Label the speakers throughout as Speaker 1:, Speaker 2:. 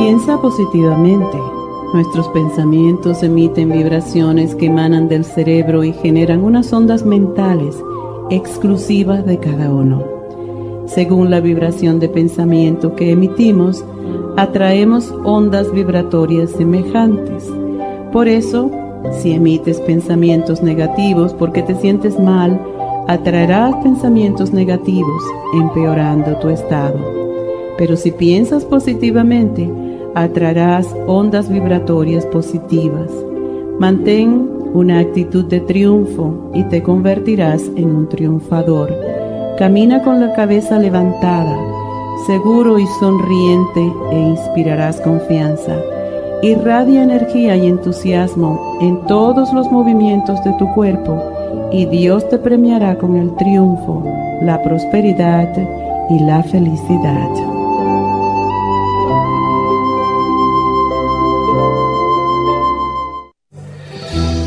Speaker 1: Piensa positivamente. Nuestros pensamientos emiten vibraciones que emanan del cerebro y generan unas ondas mentales exclusivas de cada uno. Según la vibración de pensamiento que emitimos, atraemos ondas vibratorias semejantes. Por eso, si emites pensamientos negativos porque te sientes mal, atraerás pensamientos negativos, empeorando tu estado. Pero si piensas positivamente, atraerás ondas vibratorias positivas. Mantén una actitud de triunfo y te convertirás en un triunfador. Camina con la cabeza levantada, seguro y sonriente e inspirarás confianza. Irradia energía y entusiasmo en todos los movimientos de tu cuerpo y Dios te premiará con el triunfo, la prosperidad y la felicidad.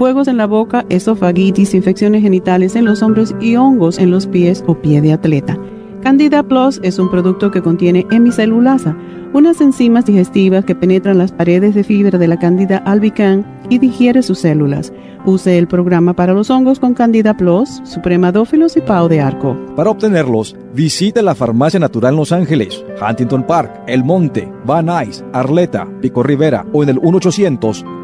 Speaker 1: fuegos en la boca, esofagitis, infecciones genitales en los hombros y hongos en los pies o pie de atleta. Candida Plus es un producto que contiene hemicelulasa, unas enzimas digestivas que penetran las paredes de fibra de la Candida albicans y digiere sus células. Use el programa para los hongos con Candida Plus, Supremadófilos y Pau de Arco.
Speaker 2: Para obtenerlos, visite la Farmacia Natural Los Ángeles, Huntington Park, El Monte, Van Nuys, Arleta, Pico Rivera o en el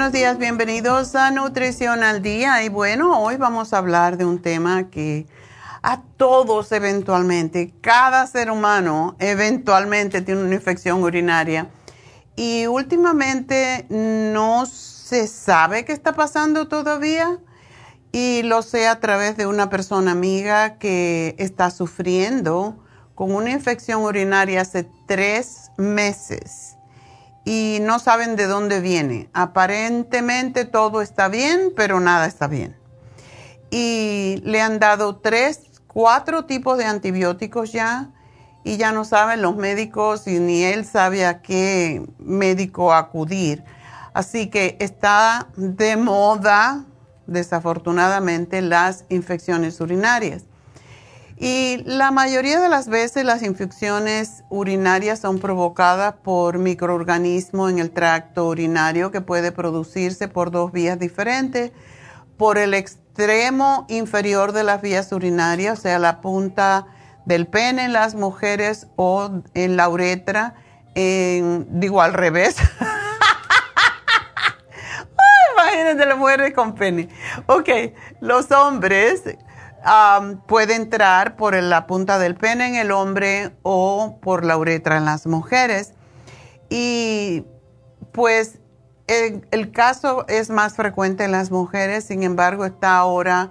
Speaker 3: Buenos días, bienvenidos a Nutrición al Día. Y bueno, hoy vamos a hablar de un tema que a todos eventualmente, cada ser humano eventualmente tiene una infección urinaria. Y últimamente no se sabe qué está pasando todavía. Y lo sé a través de una persona amiga que está sufriendo con una infección urinaria hace tres meses y no saben de dónde viene. Aparentemente todo está bien, pero nada está bien. Y le han dado tres, cuatro tipos de antibióticos ya y ya no saben los médicos y ni él sabe a qué médico acudir. Así que está de moda, desafortunadamente, las infecciones urinarias. Y la mayoría de las veces las infecciones urinarias son provocadas por microorganismos en el tracto urinario que puede producirse por dos vías diferentes, por el extremo inferior de las vías urinarias, o sea, la punta del pene en las mujeres o en la uretra, digo al revés. imagínate las mujeres con pene. Ok, los hombres puede entrar por la punta del pene en el hombre o por la uretra en las mujeres. Y pues el, caso es más frecuente en las mujeres, sin embargo está ahora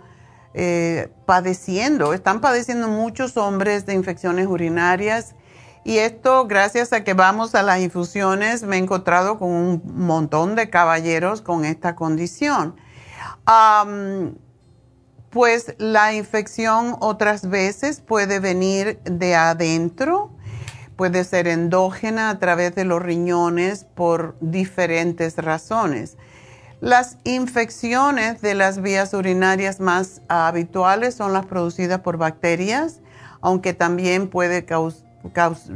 Speaker 3: eh, padeciendo, están padeciendo muchos hombres de infecciones urinarias Y esto, gracias a que vamos a las infusiones, me he encontrado con un montón de caballeros con esta condición. Pues la infección otras veces puede venir de adentro, puede ser endógena a través de los riñones por diferentes razones. Las infecciones de las vías urinarias más habituales son las producidas por bacterias, aunque también puede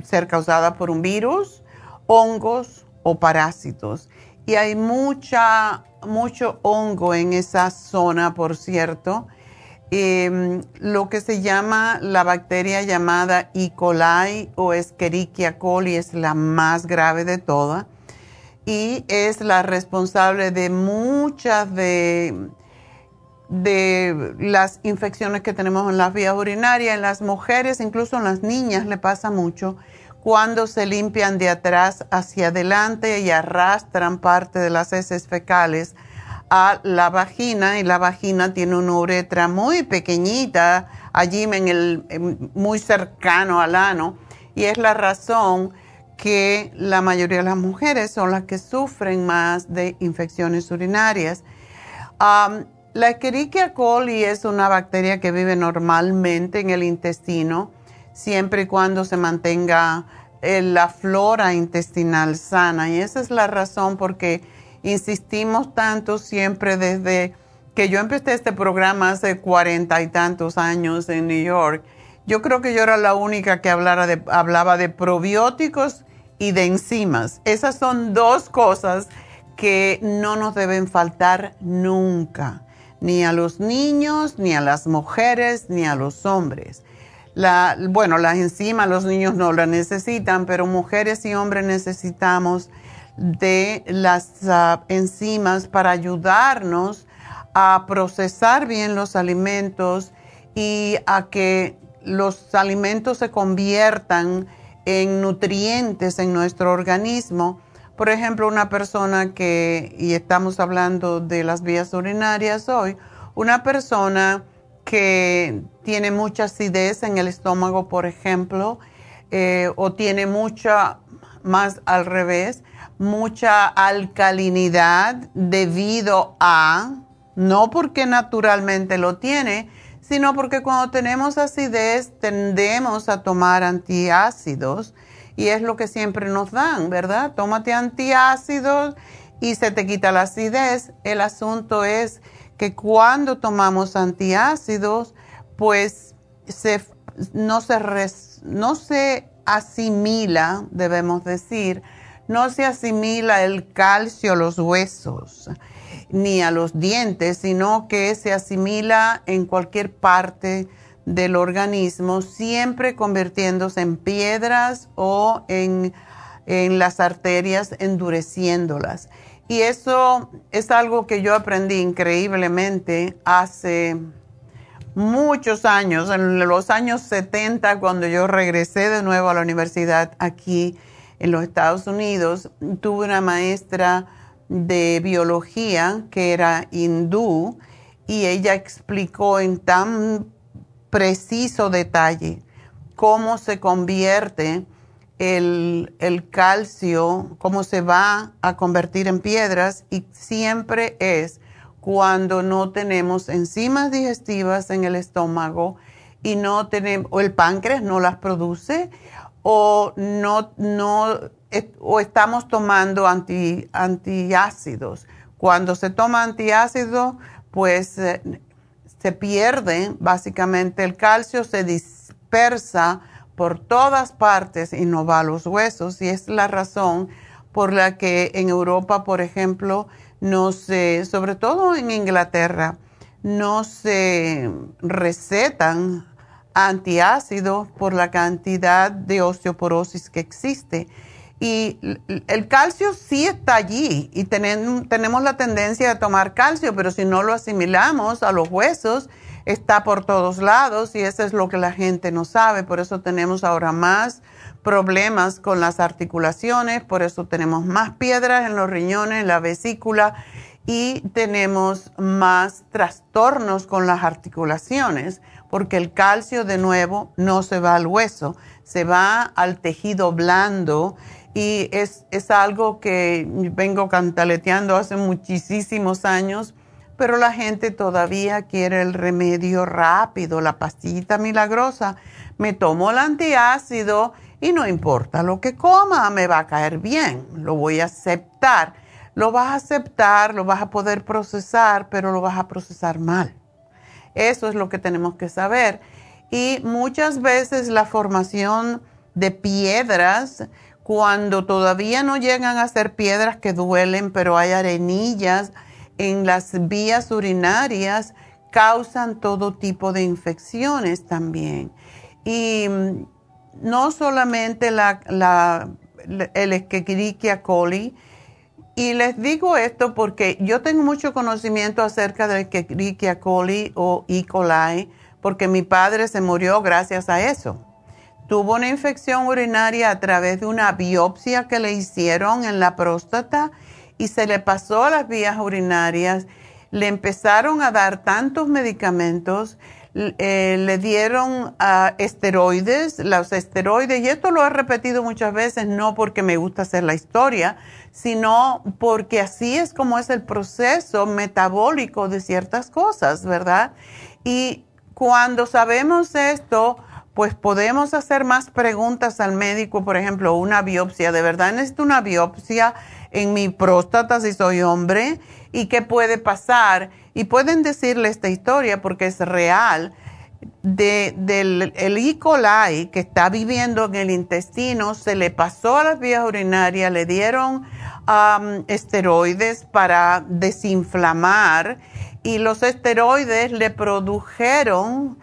Speaker 3: ser causada por un virus, hongos o parásitos. Y hay mucha, mucho hongo en esa zona, por cierto. Em, lo que se llama la bacteria llamada E. coli o Escherichia coli es la más grave de todas y es la responsable de muchas de, de las infecciones que tenemos en las vías urinarias. En las mujeres, incluso en las niñas, le pasa mucho cuando se limpian de atrás hacia adelante y arrastran parte de las heces fecales a la vagina y la vagina tiene una uretra muy pequeñita allí en el, muy cercano al ano y es la razón que la mayoría de las mujeres son las que sufren más de infecciones urinarias. la Escherichia coli es una bacteria que vive normalmente en el intestino, siempre y cuando se mantenga eh, la flora intestinal sana. Y esa es la razón por qué insistimos tanto siempre desde que yo empecé este programa hace cuarenta y tantos años en New York. Yo creo que yo era la única que de, hablaba de probióticos y de enzimas. Esas son dos cosas que no nos deben faltar nunca, ni a los niños, ni a las mujeres, ni a los hombres. Bueno, las enzimas los niños no las necesitan, pero mujeres y hombres necesitamos de las ah, enzimas para ayudarnos a procesar bien los alimentos y a que los alimentos se conviertan en nutrientes en nuestro organismo. Por ejemplo, una persona que, y estamos hablando de las vías urinarias hoy, una persona que tiene mucha acidez en el estómago, por ejemplo, eh, o tiene mucha, más al revés, mucha alcalinidad debido a, no porque naturalmente lo tiene, sino porque cuando tenemos acidez tendemos a tomar antiácidos y es lo que siempre nos dan, ¿verdad? Tómate antiácidos y se te quita la acidez. El asunto es que cuando tomamos antiácidos, pues no, se no se asimila, debemos decir, no se asimila el calcio a los huesos ni a los dientes, sino que se asimila en cualquier parte del organismo, siempre convirtiéndose en piedras o en, las arterias, endureciéndolas. Y eso es algo que yo aprendí increíblemente hace muchos años, en los años 70, cuando yo regresé de nuevo a la universidad aquí en los Estados Unidos, tuve una maestra de biología que era hindú y ella explicó en tan preciso detalle cómo se convierte el, el, calcio, cómo se va a convertir en piedras y siempre es cuando no tenemos enzimas digestivas en el estómago y no tenemos, o el páncreas no las produce o no, no o estamos tomando anti, antiácidos. Cuando se toma antiácido, pues eh, se pierde básicamente el calcio, se dispersa por todas partes y no va a los huesos. Y es la razón por la que en Europa, por ejemplo, no se, sobre todo en Inglaterra, no se recetan antiácidos por la cantidad de osteoporosis que existe. Y el calcio sí está allí y tenemos la tendencia de tomar calcio, pero si no lo asimilamos a los huesos, está por todos lados y eso es lo que la gente no sabe. Por eso tenemos ahora más problemas con las articulaciones, por eso tenemos más piedras en los riñones, en la vesícula y tenemos más trastornos con las articulaciones porque el calcio de nuevo no se va al hueso, se va al tejido blando y es, algo que vengo cantaleteando hace muchísimos años, pero la gente todavía quiere el remedio rápido, la pastillita milagrosa. Me tomo el antiácido y no importa lo que coma, me va a caer bien, lo voy a aceptar. Lo vas a aceptar, lo vas a poder procesar, pero lo vas a procesar mal. Eso es lo que tenemos que saber. Y muchas veces la formación de piedras, cuando todavía no llegan a ser piedras que duelen, pero hay arenillas en las vías urinarias, causan todo tipo de infecciones también. Y mm, no solamente la, el Escherichia coli, y les digo esto porque yo tengo mucho conocimiento acerca de Escherichia coli o E. coli, porque mi padre se murió gracias a eso. Tuvo una infección urinaria a través de una biopsia que le hicieron en la próstata y se le pasó a las vías urinarias. Le empezaron a dar tantos medicamentos, eh, le dieron uh, esteroides, los esteroides, y esto lo he repetido muchas veces, no porque me gusta hacer la historia, sino porque así es como es el proceso metabólico de ciertas cosas, ¿verdad? Y cuando sabemos esto, pues podemos hacer más preguntas al médico, por ejemplo, una biopsia, ¿de verdad necesito una biopsia en mi próstata si soy hombre? ¿Y qué puede pasar? Y pueden decirle esta historia porque es real de, del el E. coli que está viviendo en el intestino, se le pasó a las vías urinarias, le dieron esteroides para desinflamar y los esteroides le produjeron,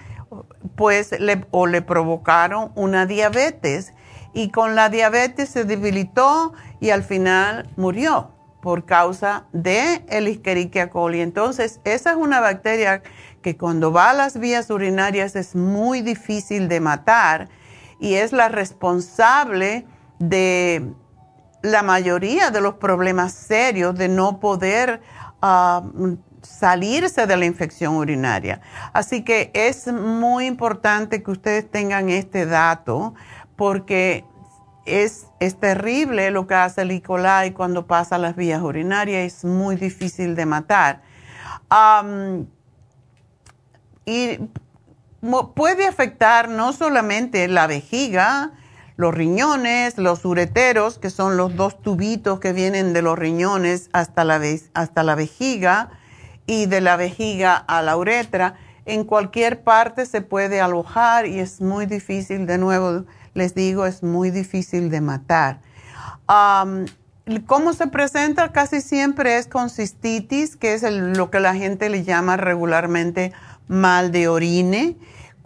Speaker 3: pues, o le provocaron una diabetes y con la diabetes se debilitó y al final murió por causa de el Escherichia coli. Entonces, esa es una bacteria que cuando va a las vías urinarias es muy difícil de matar y es la responsable de la mayoría de los problemas serios de no poder ah, salirse de la infección urinaria. Así que es muy importante que ustedes tengan este dato porque es, es terrible lo que hace el E. coli cuando pasa las vías urinarias, es muy difícil de matar. Y puede afectar no solamente la vejiga, los riñones, los ureteros, que son los dos tubitos que vienen de los riñones hasta la, hasta la vejiga y de la vejiga a la uretra. En cualquier parte se puede alojar y es muy difícil, de nuevo les digo, es muy difícil de matar. ¿Cómo se presenta? Casi siempre es con cistitis, que es lo que la gente le llama regularmente mal de orine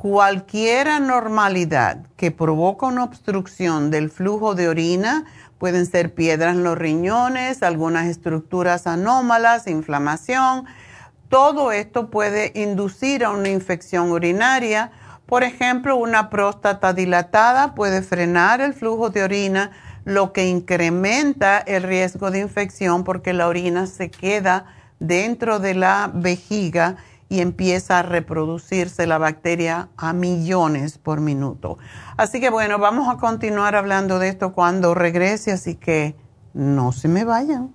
Speaker 3: Cualquier anormalidad que provoca una obstrucción del flujo de orina, pueden ser piedras en los riñones, algunas estructuras anómalas, inflamación, todo esto puede inducir a una infección urinaria. Por ejemplo, una próstata dilatada puede frenar el flujo de orina, lo que incrementa el riesgo de infección porque la orina se queda dentro de la vejiga y empieza a reproducirse la bacteria a millones por minuto. Así que bueno, vamos a continuar hablando de esto cuando regrese, así que no se me vayan.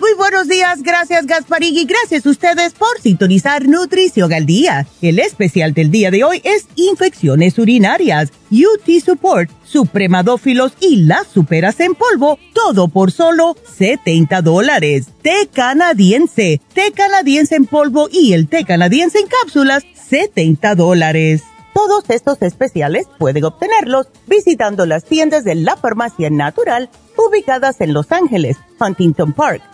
Speaker 4: Muy buenos días, gracias Gasparín y gracias a ustedes por sintonizar Nutrición al Día. El especial del día de hoy es infecciones urinarias, UT Support, Supremadófilos y las superas en polvo, todo por solo 70 dólares. Té canadiense, té canadiense en polvo y el té canadiense en cápsulas, 70 dólares. Todos estos especiales pueden obtenerlos visitando las tiendas de la farmacia natural ubicadas en Los Ángeles, Huntington Park,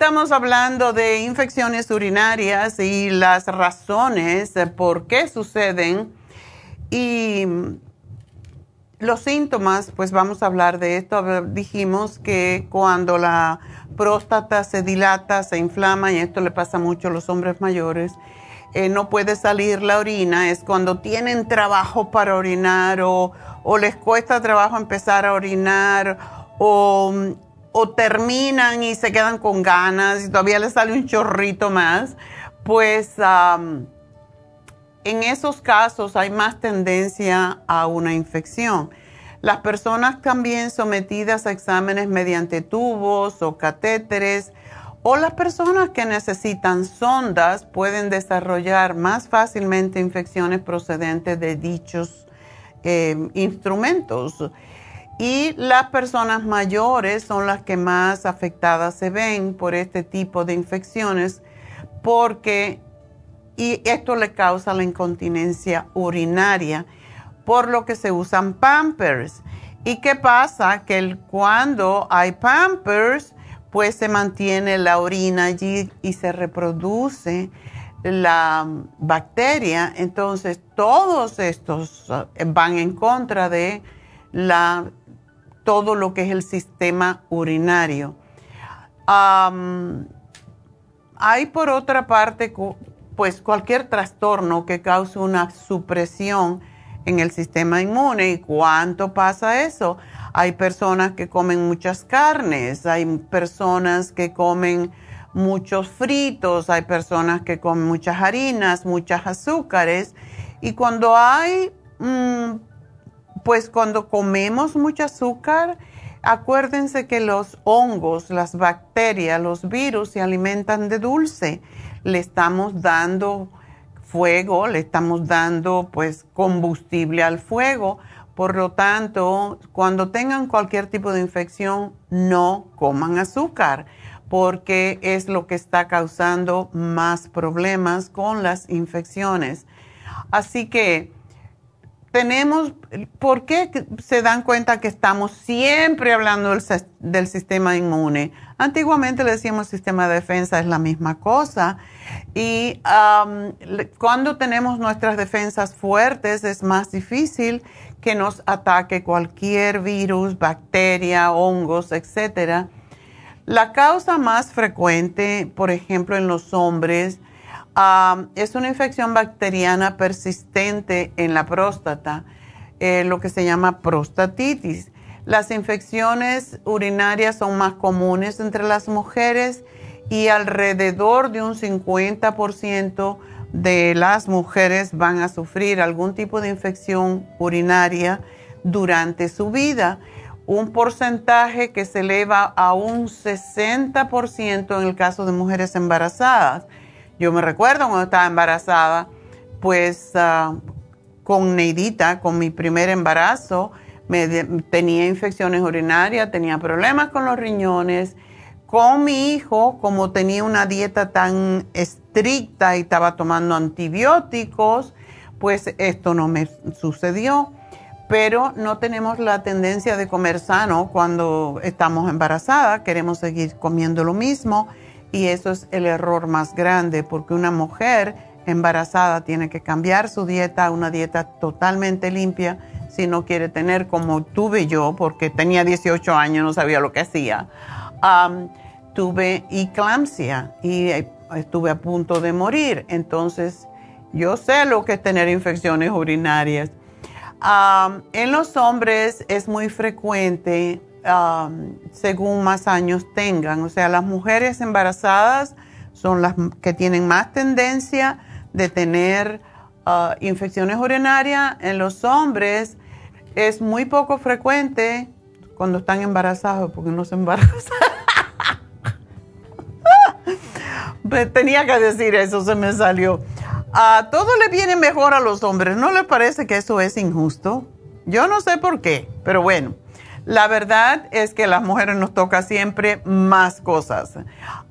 Speaker 3: Estamos hablando de infecciones urinarias y las razones por qué suceden y los síntomas, pues vamos a hablar de esto. Dijimos que cuando la próstata se dilata, se inflama, y esto le pasa mucho a los hombres mayores, eh, no puede salir la orina, es cuando tienen trabajo para orinar o, o les cuesta trabajo empezar a orinar o o terminan y se quedan con ganas y todavía les sale un chorrito más, pues en esos casos hay más tendencia a una infección. Las personas también sometidas a exámenes mediante tubos o catéteres o las personas que necesitan sondas pueden desarrollar más fácilmente infecciones procedentes de dichos eh, instrumentos. Y las personas mayores son las que más afectadas se ven por este tipo de infecciones porque y esto le causa la incontinencia urinaria, por lo que se usan pampers. ¿Y qué pasa? Que cuando hay pampers, pues se mantiene la orina allí y se reproduce la bacteria. Entonces, todos estos eh, van en contra de la todo lo que es el sistema urinario. hay por otra parte, pues cualquier trastorno que cause una supresión en el sistema inmune. ¿Y cuánto pasa eso? Hay personas que comen muchas carnes, hay personas que comen muchos fritos, hay personas que comen muchas harinas, muchas azúcares. Y cuando hay mm, pues cuando comemos mucho azúcar, acuérdense que los hongos, las bacterias, los virus se alimentan de dulce. Le estamos dando fuego, le estamos dando pues combustible al fuego. Por lo tanto, cuando tengan cualquier tipo de infección, no coman azúcar, porque es lo que está causando más problemas con las infecciones. Así que tenemos, ¿por qué se dan cuenta que estamos siempre hablando del, sistema inmune? Antiguamente le decíamos sistema de defensa, es la misma cosa. Y cuando tenemos nuestras defensas fuertes es más difícil que nos ataque cualquier virus, bacteria, hongos, etc. La causa más frecuente, por ejemplo, en los hombres, es una infección bacteriana persistente en la próstata, eh, lo que se llama prostatitis. Las infecciones urinarias son más comunes entre las mujeres y alrededor de un 50% de las mujeres van a sufrir algún tipo de infección urinaria durante su vida. Un porcentaje que se eleva a un 60% en el caso de mujeres embarazadas. Yo me recuerdo cuando estaba embarazada, pues ah, con Neidita, con mi primer embarazo, me tenía infecciones urinarias, tenía problemas con los riñones con mi hijo, como tenía una dieta tan estricta y estaba tomando antibióticos, pues esto no me sucedió. Pero no tenemos la tendencia de comer sano cuando estamos embarazadas, queremos seguir comiendo lo mismo y eso es el error más grande porque una mujer embarazada tiene que cambiar su dieta a una dieta totalmente limpia si no quiere tener como tuve yo, porque tenía 18 años, no sabía lo que hacía tuve eclampsia y estuve a punto de morir. Entonces, yo sé lo que es tener infecciones urinarias. en los hombres es muy frecuente según más años tengan. O sea, las mujeres embarazadas son las que tienen más tendencia de tener ah, infecciones urinarias. En los hombres es muy poco frecuente cuando están embarazados, porque no se embarazan. Tenía que decir eso, se me salió. A todo le viene mejor a los hombres. ¿No le parece que eso es injusto? Yo no sé por qué, pero bueno. La verdad es que las mujeres nos toca siempre más cosas,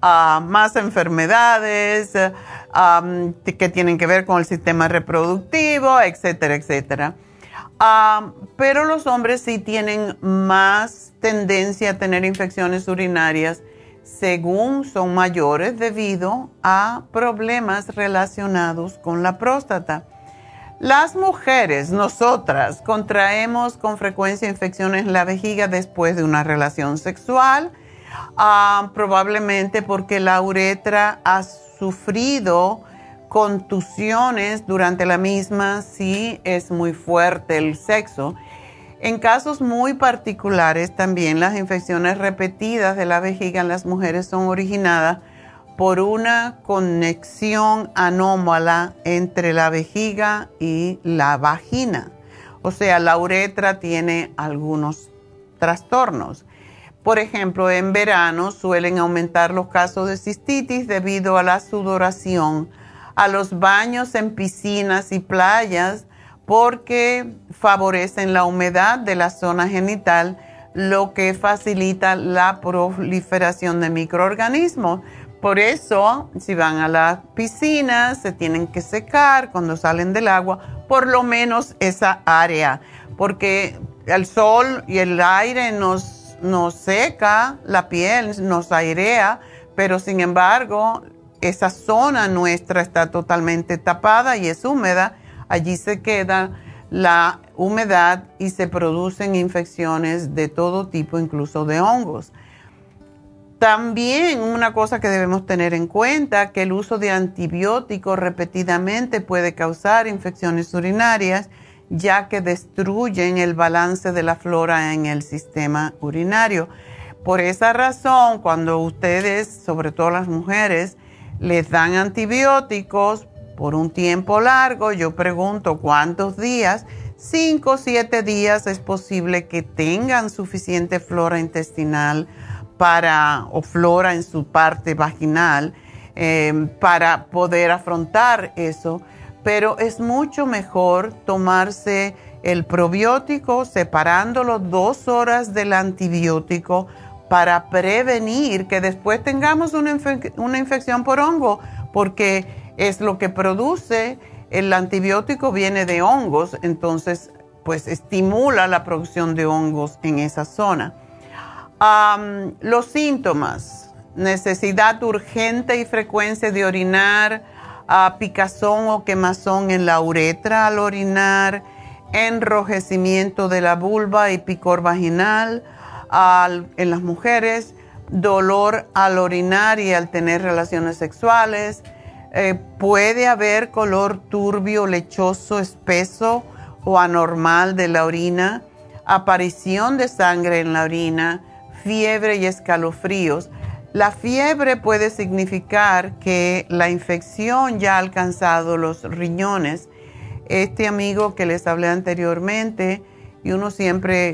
Speaker 3: ah, más enfermedades que tienen que ver con el sistema reproductivo, etcétera, etcétera. Ah, pero los hombres sí tienen más tendencia a tener infecciones urinarias según son mayores debido a problemas relacionados con la próstata. Las mujeres, nosotras, contraemos con frecuencia infecciones en la vejiga después de una relación sexual, ah, probablemente porque la uretra ha sufrido contusiones durante la misma si es muy fuerte el sexo. En casos muy particulares también las infecciones repetidas de la vejiga en las mujeres son originadas por una conexión anómala entre la vejiga y la vagina. O sea, la uretra tiene algunos trastornos. Por ejemplo, en verano suelen aumentar los casos de cistitis debido a la sudoración, a los baños en piscinas y playas, porque favorecen la humedad de la zona genital, lo que facilita la proliferación de microorganismos. Por eso, si van a las piscinas, se tienen que secar cuando salen del agua, por lo menos esa área, porque el sol y el aire nos, nos seca la piel, nos airea, pero sin embargo, esa zona nuestra está totalmente tapada y es húmeda allí se queda la humedad y se producen infecciones de todo tipo, incluso de hongos. También una cosa que debemos tener en cuenta, que el uso de antibióticos repetidamente puede causar infecciones urinarias, ya que destruyen el balance de la flora en el sistema urinario. Por esa razón, cuando ustedes, sobre todo las mujeres, les dan antibióticos, por un tiempo largo, yo pregunto cuántos días, cinco o siete días es posible que tengan suficiente flora intestinal para, o flora en su parte vaginal eh, para poder afrontar eso. Pero es mucho mejor tomarse el probiótico separándolo dos horas del antibiótico para prevenir que después tengamos una, una infección por hongo, porque es lo que produce, el antibiótico viene de hongos, entonces pues estimula la producción de hongos en esa zona. Los síntomas, necesidad urgente y frecuencia de orinar, picazón o quemazón en la uretra al orinar, enrojecimiento de la vulva y picor vaginal en las mujeres, dolor al orinar y al tener relaciones sexuales, Eh, puede haber color turbio, lechoso, espeso o anormal de la orina, aparición de sangre en la orina, fiebre y escalofríos. La fiebre puede significar que la infección ya ha alcanzado los riñones. Este amigo que les hablé anteriormente, y uno siempre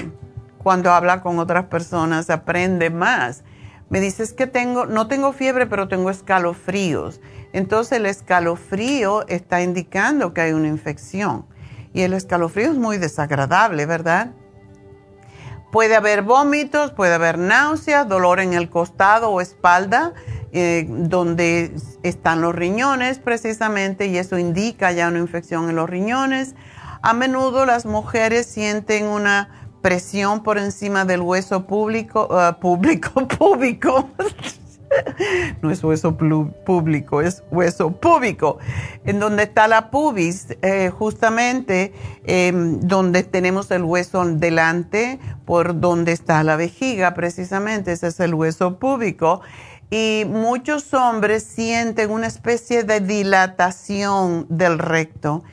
Speaker 3: cuando habla con otras personas aprende más. Me dices que tengo, no tengo fiebre, pero tengo escalofríos. Entonces el escalofrío está indicando que hay una infección. Y el escalofrío es muy desagradable, ¿verdad? Puede haber vómitos, puede haber náuseas, dolor en el costado o espalda, eh, donde están los riñones precisamente, y eso indica ya una infección en los riñones. A menudo las mujeres sienten una presión por encima del hueso público, uh, público, público. no es hueso público, es hueso púbico, en donde está la pubis, eh, justamente em, donde tenemos el hueso delante, por donde está la vejiga, precisamente, ese es el hueso púbico. Y muchos hombres sienten una especie de dilatación del recto.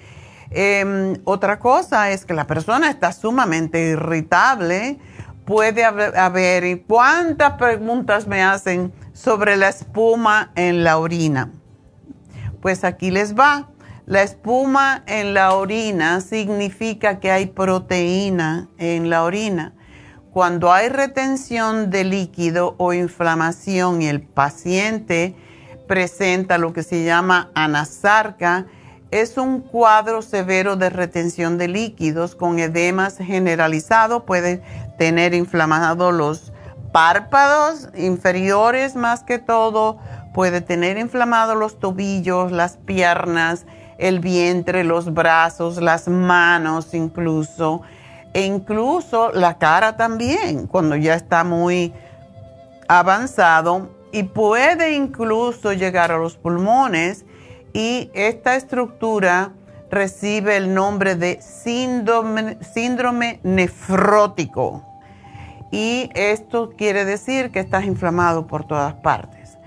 Speaker 3: Em, otra cosa es que la persona está sumamente irritable, puede haber, ¿y cuántas preguntas me hacen sobre la espuma en la orina? Pues aquí les va. La espuma en la orina significa que hay proteína en la orina. Cuando hay retención de líquido o inflamación el paciente presenta lo que se llama anasarca, es un cuadro severo de retención de líquidos con edemas generalizado, puede tener inflamados los párpados inferiores más que todo, puede tener inflamados los tobillos, las piernas, el vientre, los brazos, las manos incluso, e incluso la cara también, cuando ya está muy avanzado, y puede incluso llegar a los pulmones, y esta estructura recibe el nombre de síndrome, síndrome nefrótico y esto quiere decir que estás inflamado por todas partes.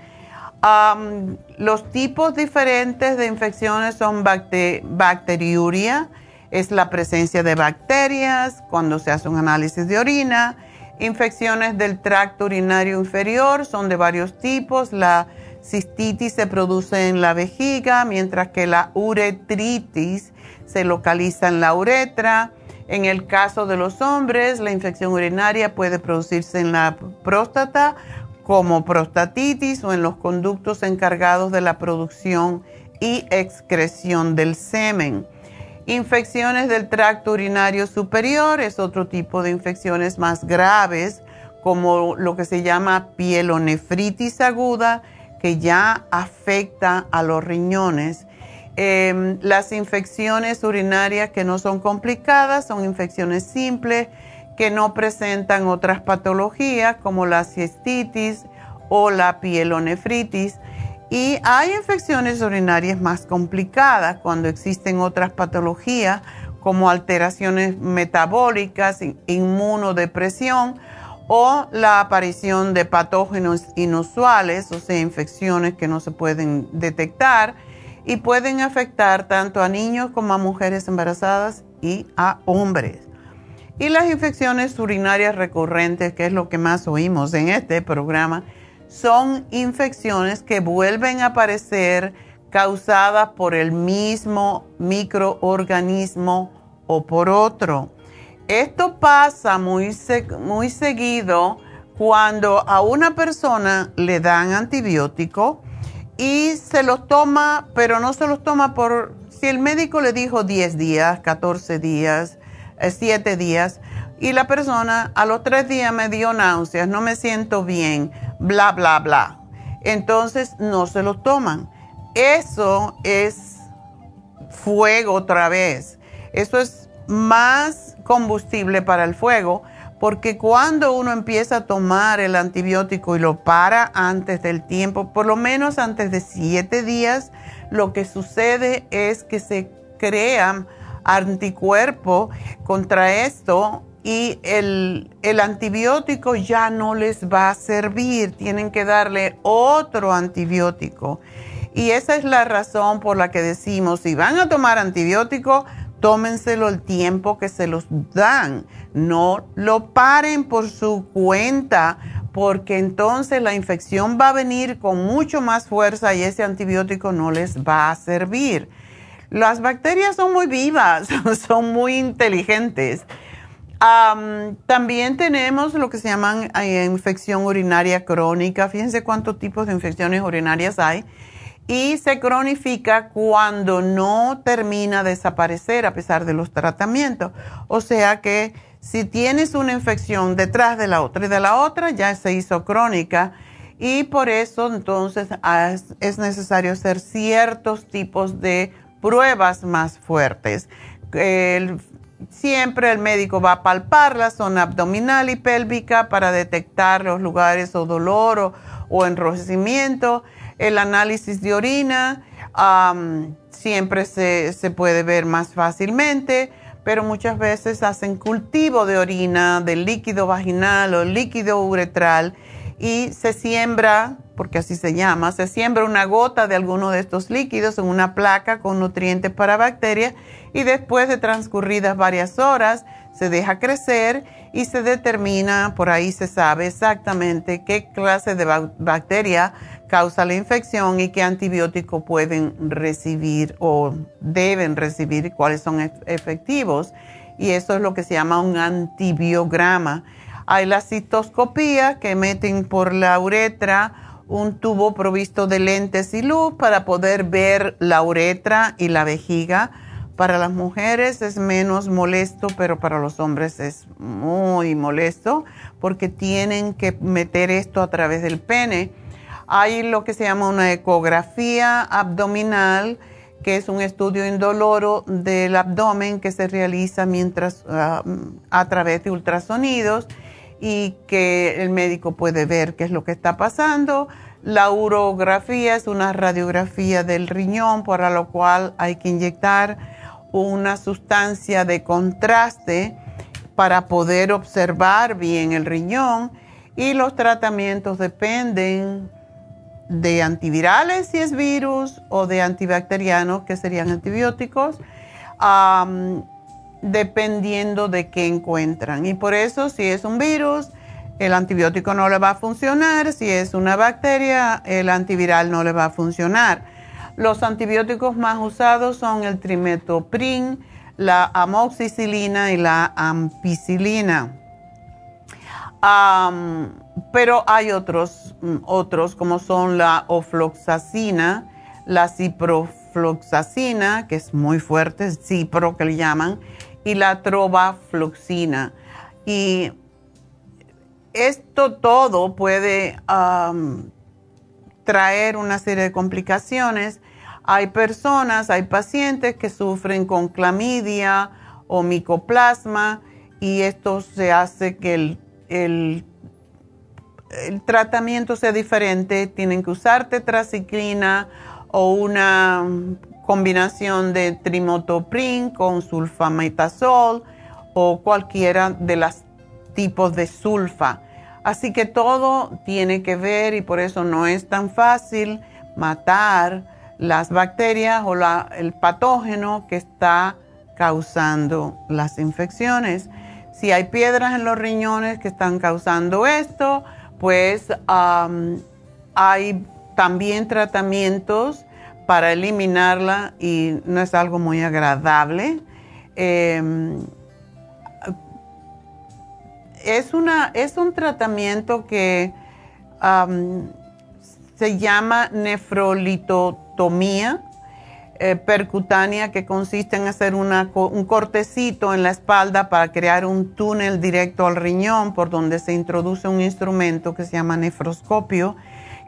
Speaker 3: los tipos diferentes de infecciones son bacteriuria, es la presencia de bacterias cuando se hace un análisis de orina. Infecciones del tracto urinario inferior son de varios tipos. La cistitis se produce en la vejiga, mientras que la uretritis se localiza en la uretra. En el caso de los hombres, la infección urinaria puede producirse en la próstata como prostatitis o en los conductos encargados de la producción y excreción del semen. Infecciones del tracto urinario superior es otro tipo de infecciones más graves, como lo que se llama pielonefritis aguda, que ya afecta a los riñones Em, las infecciones urinarias que no son complicadas son infecciones simples que no presentan otras patologías como la cistitis o la pielonefritis. Y hay infecciones urinarias más complicadas cuando existen otras patologías como alteraciones metabólicas, inmunodepresión o la aparición de patógenos inusuales, o sea, infecciones que no se pueden detectar y pueden afectar tanto a niños como a mujeres embarazadas y a hombres. Y las infecciones urinarias recurrentes, que es lo que más oímos en este programa, son infecciones que vuelven a aparecer causadas por el mismo microorganismo o por otro. Esto pasa muy, muy seguido cuando a una persona le dan antibiótico y se los toma, pero no se los toma por, si el médico le dijo 10 días, 14 días, 7 eh, días, y la persona a los 3 días me dio náuseas, no me siento bien, bla, bla, bla. Entonces no se los toman. Eso es fuego otra vez. Eso es más combustible para el fuego porque cuando uno empieza a tomar el antibiótico y lo para antes del tiempo, por lo menos antes de siete días, lo que sucede es que se crean anticuerpos contra esto y el, el, antibiótico ya no les va a servir, tienen que darle otro antibiótico. Y esa es la razón por la que decimos, si van a tomar antibiótico, tómenselo el tiempo que se los dan. No lo paren por su cuenta, porque entonces la infección va a venir con mucho más fuerza y ese antibiótico no les va a servir. Las bacterias son muy vivas, son muy inteligentes. también tenemos lo que se llaman eh, infección urinaria crónica. Fíjense cuántos tipos de infecciones urinarias hay y se cronifica cuando no termina de desaparecer a pesar de los tratamientos. O sea que si tienes una infección detrás de la otra y de la otra ya se hizo crónica y por eso entonces es necesario hacer ciertos tipos de pruebas más fuertes. siempre el médico va a palpar la zona abdominal y pélvica para detectar los lugares o dolor o, enrojecimiento el análisis de orina siempre se, puede ver más fácilmente, pero muchas veces hacen cultivo de orina, del líquido vaginal o líquido uretral y se siembra, porque así se llama, se siembra una gota de alguno de estos líquidos en una placa con nutrientes para bacterias y después de transcurridas varias horas se deja crecer y se determina, por ahí se sabe exactamente qué clase de bacteria causa la infección y qué antibiótico pueden recibir o deben recibir y cuáles son efectivos. Y eso es lo que se llama un antibiograma. Hay la citoscopía que meten por la uretra un tubo provisto de lentes y luz para poder ver la uretra y la vejiga. Para las mujeres es menos molesto, pero para los hombres es muy molesto porque tienen que meter esto a través del pene hay lo que se llama una ecografía abdominal, que es un estudio indoloro del abdomen que se realiza mientras ah, a través de ultrasonidos y que el médico puede ver qué es lo que está pasando. La urografía es una radiografía del riñón, para lo cual hay que inyectar una sustancia de contraste para poder observar bien el riñón y los tratamientos dependen de antivirales si es virus o de antibacterianos que serían antibióticos, dependiendo de qué encuentran. Y por eso si es un virus, el antibiótico no le va a funcionar, si es una bacteria, el antiviral no le va a funcionar. Los antibióticos más usados son el trimetoprim, la amoxicilina y la ampicilina. Pero hay otros, mm, otros como son la ofloxacina, la ciprofloxacina, que es muy fuerte, es cipro que le llaman, y la trovafloxina. Y esto todo puede traer una serie de complicaciones. Hay personas, hay pacientes que sufren con clamidia o micoplasma y esto se hace que el el tratamiento sea diferente, tienen que usar tetraciclina o una combinación de trimotoprim con sulfametazol o cualquiera de los tipos de sulfa. Así que todo tiene que ver y por eso no es tan fácil matar las bacterias o el patógeno que está causando las infecciones. Si hay piedras en los riñones que están causando esto, pues hay también tratamientos para eliminarla y no es algo muy agradable. Em, es, una, es un tratamiento que se llama nefrolitotomía eh, percutánea que consiste en hacer un cortecito en la espalda para crear un túnel directo al riñón por donde se introduce un instrumento que se llama nefroscopio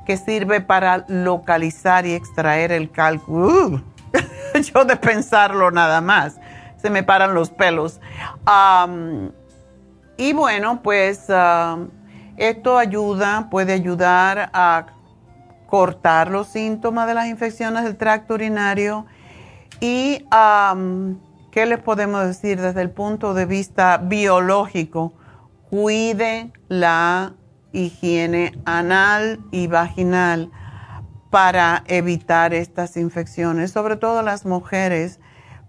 Speaker 3: que sirve para localizar y extraer el cálculo. Yo de pensarlo nada más, se me paran los pelos. y bueno, pues esto ayuda, puede ayudar a cortar los síntomas de las infecciones del tracto urinario y qué les podemos decir desde el punto de vista biológico. Cuide la higiene anal y vaginal. para evitar estas infecciones, sobre todo las mujeres.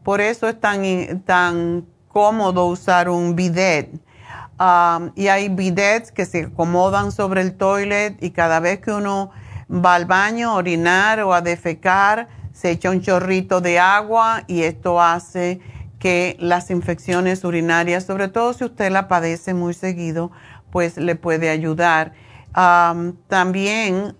Speaker 3: Por eso es tan, tan cómodo usar un bidet. Y hay bidets que se acomodan sobre el toilet y cada vez que uno va al baño a orinar o a defecar, se echa un chorrito de agua y esto hace que las infecciones urinarias, sobre todo si usted la padece muy seguido, pues le puede ayudar. también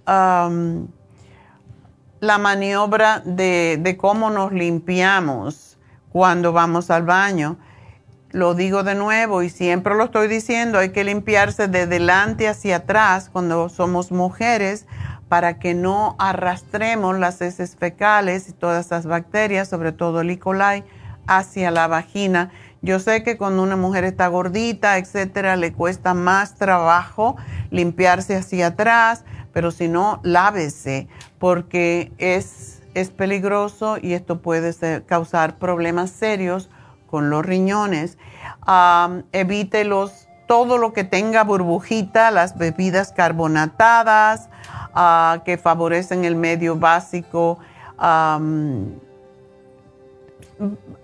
Speaker 3: la maniobra de, de, cómo nos limpiamos cuando vamos al baño. Lo digo de nuevo y siempre lo estoy diciendo, hay que limpiarse de delante hacia atrás cuando somos mujeres para que no arrastremos las heces fecales y todas esas bacterias, sobre todo el E. coli, hacia la vagina. Yo sé que cuando una mujer está gordita, etcétera, le cuesta más trabajo limpiarse hacia atrás, pero si no, lávese, porque es, es peligroso y esto puede causar problemas serios con los riñones. evite los, todo lo que tenga burbujita, las bebidas carbonatadas, ah, que favorecen el medio básico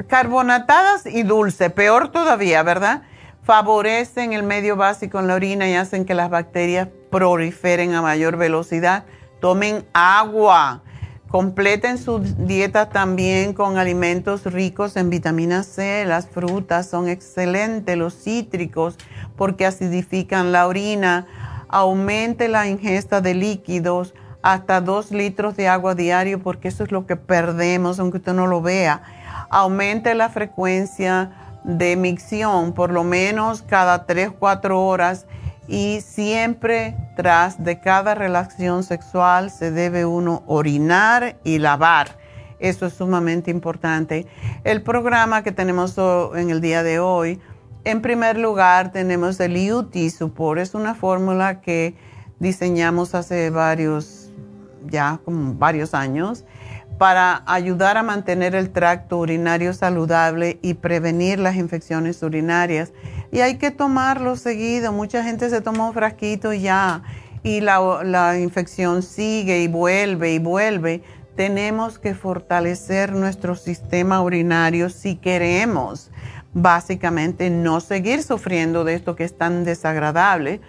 Speaker 3: carbonatadas y dulce, peor todavía, ¿verdad? Favorecen el medio básico en la orina y hacen que las bacterias proliferen a mayor velocidad. Tomen agua. Completen su dieta también con alimentos ricos en vitamina C. Las frutas son excelentes, los cítricos, porque acidifican la orina. Aumente la ingesta de líquidos hasta dos litros de agua diario, porque eso es lo que perdemos, aunque usted no lo vea aumente la frecuencia de micción por lo menos cada 3-4 horas y siempre tras de cada relación sexual se debe uno orinar y lavar. Eso es sumamente importante. El programa que tenemos en el día de hoy, en primer lugar tenemos el UT Support. Es una fórmula que diseñamos hace varios, ya varios años para ayudar a mantener el tracto urinario saludable y prevenir las infecciones urinarias. Y hay que tomarlo seguido. Mucha gente se toma un frasquito ya, y la, infección sigue y vuelve y vuelve. Tenemos que fortalecer nuestro sistema urinario si queremos básicamente no seguir sufriendo de esto que es tan desagradable.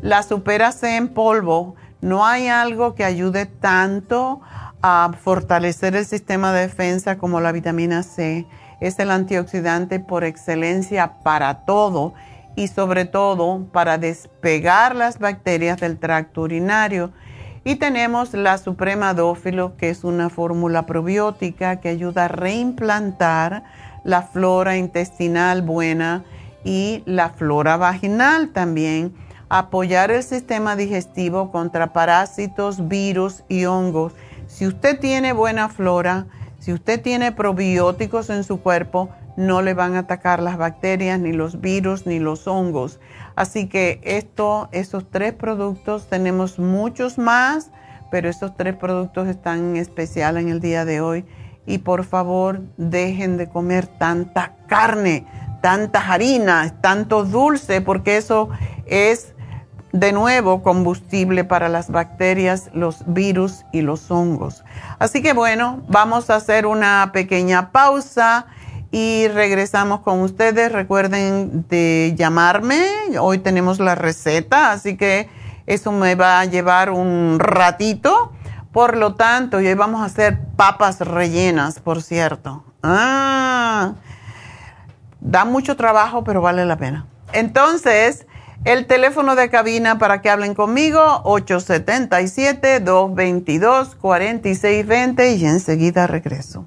Speaker 3: La supera C en polvo, no hay algo que ayude tanto a fortalecer el sistema de defensa como la vitamina C. Es el antioxidante por excelencia para todo y sobre todo para despegar las bacterias del tracto urinario. Y tenemos la Suprema Dófilo, que es una fórmula probiótica que ayuda a reimplantar la flora intestinal buena y la flora vaginal también, apoyar el sistema digestivo contra parásitos, virus y hongos si usted tiene buena flora, si usted tiene probióticos en su cuerpo, no le van a atacar las bacterias, ni los virus, ni los hongos. Así que esto, esos tres productos, tenemos muchos más, pero estos tres productos están en especial en el día de hoy. Y por favor, dejen de comer tanta carne, tantas harinas, tanto dulce, porque eso es de nuevo combustible para las bacterias, los virus y los hongos. Así que bueno, vamos a hacer una pequeña pausa y regresamos con ustedes. Recuerden de llamarme, hoy tenemos la receta, así que eso me va a llevar un ratito. Por lo tanto, hoy vamos a hacer papas rellenas, por cierto. Ah, da mucho trabajo, pero vale la pena. Entonces, el teléfono de cabina para que hablen conmigo, 877-222-4620 y enseguida regreso.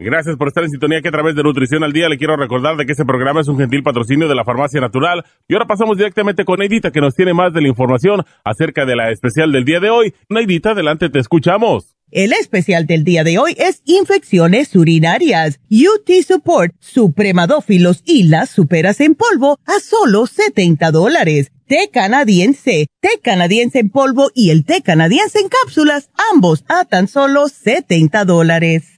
Speaker 5: Gracias por estar en sintonía que a través de Nutrición al Día le quiero recordar de que este programa es un gentil patrocinio de la Farmacia Natural. Y ahora pasamos directamente con Neidita que nos tiene más de la información acerca de la especial del día de hoy. Neidita, adelante, te escuchamos.
Speaker 4: El especial del día de hoy es infecciones urinarias, UT Support, supremadófilos y las superas en polvo a solo 70 dólares. Té canadiense, té canadiense en polvo y el té canadiense en cápsulas, ambos a tan solo 70 dólares.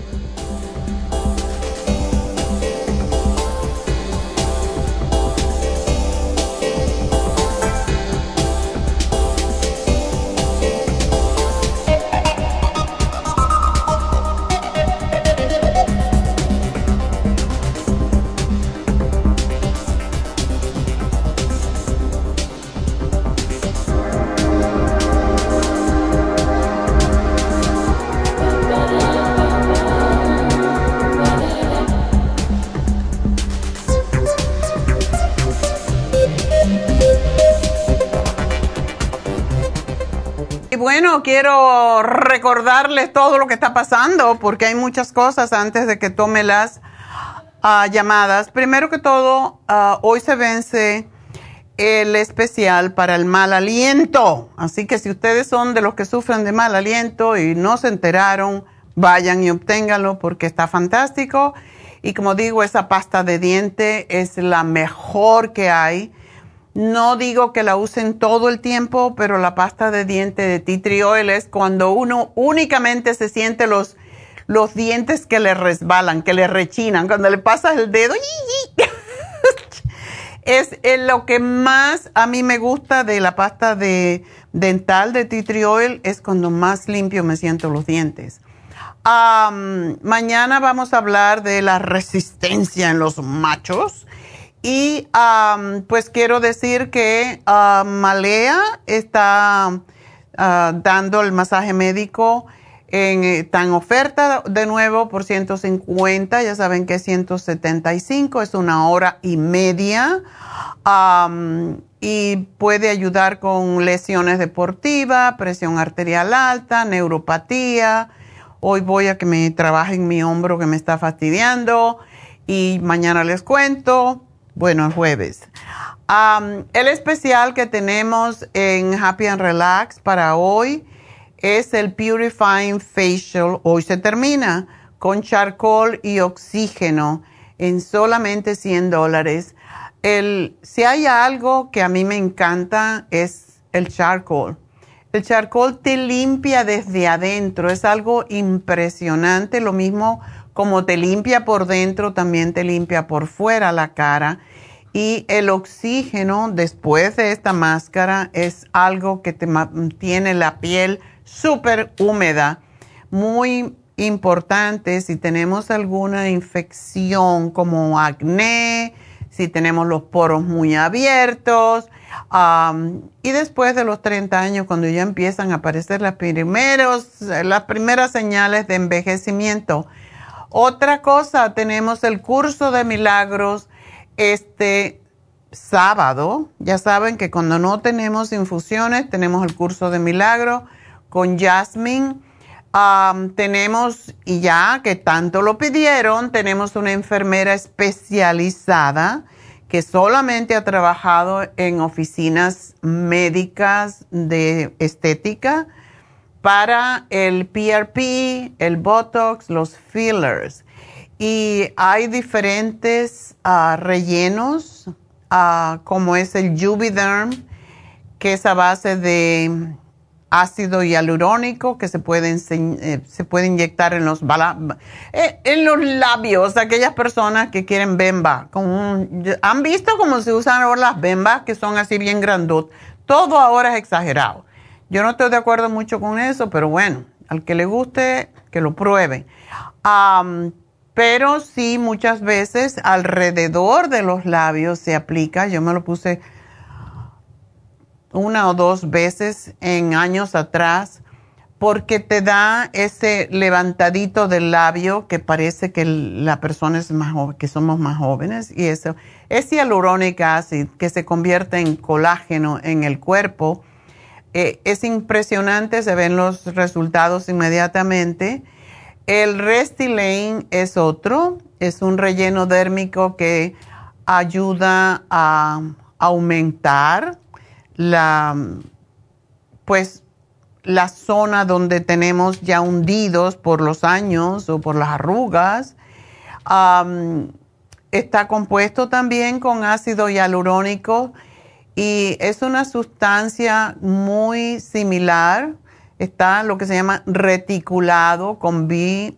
Speaker 3: Bueno, quiero recordarles todo lo que está pasando porque hay muchas cosas antes de que tome las ah, llamadas. Primero que todo, ah, hoy se vence el especial para el mal aliento. Así que si ustedes son de los que sufren de mal aliento y no se enteraron, vayan y obténganlo porque está fantástico. Y como digo, esa pasta de diente es la mejor que hay no digo que la usen todo el tiempo, pero la pasta de diente de tea oil es cuando uno únicamente se siente los, los dientes que le resbalan, que le rechinan, cuando le pasas el dedo. es lo que más a mí me gusta de la pasta de dental de tea oil, es cuando más limpio me siento los dientes. mañana vamos a hablar de la resistencia en los machos y pues quiero decir que Malea está ah, dando el masaje médico en, eh, tan oferta de nuevo por 150, ya saben que es 175, es una hora y media. y puede ayudar con lesiones deportivas, presión arterial alta, neuropatía. Hoy voy a que me trabajen mi hombro que me está fastidiando y mañana les cuento bueno, el jueves. el especial que tenemos en Happy and Relax para hoy es el Purifying Facial. Hoy se termina con charcoal y oxígeno en solamente 100 dólares. El, si hay algo que a mí me encanta es el charcoal. El charcoal te limpia desde adentro, es algo impresionante. Lo mismo como te limpia por dentro, también te limpia por fuera la cara. Y el oxígeno después de esta máscara es algo que te mantiene la piel súper húmeda. Muy importante si tenemos alguna infección como acné, si tenemos los poros muy abiertos. y después de los 30 años, cuando ya empiezan a aparecer las, primeros, las primeras señales de envejecimiento, otra cosa, tenemos el curso de milagros este sábado. Ya saben que cuando no tenemos infusiones, tenemos el curso de milagro con Jasmine. tenemos, y ya que tanto lo pidieron, tenemos una enfermera especializada que solamente ha trabajado en oficinas médicas de estética para el PRP, el Botox, los fillers. Y hay diferentes ah, rellenos, ah, como es el Juvederm, que es a base de ácido hialurónico que se puede, eh, se puede inyectar en los, eh, en los labios, aquellas personas que quieren bemba. ¿Han visto cómo se usan ahora las bembas que son así bien grandotas? Todo ahora es exagerado. Yo no estoy de acuerdo mucho con eso, pero bueno, al que le guste, que lo pruebe. pero sí, muchas veces alrededor de los labios se aplica, yo me lo puse una o dos veces en años atrás porque te da ese levantadito del labio que parece que la persona es más joven, que somos más jóvenes y eso es hialurónico acid que se convierte en colágeno en el cuerpo. Eh, es impresionante, se ven los resultados inmediatamente. El Restylane es otro, es un relleno dérmico que ayuda a aumentar la, pues, la zona donde tenemos ya hundidos por los años o por las arrugas. está compuesto también con ácido hialurónico y es una sustancia muy similar. Está lo que se llama reticulado con BDDE,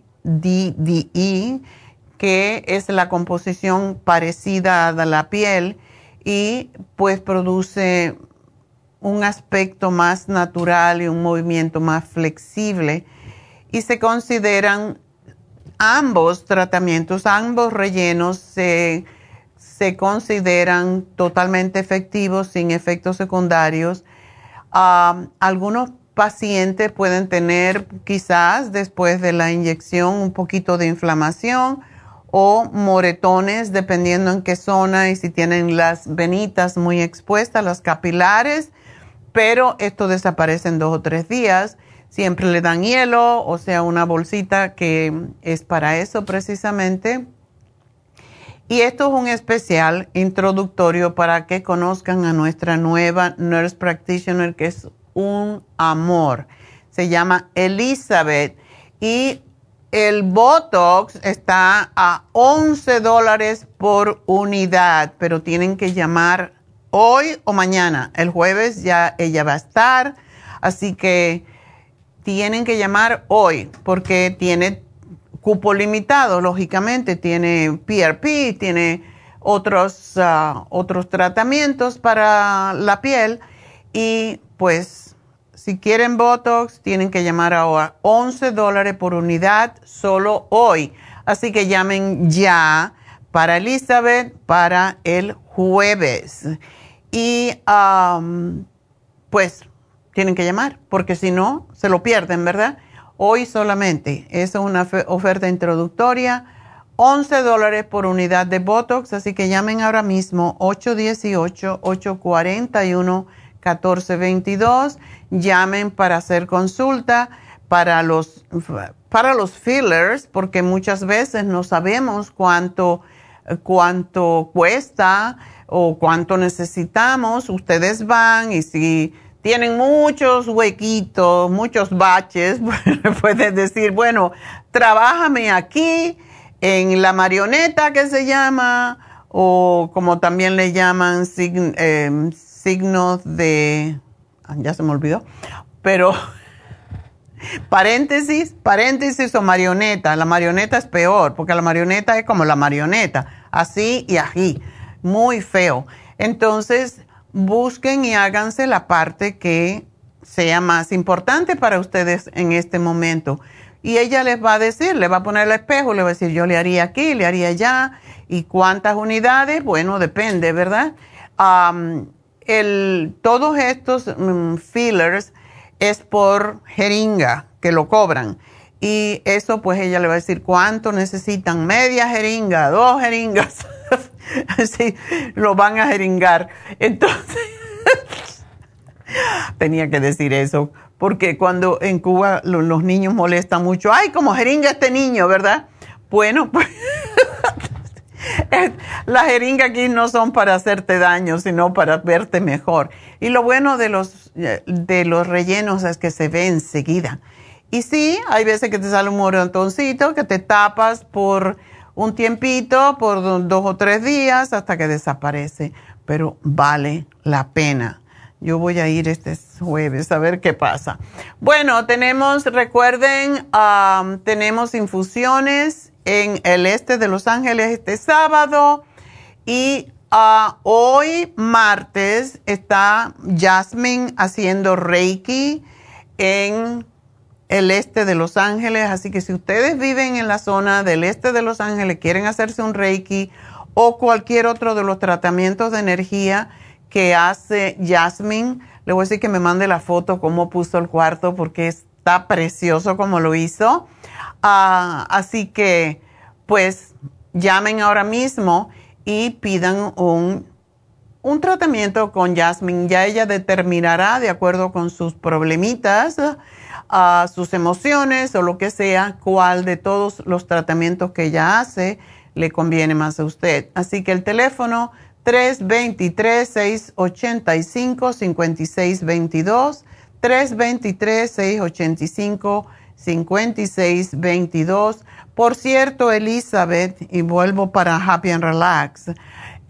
Speaker 3: que es la composición parecida a la piel y pues produce un aspecto más natural y un movimiento más flexible. Y se consideran ambos tratamientos, ambos rellenos se, consideran totalmente efectivos, sin efectos secundarios. algunos pacientes pueden tener quizás después de la inyección un poquito de inflamación o moretones dependiendo en qué zona y si tienen las venitas muy expuestas, las capilares pero esto desaparece en dos o tres días. Siempre le dan hielo, o sea, una bolsita que es para eso precisamente. Y esto es un especial introductorio para que conozcan a nuestra nueva nurse practitioner, que es un amor. Se llama Elizabeth. Y el Botox está a 11 dólares por unidad, pero tienen que llamar hoy o mañana. El jueves ya ella va a estar, así que tienen que llamar hoy porque tiene cupo limitado, lógicamente, tiene PRP, tiene otros, ah, otros tratamientos para la piel y pues si quieren Botox tienen que llamar ahora 11 dólares por unidad solo hoy. Así que llamen ya para Elizabeth para el jueves. Y pues tienen que llamar, porque si no, se lo pierden, ¿verdad? Hoy solamente, es una oferta introductoria, 11 dólares por unidad de Botox, así que llamen ahora mismo 818-841-1422, llamen para hacer consulta para los, para los fillers, porque muchas veces no sabemos cuánto, cuánto cuesta o cuánto necesitamos, ustedes van y si tienen muchos huequitos, muchos baches, pueden decir, bueno, trabájame aquí en la marioneta que se llama, o como también le llaman em, signos de, ah, ya se me olvidó, pero paréntesis, paréntesis o marioneta. La marioneta es peor, porque la marioneta es como la marioneta, así y así muy feo. Entonces, busquen y háganse la parte que sea más importante para ustedes en este momento. Y ella les va a decir, le va a poner el espejo, le va a decir, yo le haría aquí, le haría allá. ¿Y cuántas unidades? Bueno, depende, ¿verdad? el, todos estos mm, fillers es por jeringa que lo cobran. Y eso pues ella le va a decir cuánto necesitan, media jeringa, dos jeringas. sí, lo van a jeringar. Entonces, tenía que decir eso, porque cuando en Cuba los niños molestan mucho, ay, como jeringa este niño, ¿verdad? Bueno, pues Las jeringas aquí no son para hacerte daño, sino para verte mejor. Y lo bueno de los, de los rellenos es que se ve enseguida. Y sí, hay veces que te sale un morontoncito que te tapas por un tiempito, por dos o tres días, hasta que desaparece. Pero vale la pena. Yo voy a ir este jueves a ver qué pasa. Bueno, tenemos, recuerden, tenemos infusiones en el este de Los Ángeles este sábado y ah, hoy martes está Jasmine haciendo Reiki en el este de Los Ángeles, así que si ustedes viven en la zona del este de Los Ángeles, quieren hacerse un Reiki o cualquier otro de los tratamientos de energía que hace Jasmine, le voy a decir que me mande la foto cómo puso el cuarto porque está precioso como lo hizo. Ah, así que, pues, llamen ahora mismo y pidan un, un tratamiento con Jasmine. Ya ella determinará, de acuerdo con sus problemitas, a sus emociones o lo que sea, cuál de todos los tratamientos que ella hace le conviene más a usted. Así que el teléfono 323-685-5622, 323-685-5622. Por cierto, Elizabeth, y vuelvo para Happy and Relax,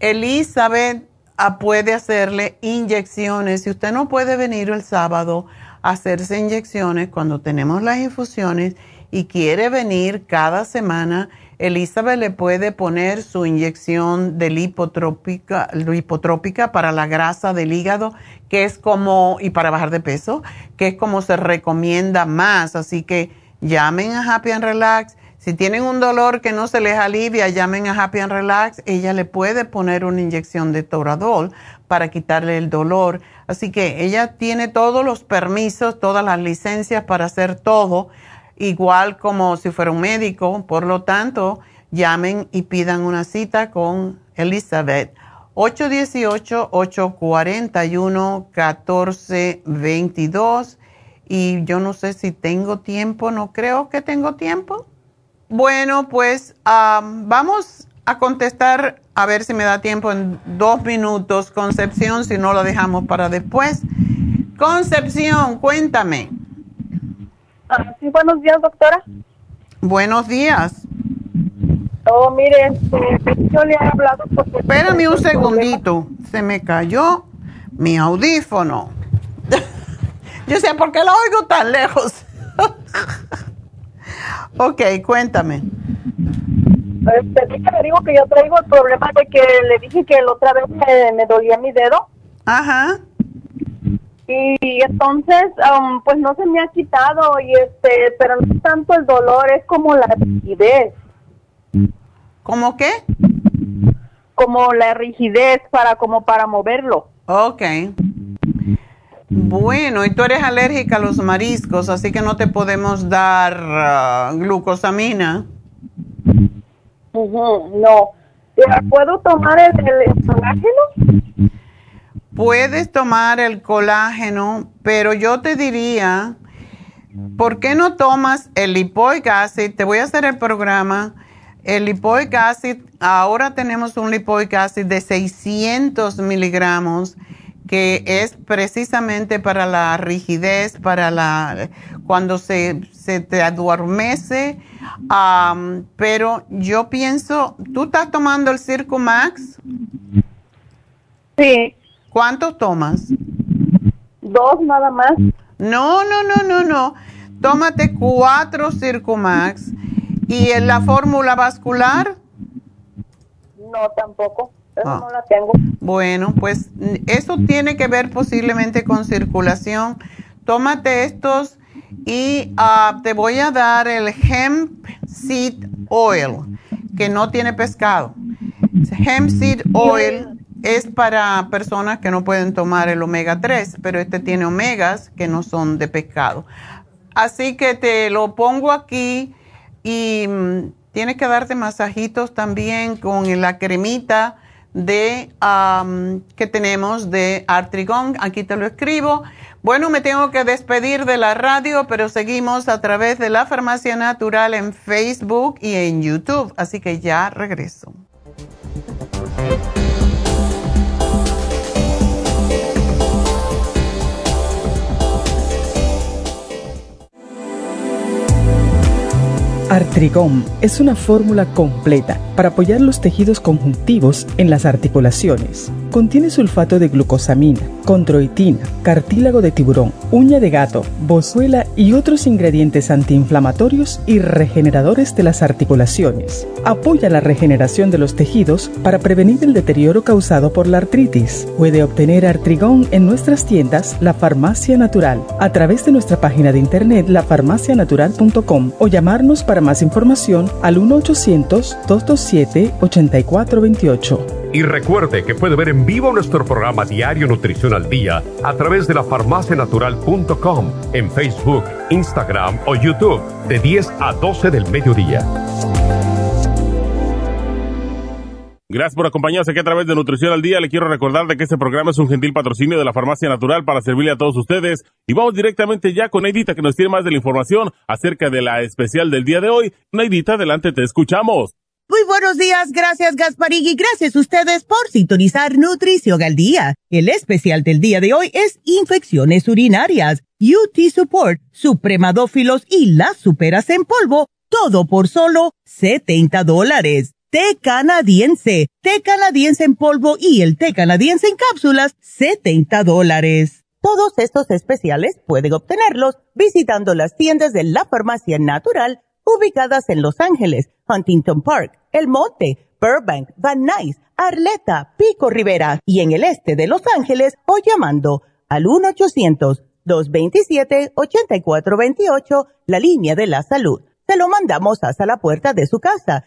Speaker 3: Elizabeth ah, puede hacerle inyecciones. Si usted no puede venir el sábado, hacerse inyecciones cuando tenemos las infusiones y quiere venir cada semana, Elizabeth le puede poner su inyección de lipotrópica, lipotrópica para la grasa del hígado, que es como, y para bajar de peso, que es como se recomienda más. Así que llamen a Happy and Relax. Si tienen un dolor que no se les alivia, llamen a Happy and Relax. Ella le puede poner una inyección de Toradol para quitarle el dolor. Así que ella tiene todos los permisos, todas las licencias para hacer todo, igual como si fuera un médico. Por lo tanto, llamen y pidan una cita con Elizabeth. 818-841-1422. Y yo no sé si tengo tiempo, no creo que tengo tiempo. Bueno, pues ah, vamos a contestar, a ver si me da tiempo en dos minutos. Concepción, si no lo dejamos para después. Concepción, cuéntame.
Speaker 6: Ah, sí, buenos días, doctora.
Speaker 3: Buenos días.
Speaker 6: Oh, mire, este, yo le he hablado.
Speaker 3: Espérame un segundito. Se me cayó mi audífono. yo sé, ¿por qué lo oigo tan lejos? ok, cuéntame.
Speaker 6: Este, le digo que yo traigo el problema de que le dije que la otra vez me, dolía mi dedo.
Speaker 3: Ajá.
Speaker 6: Y entonces, um, pues no se me ha quitado, y este, pero no es tanto el dolor, es como la rigidez.
Speaker 3: ¿Cómo qué?
Speaker 6: Como la rigidez para, como para moverlo.
Speaker 3: Ok. Bueno, y tú eres alérgica a los mariscos, así que no te podemos dar uh, glucosamina.
Speaker 6: No. ¿Puedo tomar el, colágeno?
Speaker 3: Puedes tomar el colágeno, pero yo te diría, ¿por qué no tomas el lipoic acid? Te voy a hacer el programa. El lipoic acid, ahora tenemos un lipoic acid de 600 miligramos que es precisamente para la rigidez, para la cuando se, se te adormece. pero yo pienso, ¿tú estás tomando el Circo Max?
Speaker 6: Sí.
Speaker 3: ¿Cuántos tomas?
Speaker 6: Dos nada más.
Speaker 3: No, no, no, no, no. Tómate cuatro Max. ¿Y en la fórmula vascular?
Speaker 6: No, tampoco. Ah. no la tengo.
Speaker 3: Bueno, pues eso tiene que ver posiblemente con circulación. Tómate estos y ah, te voy a dar el hemp seed oil, que no tiene pescado. Hemp seed oil es para personas que no pueden tomar el omega 3, pero este tiene omegas que no son de pescado. Así que te lo pongo aquí y mm, tienes que darte masajitos también con la cremita de que tenemos de Artrigón. Aquí te lo escribo. Bueno, me tengo que despedir de la radio, pero seguimos a través de la Farmacia Natural en Facebook y en YouTube. Así que ya regreso.
Speaker 7: Artrigón es una fórmula completa para apoyar los tejidos conjuntivos en las articulaciones. Contiene sulfato de glucosamina, condroitina, cartílago de tiburón, uña de gato, bozuela y otros ingredientes antiinflamatorios y regeneradores de las articulaciones. Apoya la regeneración de los tejidos para prevenir el deterioro causado por la artritis. Puede obtener Artrigón en nuestras tiendas La Farmacia Natural a través de nuestra página de internet lafarmacianatural.com o llamarnos para más información al 1 800 227 8428
Speaker 8: Y recuerde que puede ver en vivo nuestro programa Diario Nutrición al Día a través de la farmacianatural.com en Facebook, Instagram o YouTube de 10 a 12 del mediodía.
Speaker 5: Gracias por acompañarnos aquí a través de Nutrición al Día. Le quiero recordar de que este programa es un gentil patrocinio de la Farmacia Natural para servirle a todos ustedes. Y vamos directamente ya con Neidita que nos tiene más de la información acerca de la especial del día de hoy. Neidita, adelante, te escuchamos.
Speaker 4: Muy buenos días, gracias Gasparigui, gracias a ustedes por sintonizar Nutrición al Día. El especial del día de hoy es infecciones urinarias, UT Support, supremadófilos y las superas en polvo, todo por solo 70 dólares. Té canadiense, té canadiense en polvo y el té canadiense en cápsulas, 70 dólares. Todos estos especiales pueden obtenerlos visitando las tiendas de la farmacia natural ubicadas en Los Ángeles, Huntington Park, El Monte, Burbank, Van Nuys, Arleta, Pico Rivera y en el este de Los Ángeles o llamando al 1-800-227-8428, la línea de la salud. Se lo mandamos hasta la puerta de su casa.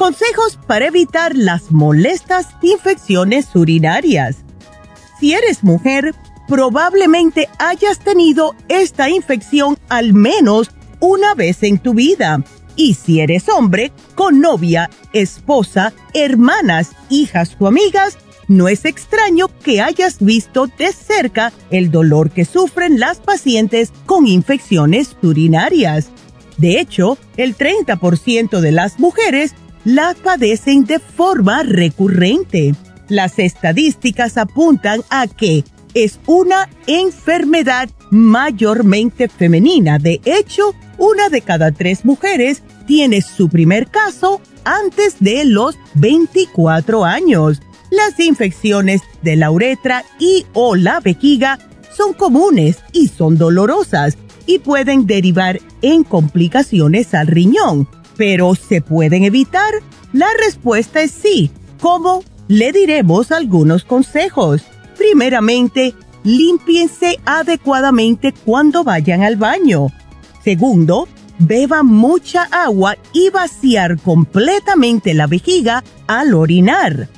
Speaker 4: Consejos para evitar las molestas infecciones urinarias. Si eres mujer, probablemente hayas tenido esta infección al menos una vez en tu vida. Y si eres hombre, con novia, esposa, hermanas, hijas o amigas, no es extraño que hayas visto de cerca el dolor que sufren las pacientes con infecciones urinarias. De hecho, el 30% de las mujeres la padecen de forma recurrente. Las estadísticas apuntan a que es una enfermedad mayormente femenina. De hecho, una de cada tres mujeres tiene su primer caso antes de los 24 años. Las infecciones de la uretra y o la vejiga son comunes y son dolorosas y pueden derivar en complicaciones al riñón pero ¿se pueden evitar? La respuesta es sí. ¿Cómo? Le diremos algunos consejos. Primeramente, límpiense adecuadamente cuando vayan al baño. Segundo, beban mucha agua y vaciar completamente la vejiga al orinar.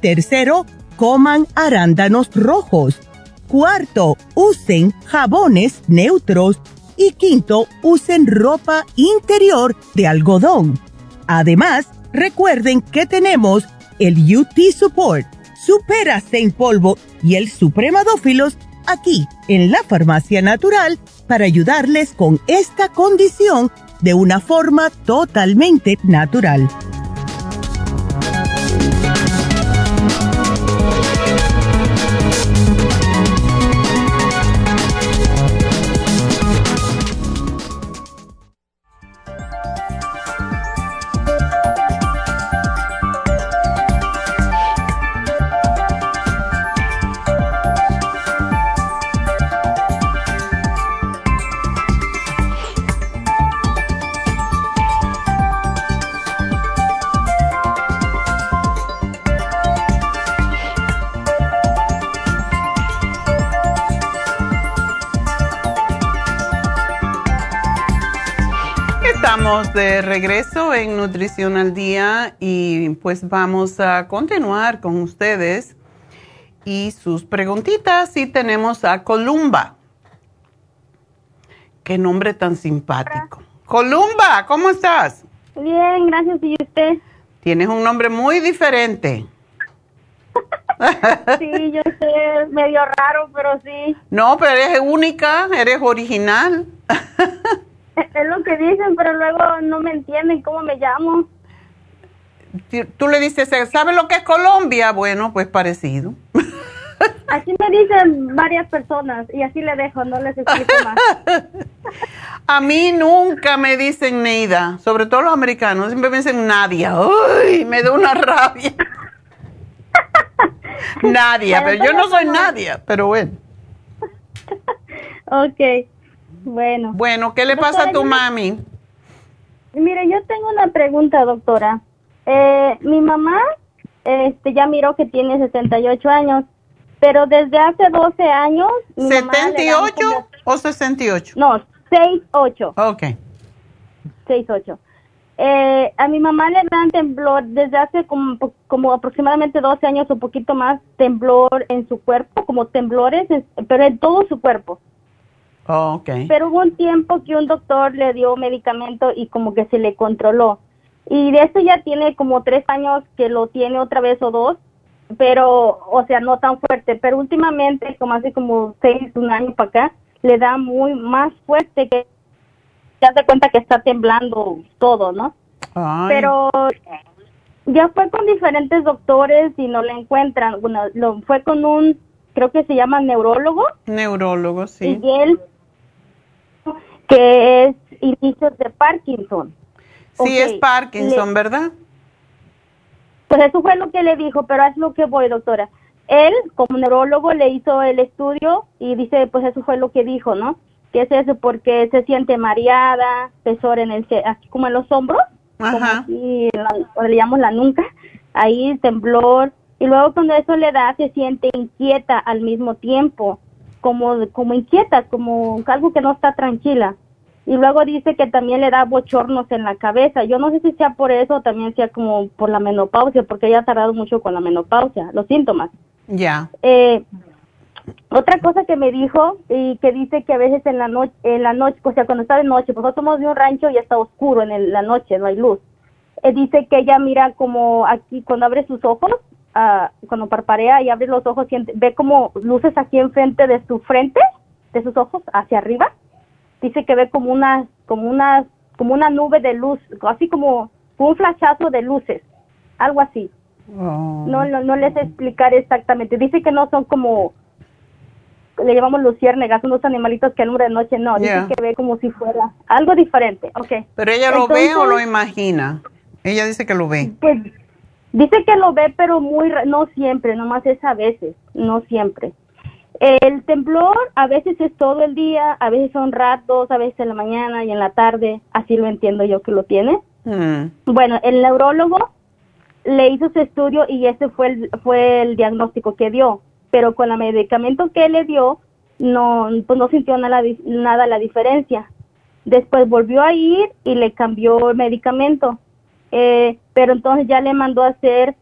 Speaker 4: Tercero, coman arándanos rojos. Cuarto, usen jabones neutros y quinto, usen ropa interior de algodón. Además, recuerden que tenemos el UT Support, Supera en polvo y el Supremadófilos aquí en la Farmacia Natural para ayudarles con esta condición de una forma totalmente natural.
Speaker 3: De regreso en Nutrición al Día y pues vamos a continuar con ustedes. y sus preguntitas. Y tenemos a Columba. Qué nombre tan simpático. Columba, ¿cómo estás?
Speaker 9: Bien, gracias. ¿Y usted?
Speaker 3: Tienes un nombre muy diferente.
Speaker 9: sí, yo sé, medio raro, pero sí.
Speaker 3: No, pero eres única, eres original.
Speaker 9: es lo que dicen, pero luego no me entienden cómo me llamo.
Speaker 3: Tú le dices, ¿sabes lo que es Colombia? Bueno, pues parecido.
Speaker 9: Así me dicen varias personas y así le dejo, no les explico más.
Speaker 3: A mí nunca me dicen Neida, sobre todo los americanos, siempre me dicen Nadia. Uy, me da una rabia. Nadia, pero yo no soy Nadia, pero bueno.
Speaker 9: ok, bueno.
Speaker 3: Bueno, ¿qué le pasa a tu mami?
Speaker 9: Mire, yo tengo una pregunta, doctora. Eh, mi mamá este, ya miró que tiene 68 años pero desde hace 12 años...
Speaker 3: ¿78 o 68?
Speaker 9: No, 68.
Speaker 3: Ok.
Speaker 9: 68. Eh, a mi mamá le dan temblor desde hace como, como aproximadamente 12 años o poquito más, temblor en su cuerpo, como temblores, pero en todo su cuerpo.
Speaker 3: Oh, okay.
Speaker 9: Pero hubo un tiempo que un doctor le dio medicamento y como que se le controló. Y de eso ya tiene como tres años que lo tiene otra vez o dos pero, o sea, no tan fuerte, pero últimamente, como hace como seis, un año para acá, le da muy más fuerte que se hace cuenta que está temblando todo, ¿no? Pero ya fue con diferentes doctores y no le encuentran. Bueno, lo, fue con un, creo que se llama neurólogo.
Speaker 3: Neurólogo, sí.
Speaker 9: Y él, que es inicios de Parkinson.
Speaker 3: Sí, es Parkinson, ¿verdad?
Speaker 9: Pues eso fue lo que le dijo, pero es lo que voy, doctora. Él, como neurólogo, le hizo el estudio y dice, pues eso fue lo que dijo, ¿no? Que es eso porque se siente mareada, pesor en el, así como en los hombros, Ajá. y le llamamos la nuca, ahí temblor, y luego cuando eso le da, se siente inquieta al mismo tiempo, como, como inquieta, como algo que no está tranquila y luego dice que también le da bochornos en la cabeza. Yo no sé si sea por eso o también sea como por la menopausia, porque ella ha tardado mucho con la menopausia, los síntomas.
Speaker 3: Ya.
Speaker 9: Eh, otra cosa que me dijo y que dice que a veces en la noche, en la noche, o sea, cuando está de noche, pues nosotros somos de un rancho y está oscuro en la noche, no hay luz. Eh, dice que ella mira como aquí cuando abre sus ojos, uh, cuando parparea y abre los ojos, siente, ve como luces aquí enfrente de su frente, de sus ojos hacia arriba dice que ve como una, como una, como una nube de luz, así como un flashazo de luces, algo así. Oh. No, no, no les explicar exactamente. Dice que no son como, le llamamos luciérnegas, unos animalitos que alumbran de noche, no. Dice que ve como si fuera algo diferente.
Speaker 3: ¿Pero ella lo ve o lo imagina? Ella dice que lo ve.
Speaker 9: Pues dice que lo ve, pero muy, no siempre, nomás es a veces, no siempre. El temblor a veces es todo el día, a veces son ratos, a veces en la mañana y en la tarde, así lo entiendo yo que lo tiene. Mm. Bueno, el neurólogo le hizo su estudio y ese fue el, fue el diagnóstico que dio, pero con el medicamento que le dio no, pues no sintió nada, nada la diferencia. Después volvió a ir y le cambió el medicamento, eh, pero entonces ya le mandó a hacer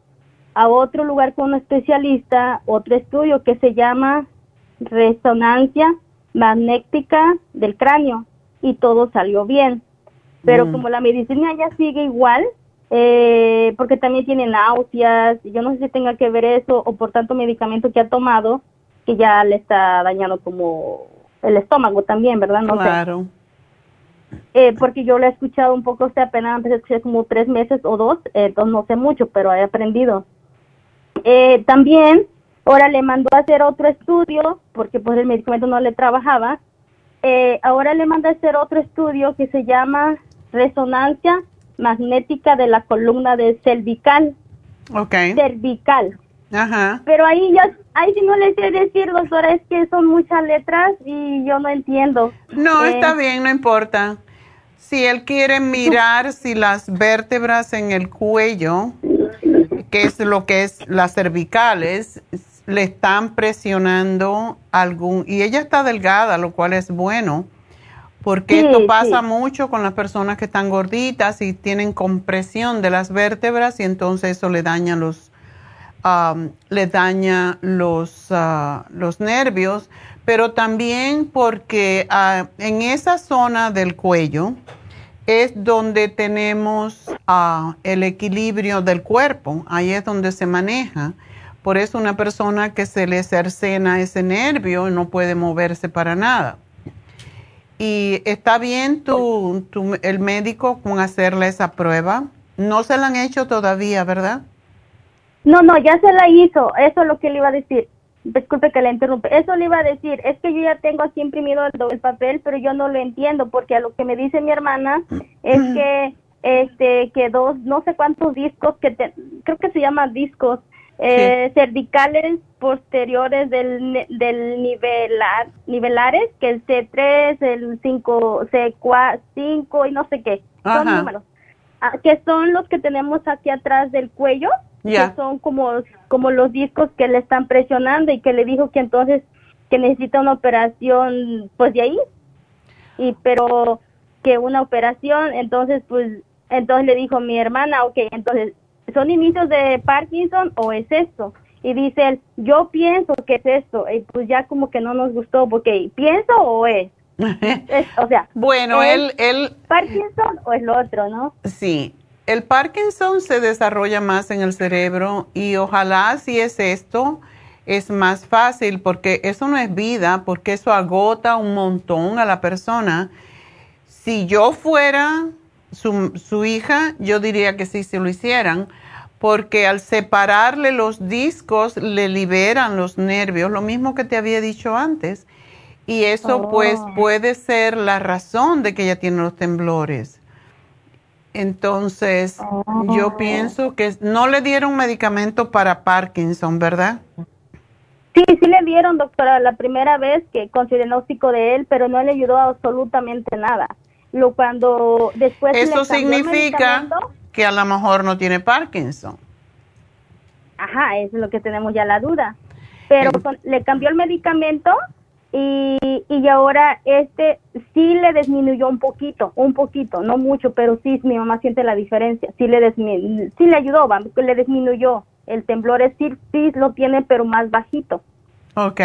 Speaker 9: a otro lugar con un especialista otro estudio que se llama resonancia magnética del cráneo y todo salió bien. Pero mm. como la medicina ya sigue igual, eh, porque también tiene náuseas, yo no sé si tenga que ver eso o por tanto medicamento que ha tomado que ya le está dañando como el estómago también, ¿verdad? No
Speaker 3: claro.
Speaker 9: Eh, porque yo lo he escuchado un poco, usted apenas empecé a escuchar como tres meses o dos, eh, entonces no sé mucho, pero he aprendido. también Ahora le mandó a hacer otro estudio porque pues el medicamento no le trabajaba. Eh, ahora le manda a hacer otro estudio que se llama resonancia magnética de la columna de cervical.
Speaker 3: Ok.
Speaker 9: Cervical.
Speaker 3: Ajá.
Speaker 9: Pero ahí ya, ahí sí no le sé decir, doctora, es que son muchas letras y yo no entiendo.
Speaker 3: No, está eh, bien, no importa. Si él quiere mirar si las vértebras en el cuello, que es lo que es las cervicales, le están presionando algún, y ella está delgada, lo cual es bueno, porque esto pasa mucho con las personas que están gorditas y tienen compresión de las vértebras y entonces eso le daña los, um, le daña los, ah, los nervios, pero también porque ah, en esa zona del cuello es donde tenemos ah, el equilibrio del cuerpo, ahí es donde se maneja. Por eso una persona que se le cercena ese nervio no puede moverse para nada. Y está bien tu, el médico con hacerle esa prueba. No se la han hecho todavía, ¿verdad?
Speaker 9: No, no, ya se la hizo. Eso es lo que le iba a decir. Disculpe que le interrumpe. Eso le iba a decir. Es que yo ya tengo aquí imprimido el, papel, pero yo no lo entiendo porque a lo que me dice mi hermana es que este que dos no sé cuántos discos que creo que se llaman discos eh, cervicales posteriores del, del nivelar, nivelares, que el C3, el 5, C4, 5 y no sé qué. Son números. Ah, que son los que tenemos aquí atrás del cuello, que son como, como los discos que le están presionando y que le dijo que entonces que necesita una operación pues de ahí. Y pero que una operación, entonces pues entonces le dijo mi hermana, ok, entonces ¿son inicios de Parkinson o es esto? Y dice él, yo pienso que es esto. Y pues ya como que no nos gustó, porque ¿pienso o es? o sea,
Speaker 3: bueno, él, él...
Speaker 9: Parkinson o es lo otro, ¿no?
Speaker 3: Sí, el Parkinson se desarrolla más en el cerebro y ojalá si es esto, es más fácil porque eso no es vida, porque eso agota un montón a la persona. Si yo fuera su, su hija, yo diría que sí, si lo hicieran, porque al separarle los discos le liberan los nervios, lo mismo que te había dicho antes. Y eso pues oh. puede ser la razón de que ella tiene los temblores. Entonces, yo oh. pienso que no le dieron medicamento para Parkinson, ¿verdad?
Speaker 9: Sí, sí le dieron, doctora, la primera vez que con su diagnóstico de él, pero no le ayudó absolutamente nada. Lo cuando después
Speaker 3: Eso significa que a lo mejor no tiene Parkinson.
Speaker 9: Ajá, eso es lo que tenemos ya la duda. Pero le cambió el medicamento y, y ahora este sí le disminuyó un poquito, un poquito, no mucho, pero sí mi mamá siente la diferencia. Sí le, sí le ayudó, le disminuyó. El temblor es sí, sí lo tiene, pero más bajito.
Speaker 3: Ok.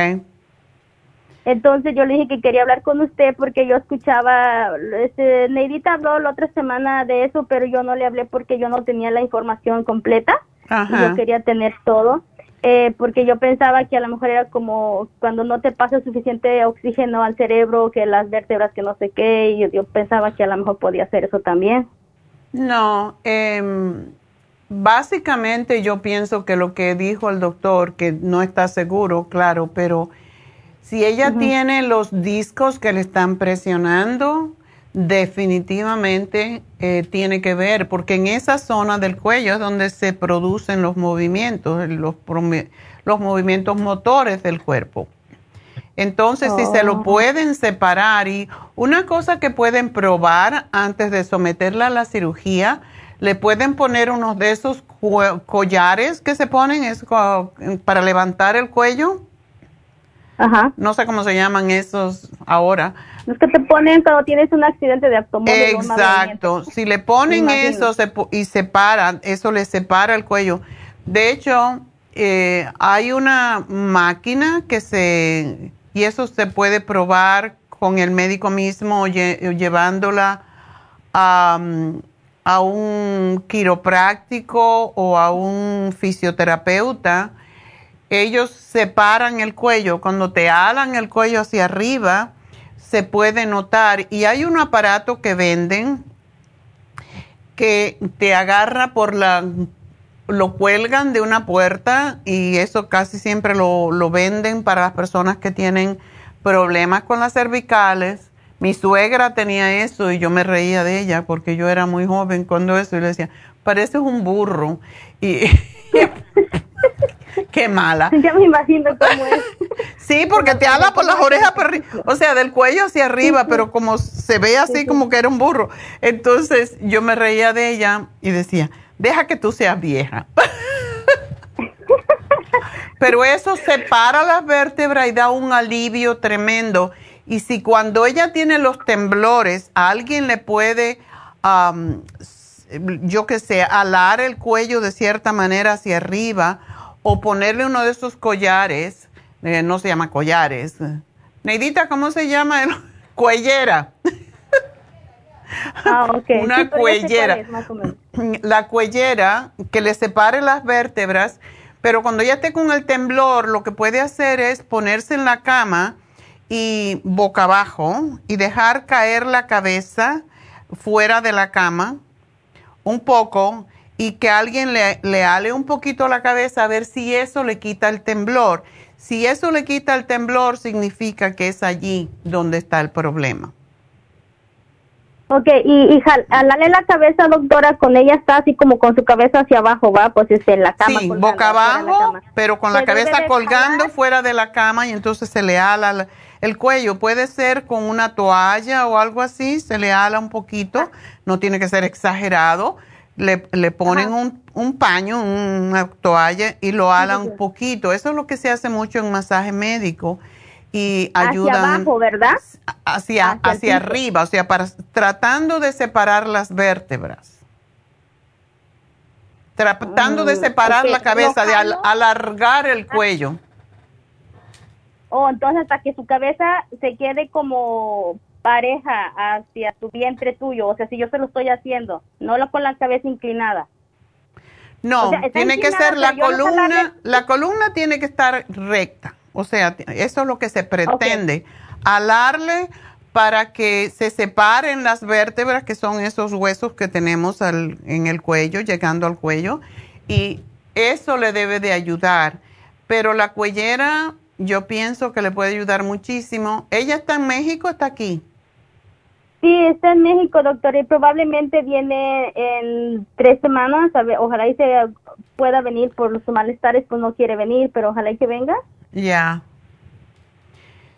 Speaker 9: Entonces yo le dije que quería hablar con usted porque yo escuchaba, este, Neidita habló la otra semana de eso, pero yo no le hablé porque yo no tenía la información completa. yo quería tener todo, eh, porque yo pensaba que a lo mejor era como cuando no te pasa suficiente oxígeno al cerebro, que las vértebras, que no sé qué, y yo, pensaba que a lo mejor podía hacer eso también.
Speaker 3: No, eh, básicamente yo pienso que lo que dijo el doctor, que no está seguro, claro, pero si ella tiene los discos que le están presionando, definitivamente eh, tiene que ver, porque en esa zona del cuello es donde se producen los movimientos, los, los movimientos motores del cuerpo. Entonces, si se lo oh. pueden separar y una cosa que pueden probar antes de someterla a la cirugía, le pueden poner unos de esos collares que se ponen es para levantar el cuello
Speaker 9: Ajá.
Speaker 3: No sé cómo se llaman esos ahora.
Speaker 9: Los que te ponen cuando tienes un accidente de automóvil.
Speaker 3: Exacto. Si le ponen eso se, y separan, eso le separa el cuello. De hecho, eh, hay una máquina que se, y eso se puede probar con el médico mismo llevándola a, a un quiropráctico o a un fisioterapeuta ellos separan el cuello, cuando te alan el cuello hacia arriba, se puede notar. Y hay un aparato que venden que te agarra por la, lo cuelgan de una puerta y eso casi siempre lo, lo venden para las personas que tienen problemas con las cervicales. Mi suegra tenía eso y yo me reía de ella porque yo era muy joven cuando eso y le decía, pareces un burro. Y Qué mala.
Speaker 9: Ya me imagino cómo es.
Speaker 3: sí, porque te habla por las orejas, o sea, del cuello hacia arriba, pero como se ve así como que era un burro. Entonces yo me reía de ella y decía, deja que tú seas vieja. pero eso separa las vértebras y da un alivio tremendo. Y si cuando ella tiene los temblores, alguien le puede, yo qué sé, alar el cuello de cierta manera hacia arriba, o ponerle uno de esos collares, eh, no se llama collares. Neidita, ¿cómo se llama? cuellera.
Speaker 9: Ah, ok.
Speaker 3: Una cuellera. La cuellera que le separe las vértebras, pero cuando ya esté con el temblor, lo que puede hacer es ponerse en la cama y boca abajo y dejar caer la cabeza fuera de la cama un poco y que alguien le, le ale un poquito la cabeza a ver si eso le quita el temblor. Si eso le quita el temblor, significa que es allí donde está el problema.
Speaker 9: Ok, y, y la cabeza, doctora, con ella está así como con su cabeza hacia abajo, ¿va? Pues es en la cama.
Speaker 3: Sí, boca abajo, pero con la cabeza colgando fuera de la cama y entonces se le ala el cuello. Puede ser con una toalla o algo así, se le ala un poquito, no tiene que ser exagerado. Le, le ponen un, un, paño, una toalla y lo alan un poquito. Eso es lo que se hace mucho en masaje médico y ayudan
Speaker 9: hacia abajo, ¿verdad?
Speaker 3: Hacia, hacia, arriba, o sea, para, tratando de separar las vértebras. Tratando de mm, separar la cabeza, de alargar el cuello.
Speaker 9: Oh, entonces hasta que su cabeza se quede como pareja hacia tu vientre tuyo, o sea, si yo se lo estoy haciendo, no lo con la cabeza inclinada.
Speaker 3: No, tiene que ser la columna, la columna tiene que estar recta. O sea, eso es lo que se pretende. Alarle para que se separen las vértebras, que son esos huesos que tenemos en el cuello, llegando al cuello, y eso le debe de ayudar. Pero la cuellera, yo pienso que le puede ayudar muchísimo. ¿Ella está en México está aquí?
Speaker 9: Sí, está en México, doctor, y probablemente viene en tres semanas. ojalá y se pueda venir por los malestares, pues no quiere venir, pero ojalá y que venga.
Speaker 3: Ya.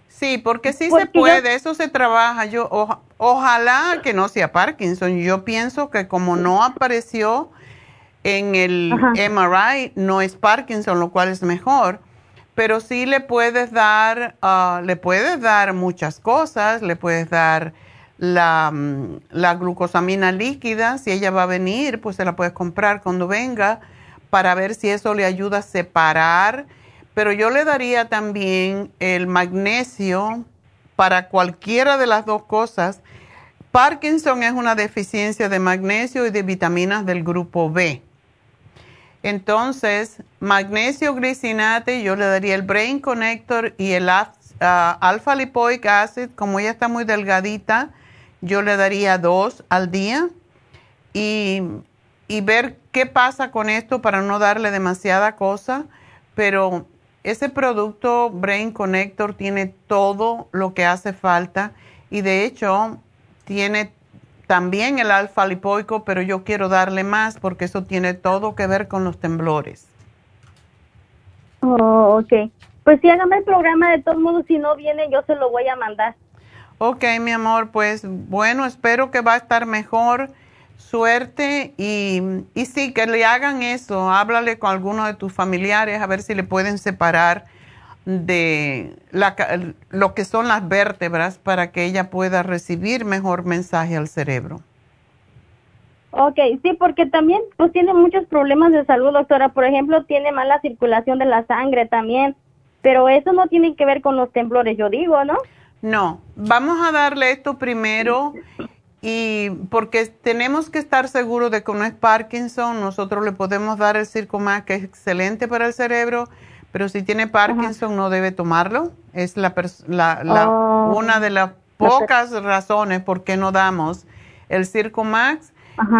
Speaker 3: Sí, porque sí se puede, eso se trabaja. Yo ojalá que no sea Parkinson. Yo pienso que como no apareció en el MRI, no es Parkinson, lo cual es mejor. Pero sí le puedes dar, ah, le puedes dar muchas cosas, le puedes dar la, mm, la glucosamina líquida, si ella va a venir, pues se la puedes comprar cuando venga para ver si eso le ayuda a separar pero yo le daría también el magnesio para cualquiera de las dos cosas. Parkinson es una deficiencia de magnesio y de vitaminas del grupo B. Entonces, magnesio glicinate, yo le daría el Brain Connector y el uh, alfa lipoic acid, como ella está muy delgadita, yo le daría dos al día y, y ver qué pasa con esto para no darle demasiada cosa, pero ese producto Brain Connector tiene todo lo que hace falta y de hecho tiene también el alfa lipoico, pero yo quiero darle más porque eso tiene todo que ver con los temblores.
Speaker 9: Oh, ok. Pues sí, hágame el programa de todos modos, si no viene yo se lo voy a mandar.
Speaker 3: Ok, mi amor, pues bueno, espero que va a estar mejor suerte y, y sí, que le hagan eso, háblale con alguno de tus familiares a ver si le pueden separar de la, lo que son las vértebras para que ella pueda recibir mejor mensaje al cerebro.
Speaker 9: Ok, sí, porque también pues tiene muchos problemas de salud, doctora. Por ejemplo, tiene mala circulación de la sangre también, pero eso no tiene que ver con los temblores, yo digo, ¿no?
Speaker 3: No, vamos a darle esto primero y porque tenemos que estar seguros de que no es Parkinson, nosotros le podemos dar el Circumax que es excelente para el cerebro, pero si tiene Parkinson no debe tomarlo. Es la, la, oh. una de las pocas razones por qué no damos el Circumax.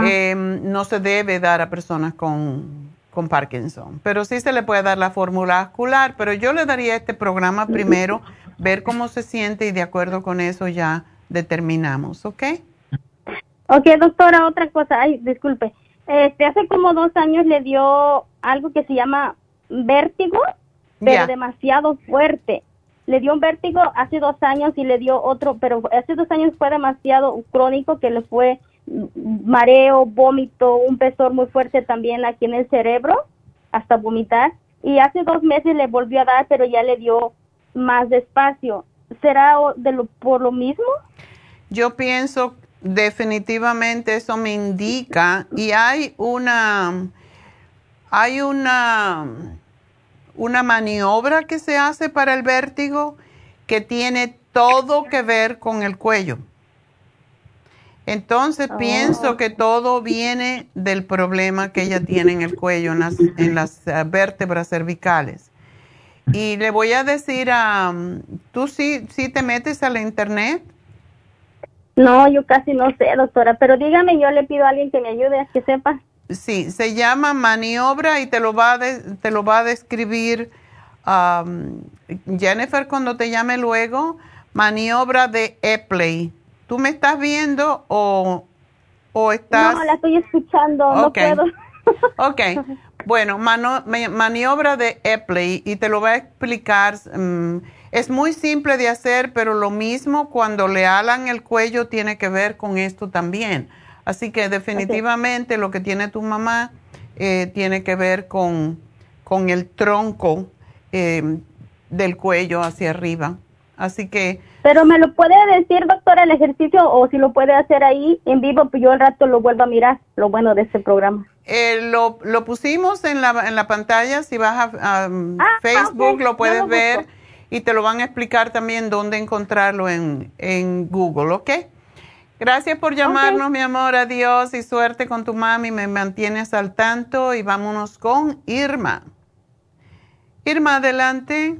Speaker 3: Eh, no se debe dar a personas con, con Parkinson, pero sí se le puede dar la fórmula vascular, pero yo le daría este programa primero, ver cómo se siente y de acuerdo con eso ya determinamos, ¿ok?
Speaker 9: Ok, doctora, otra cosa, ay, disculpe. Este, hace como dos años le dio algo que se llama vértigo, pero demasiado fuerte. Le dio un vértigo hace dos años y le dio otro, pero hace dos años fue demasiado crónico que le fue mareo, vómito, un pesor muy fuerte también aquí en el cerebro, hasta vomitar. Y hace dos meses le volvió a dar, pero ya le dio más despacio. ¿Será de lo, por lo mismo?
Speaker 3: Yo pienso definitivamente eso me indica y hay una hay una una maniobra que se hace para el vértigo que tiene todo que ver con el cuello. Entonces
Speaker 9: Oh.
Speaker 3: pienso que todo viene del problema que ella tiene en el cuello, en las, en las, eh, vértebras cervicales. Y le voy a decir a, mm, ¿tú sí, sí te metes a la internet?
Speaker 9: No, yo casi no sé, doctora, pero dígame, yo le pido a alguien que me ayude, que sepa.
Speaker 3: Sí, se llama maniobra y te lo va a, de- te lo va a describir am, Jennifer cuando te llame luego. Maniobra de Epley. ¿Tú me estás viendo o, o estás...?
Speaker 9: No, la estoy escuchando,
Speaker 3: Ok.
Speaker 9: no puedo.
Speaker 3: Ok, bueno, mano- maniobra de Epley y te lo voy a explicar. mm, es muy simple de hacer, pero lo mismo cuando le alan el cuello tiene que ver con esto también. Así que definitivamente lo que tiene tu mamá eh, tiene que ver con, con el tronco eh, del cuello hacia arriba. Así que
Speaker 9: Pero me lo puede decir, doctora, el ejercicio o si lo puede hacer ahí en vivo, pues yo al rato lo vuelvo a mirar, lo bueno de este programa.
Speaker 3: Eh, lo, lo pusimos en la, en la pantalla, si vas a, a, um, Facebook
Speaker 9: ok,
Speaker 3: lo puedes
Speaker 9: lo
Speaker 3: ver y te lo van a explicar también dónde encontrarlo en, en Google, ¿ok? Gracias por llamarnos, mi amor, adiós y suerte con tu mami, me mantienes al tanto y vámonos con Irma. Irma, adelante.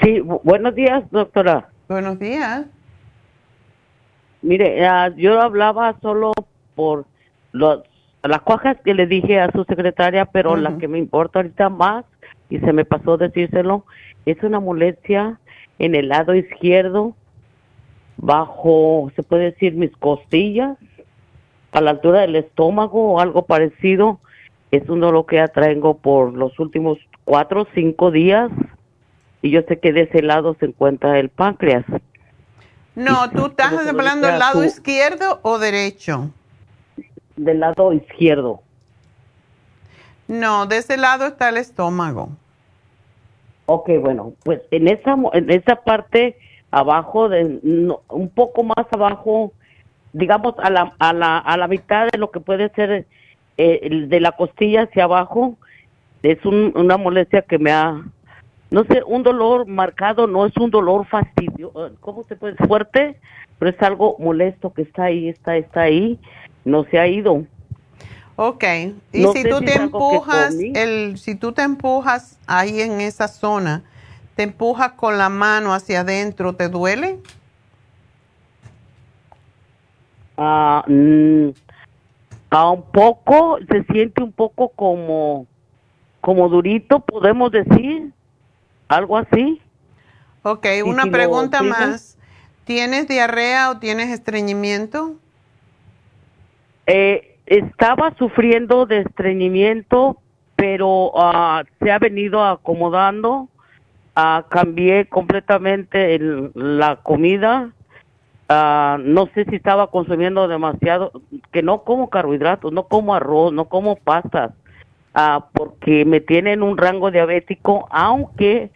Speaker 10: Sí, bu- buenos días, doctora.
Speaker 3: Buenos días.
Speaker 10: Mire, ah, yo hablaba solo por los, las cuajas que le dije a su secretaria, pero la que me importa ahorita más, y se me pasó decírselo, es una molestia en el lado izquierdo, bajo, se puede decir, mis costillas, a la altura del estómago o algo parecido. Es un dolor que ya traigo por los últimos cuatro o cinco días, y yo sé que de ese lado se encuentra el páncreas.
Speaker 3: No, ¿tú estás hablando del lado izquierdo o derecho?
Speaker 10: Del lado izquierdo.
Speaker 3: No, de ese lado está el estómago.
Speaker 10: Ok, bueno, pues en esa en esa parte abajo de no, un poco más abajo, digamos a la a la a la mitad de lo que puede ser eh, de la costilla hacia abajo, es un- una molestia que me ha no sé, un dolor marcado, no es un dolor fastidioso, ¿cómo se puede? Fuerte, pero es algo molesto que está ahí, está, está ahí, no se ha ido.
Speaker 3: Ok, y
Speaker 10: No
Speaker 3: si tú
Speaker 10: si
Speaker 3: te empujas, el, si tú te empujas ahí en esa zona, te empujas con la mano hacia adentro, ¿te duele?
Speaker 10: Ah, mm, a un poco, se siente un poco como, como durito, podemos decir, algo así.
Speaker 3: Ok,
Speaker 10: Y
Speaker 3: una
Speaker 10: si
Speaker 3: pregunta más. ¿Tienes diarrea o tienes estreñimiento?
Speaker 10: Eh, estaba sufriendo de estreñimiento, pero ah, se ha venido acomodando. Ah, cambié completamente el- la comida. Ah, no sé si estaba consumiendo demasiado, que no como carbohidratos, no como arroz, no como pastas, ah, porque me tienen un rango diabético, aunque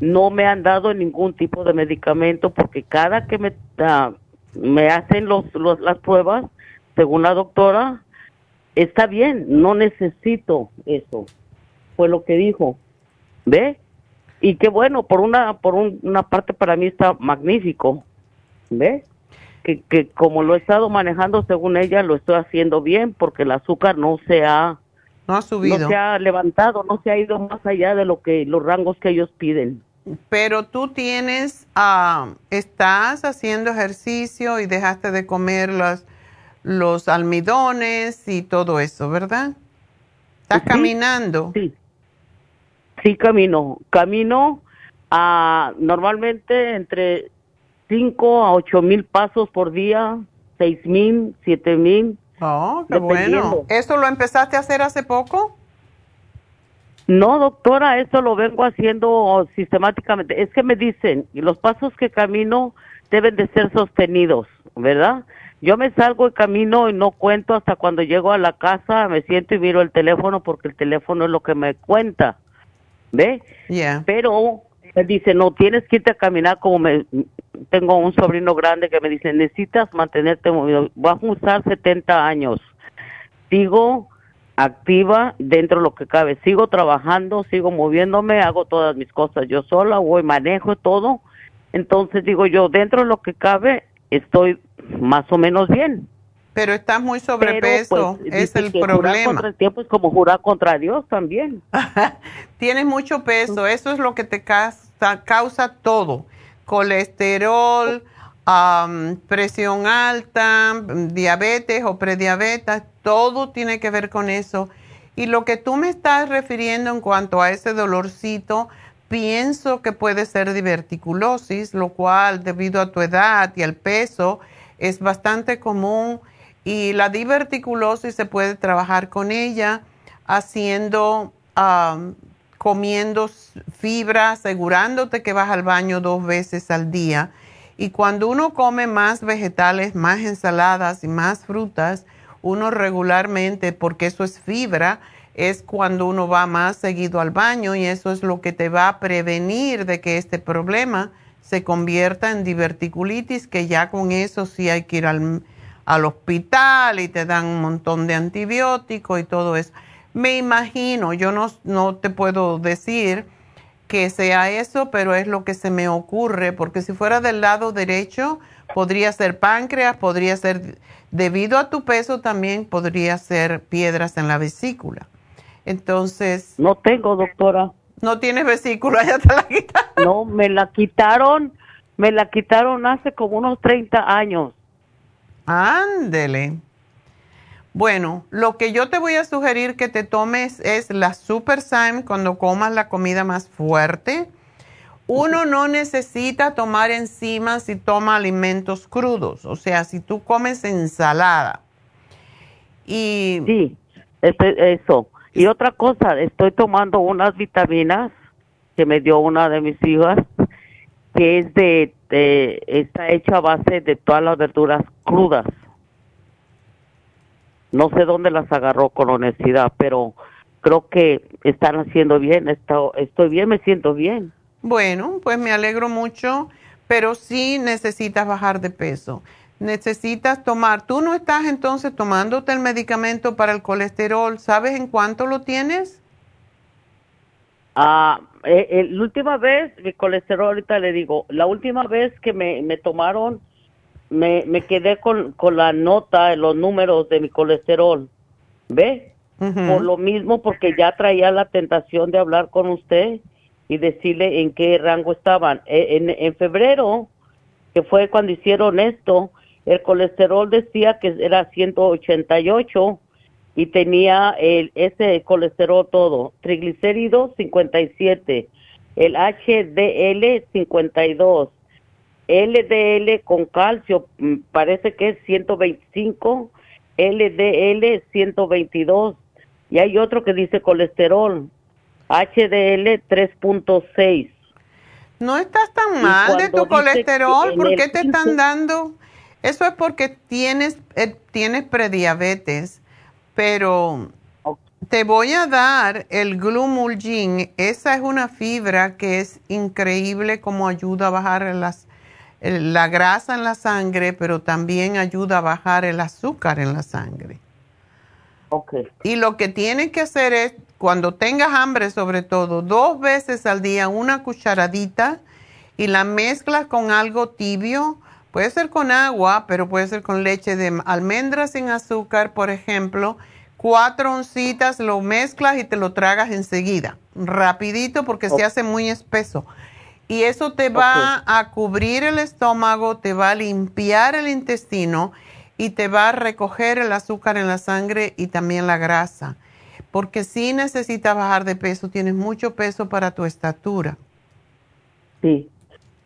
Speaker 10: no me han dado ningún tipo de medicamento, porque cada que me, ah, me hacen los, los- las pruebas, según la doctora, está bien, no necesito eso. Fue lo que dijo. ¿Ve? Y qué bueno, por una por un- una parte para mí está magnífico. ¿Ve? Que, que como lo he estado manejando según ella, lo estoy haciendo bien porque el azúcar no se ha
Speaker 3: No ha subido.
Speaker 10: no se ha levantado, no se ha ido más allá de lo que los rangos que ellos piden.
Speaker 3: Pero tú tienes, ah, estás haciendo ejercicio y dejaste de comer los, los almidones y todo eso, ¿verdad? Estás
Speaker 10: Sí,
Speaker 3: caminando.
Speaker 10: Sí. Sí, camino. Camino a normalmente entre 5 a 8 mil pasos por día, 6 mil, 7 mil.
Speaker 3: Oh, qué bueno. ¿Eso lo empezaste a hacer hace poco?
Speaker 10: No, doctora, eso lo vengo haciendo sistemáticamente. Es que me dicen, los pasos que camino deben de ser sostenidos, ¿verdad? Yo me salgo y camino y no cuento hasta cuando llego a la casa, me siento y miro el teléfono porque el teléfono es lo que me cuenta, ¿ve?
Speaker 3: Yeah.
Speaker 10: Pero me dice, no, tienes que irte a caminar como me... Tengo un sobrino grande que me dice, necesitas mantenerte movido. Vas a usar 70 años. Sigo activa dentro de lo que cabe. Sigo trabajando, sigo moviéndome, hago todas mis cosas yo sola, voy, manejo todo. Entonces digo yo, dentro de lo que cabe, estoy más o menos bien.
Speaker 3: Pero estás muy sobrepeso,
Speaker 10: pues,
Speaker 3: es el
Speaker 10: que Jurar
Speaker 3: problema.
Speaker 10: contra el tiempo es como jurar contra Dios también.
Speaker 3: Tienes mucho peso, eso es lo que te causa, causa todo. Colesterol, presión alta, diabetes o prediabetes, todo tiene que ver con eso. Y lo que tú me estás refiriendo en cuanto a ese dolorcito, pienso que puede ser diverticulosis, lo cual debido a tu edad y al peso es bastante común y la diverticulosis se puede trabajar con ella haciendo, comiendo fibra, asegurándote que vas al baño dos veces al día. Y cuando uno come más vegetales, más ensaladas y más frutas, uno regularmente, porque eso es fibra, es cuando uno va más seguido al baño y eso es lo que te va a prevenir de que este problema se convierta en diverticulitis, que ya con eso sí hay que ir al, al hospital y te dan un montón de antibióticos y todo eso. Me imagino, yo no, no te puedo decir que sea eso, pero es lo que se me ocurre, porque si fuera del lado derecho, podría ser páncreas, podría ser, debido a tu peso también podría ser piedras en la vesícula. Entonces...
Speaker 10: No tengo, doctora.
Speaker 3: No tienes vesícula, ya te la quitaron.
Speaker 10: No, me la quitaron, me la quitaron hace como unos 30 años.
Speaker 3: Ándele. Bueno, lo que yo te voy a sugerir que te tomes es la Super Syme cuando comas la comida más fuerte. Uno no necesita tomar enzimas si toma alimentos crudos, o sea, si tú comes ensalada. Y
Speaker 10: Sí, este- eso. Y otra cosa, estoy tomando unas vitaminas que me dio una de mis hijas, que es de, de- está hecha a base de todas las verduras crudas. No sé dónde las agarró con honestidad, pero creo que están haciendo bien. Esto- estoy bien, me siento bien.
Speaker 3: Bueno, pues me alegro mucho, pero sí necesitas bajar de peso. Necesitas tomar, tú no estás entonces tomándote el medicamento para el colesterol, ¿sabes en cuánto lo tienes?
Speaker 10: Ah, eh, eh, la última vez, mi colesterol, ahorita le digo, la última vez que me, me tomaron, me, me quedé con, con la nota, los números de mi colesterol. ¿Ve? Por lo mismo, porque ya traía la tentación de hablar con usted y decirle en qué rango estaban. Eh, En, en febrero, que fue cuando hicieron esto, el colesterol decía que era 188 y tenía el ese colesterol todo, triglicéridos 57, el HDL 52, LDL con calcio mm, parece que es 125, LDL 122 y hay otro que dice colesterol HDL 3.6.
Speaker 3: No estás tan mal de tu colesterol, ¿por qué te
Speaker 10: 15?
Speaker 3: están dando? Eso es porque tienes, eh, tienes prediabetes, pero te voy a dar el glumulgin. Esa es una fibra que es increíble como ayuda a bajar las, la grasa en la sangre, pero también ayuda a bajar el azúcar en la sangre.
Speaker 10: Okay.
Speaker 3: Y lo que tienes que hacer es, cuando tengas hambre sobre todo, dos veces al día una cucharadita y la mezclas con algo tibio. Puede ser con agua, pero puede ser con leche de almendras sin azúcar, por ejemplo. Cuatro oncitas, lo mezclas y te lo tragas enseguida, rapidito porque se hace muy espeso. Y eso te va a cubrir el estómago, te va a limpiar el intestino y te va a recoger el azúcar en la sangre y también la grasa. Porque si necesitas bajar de peso, tienes mucho peso para tu estatura.
Speaker 10: Sí,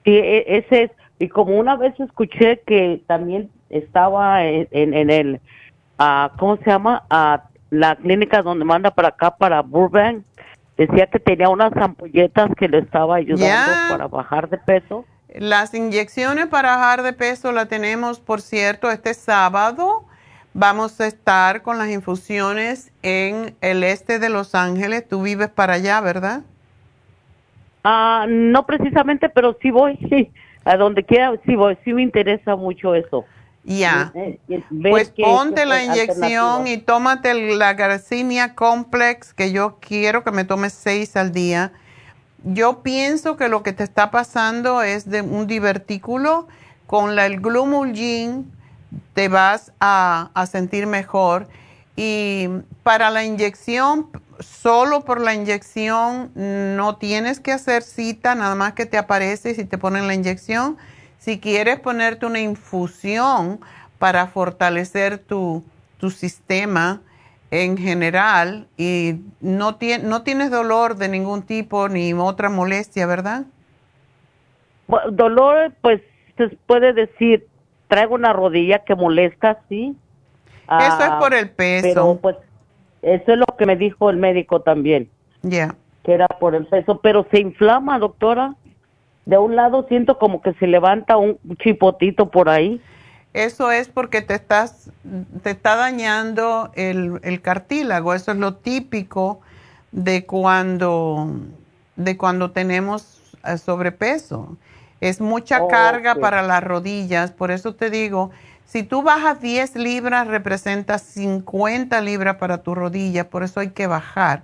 Speaker 10: sí, e- ese es, y como una vez escuché que también estaba en, en, en el, ah, ¿cómo se llama? Ah, la clínica donde manda para acá, para Burbank, decía que tenía unas ampolletas que le estaba ayudando para bajar de peso.
Speaker 3: Las inyecciones para bajar de peso la tenemos, por cierto, este sábado. Vamos a estar con las infusiones en el este de Los Ángeles. Tú vives para allá, ¿verdad?
Speaker 10: Ah, no precisamente, pero sí voy, sí, a donde quiera, sí voy, sí me interesa mucho eso.
Speaker 3: Ya. Pues ponte la inyección y tómate la Garcinia Complex, que yo quiero que me tomes seis al día. Yo pienso que lo que te está pasando es de un divertículo. Con la, el Glumulgin te vas a, a sentir mejor. Y para la inyección, solo por la inyección, no tienes que hacer cita, nada más que te aparece si te ponen la inyección. Si quieres ponerte una infusión para fortalecer tu, tu sistema en general y no, tie- no tienes dolor de ningún tipo ni otra molestia, ¿verdad?
Speaker 10: Dolor, pues se puede decir, traigo una rodilla que molesta, sí.
Speaker 3: Eso es
Speaker 10: Ah,
Speaker 3: por el peso.
Speaker 10: Pero pues eso es lo que me dijo el médico también.
Speaker 3: Ya.
Speaker 10: Que era por el peso, pero se inflama, doctora. De un lado siento como que se levanta un chipotito por ahí.
Speaker 3: Eso es porque te estás, te está dañando el, el cartílago. Eso es lo típico de cuando, de cuando tenemos eh, sobrepeso. Es mucha
Speaker 11: Oh,
Speaker 3: carga para las rodillas. Por eso te digo, si tú bajas 10 libras, representa 50 libras para tu rodilla. Por eso hay que bajar.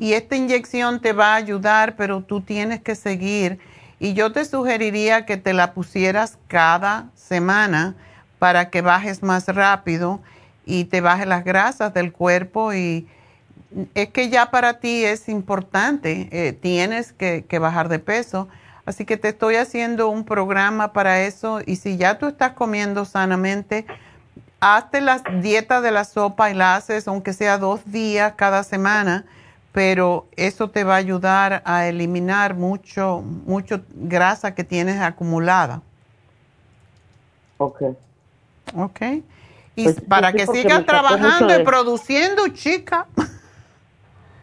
Speaker 3: Y esta inyección te va a ayudar, pero tú tienes que seguir. Y yo te sugeriría que te la pusieras cada semana para que bajes más rápido y te baje las grasas del cuerpo. Y es que ya para ti es importante, eh, tienes que, que bajar de peso. Así que te estoy haciendo un programa para eso. Y si ya tú estás comiendo sanamente, hazte las dietas de la sopa y la haces, aunque sea dos días cada semana, pero eso te va a ayudar a eliminar mucho, mucho grasa que tienes acumulada.
Speaker 10: Ok.
Speaker 3: ¿Ok? Y
Speaker 10: Pues,
Speaker 3: para
Speaker 10: sí,
Speaker 3: que sigas trabajando y
Speaker 10: de-
Speaker 3: produciendo, chica.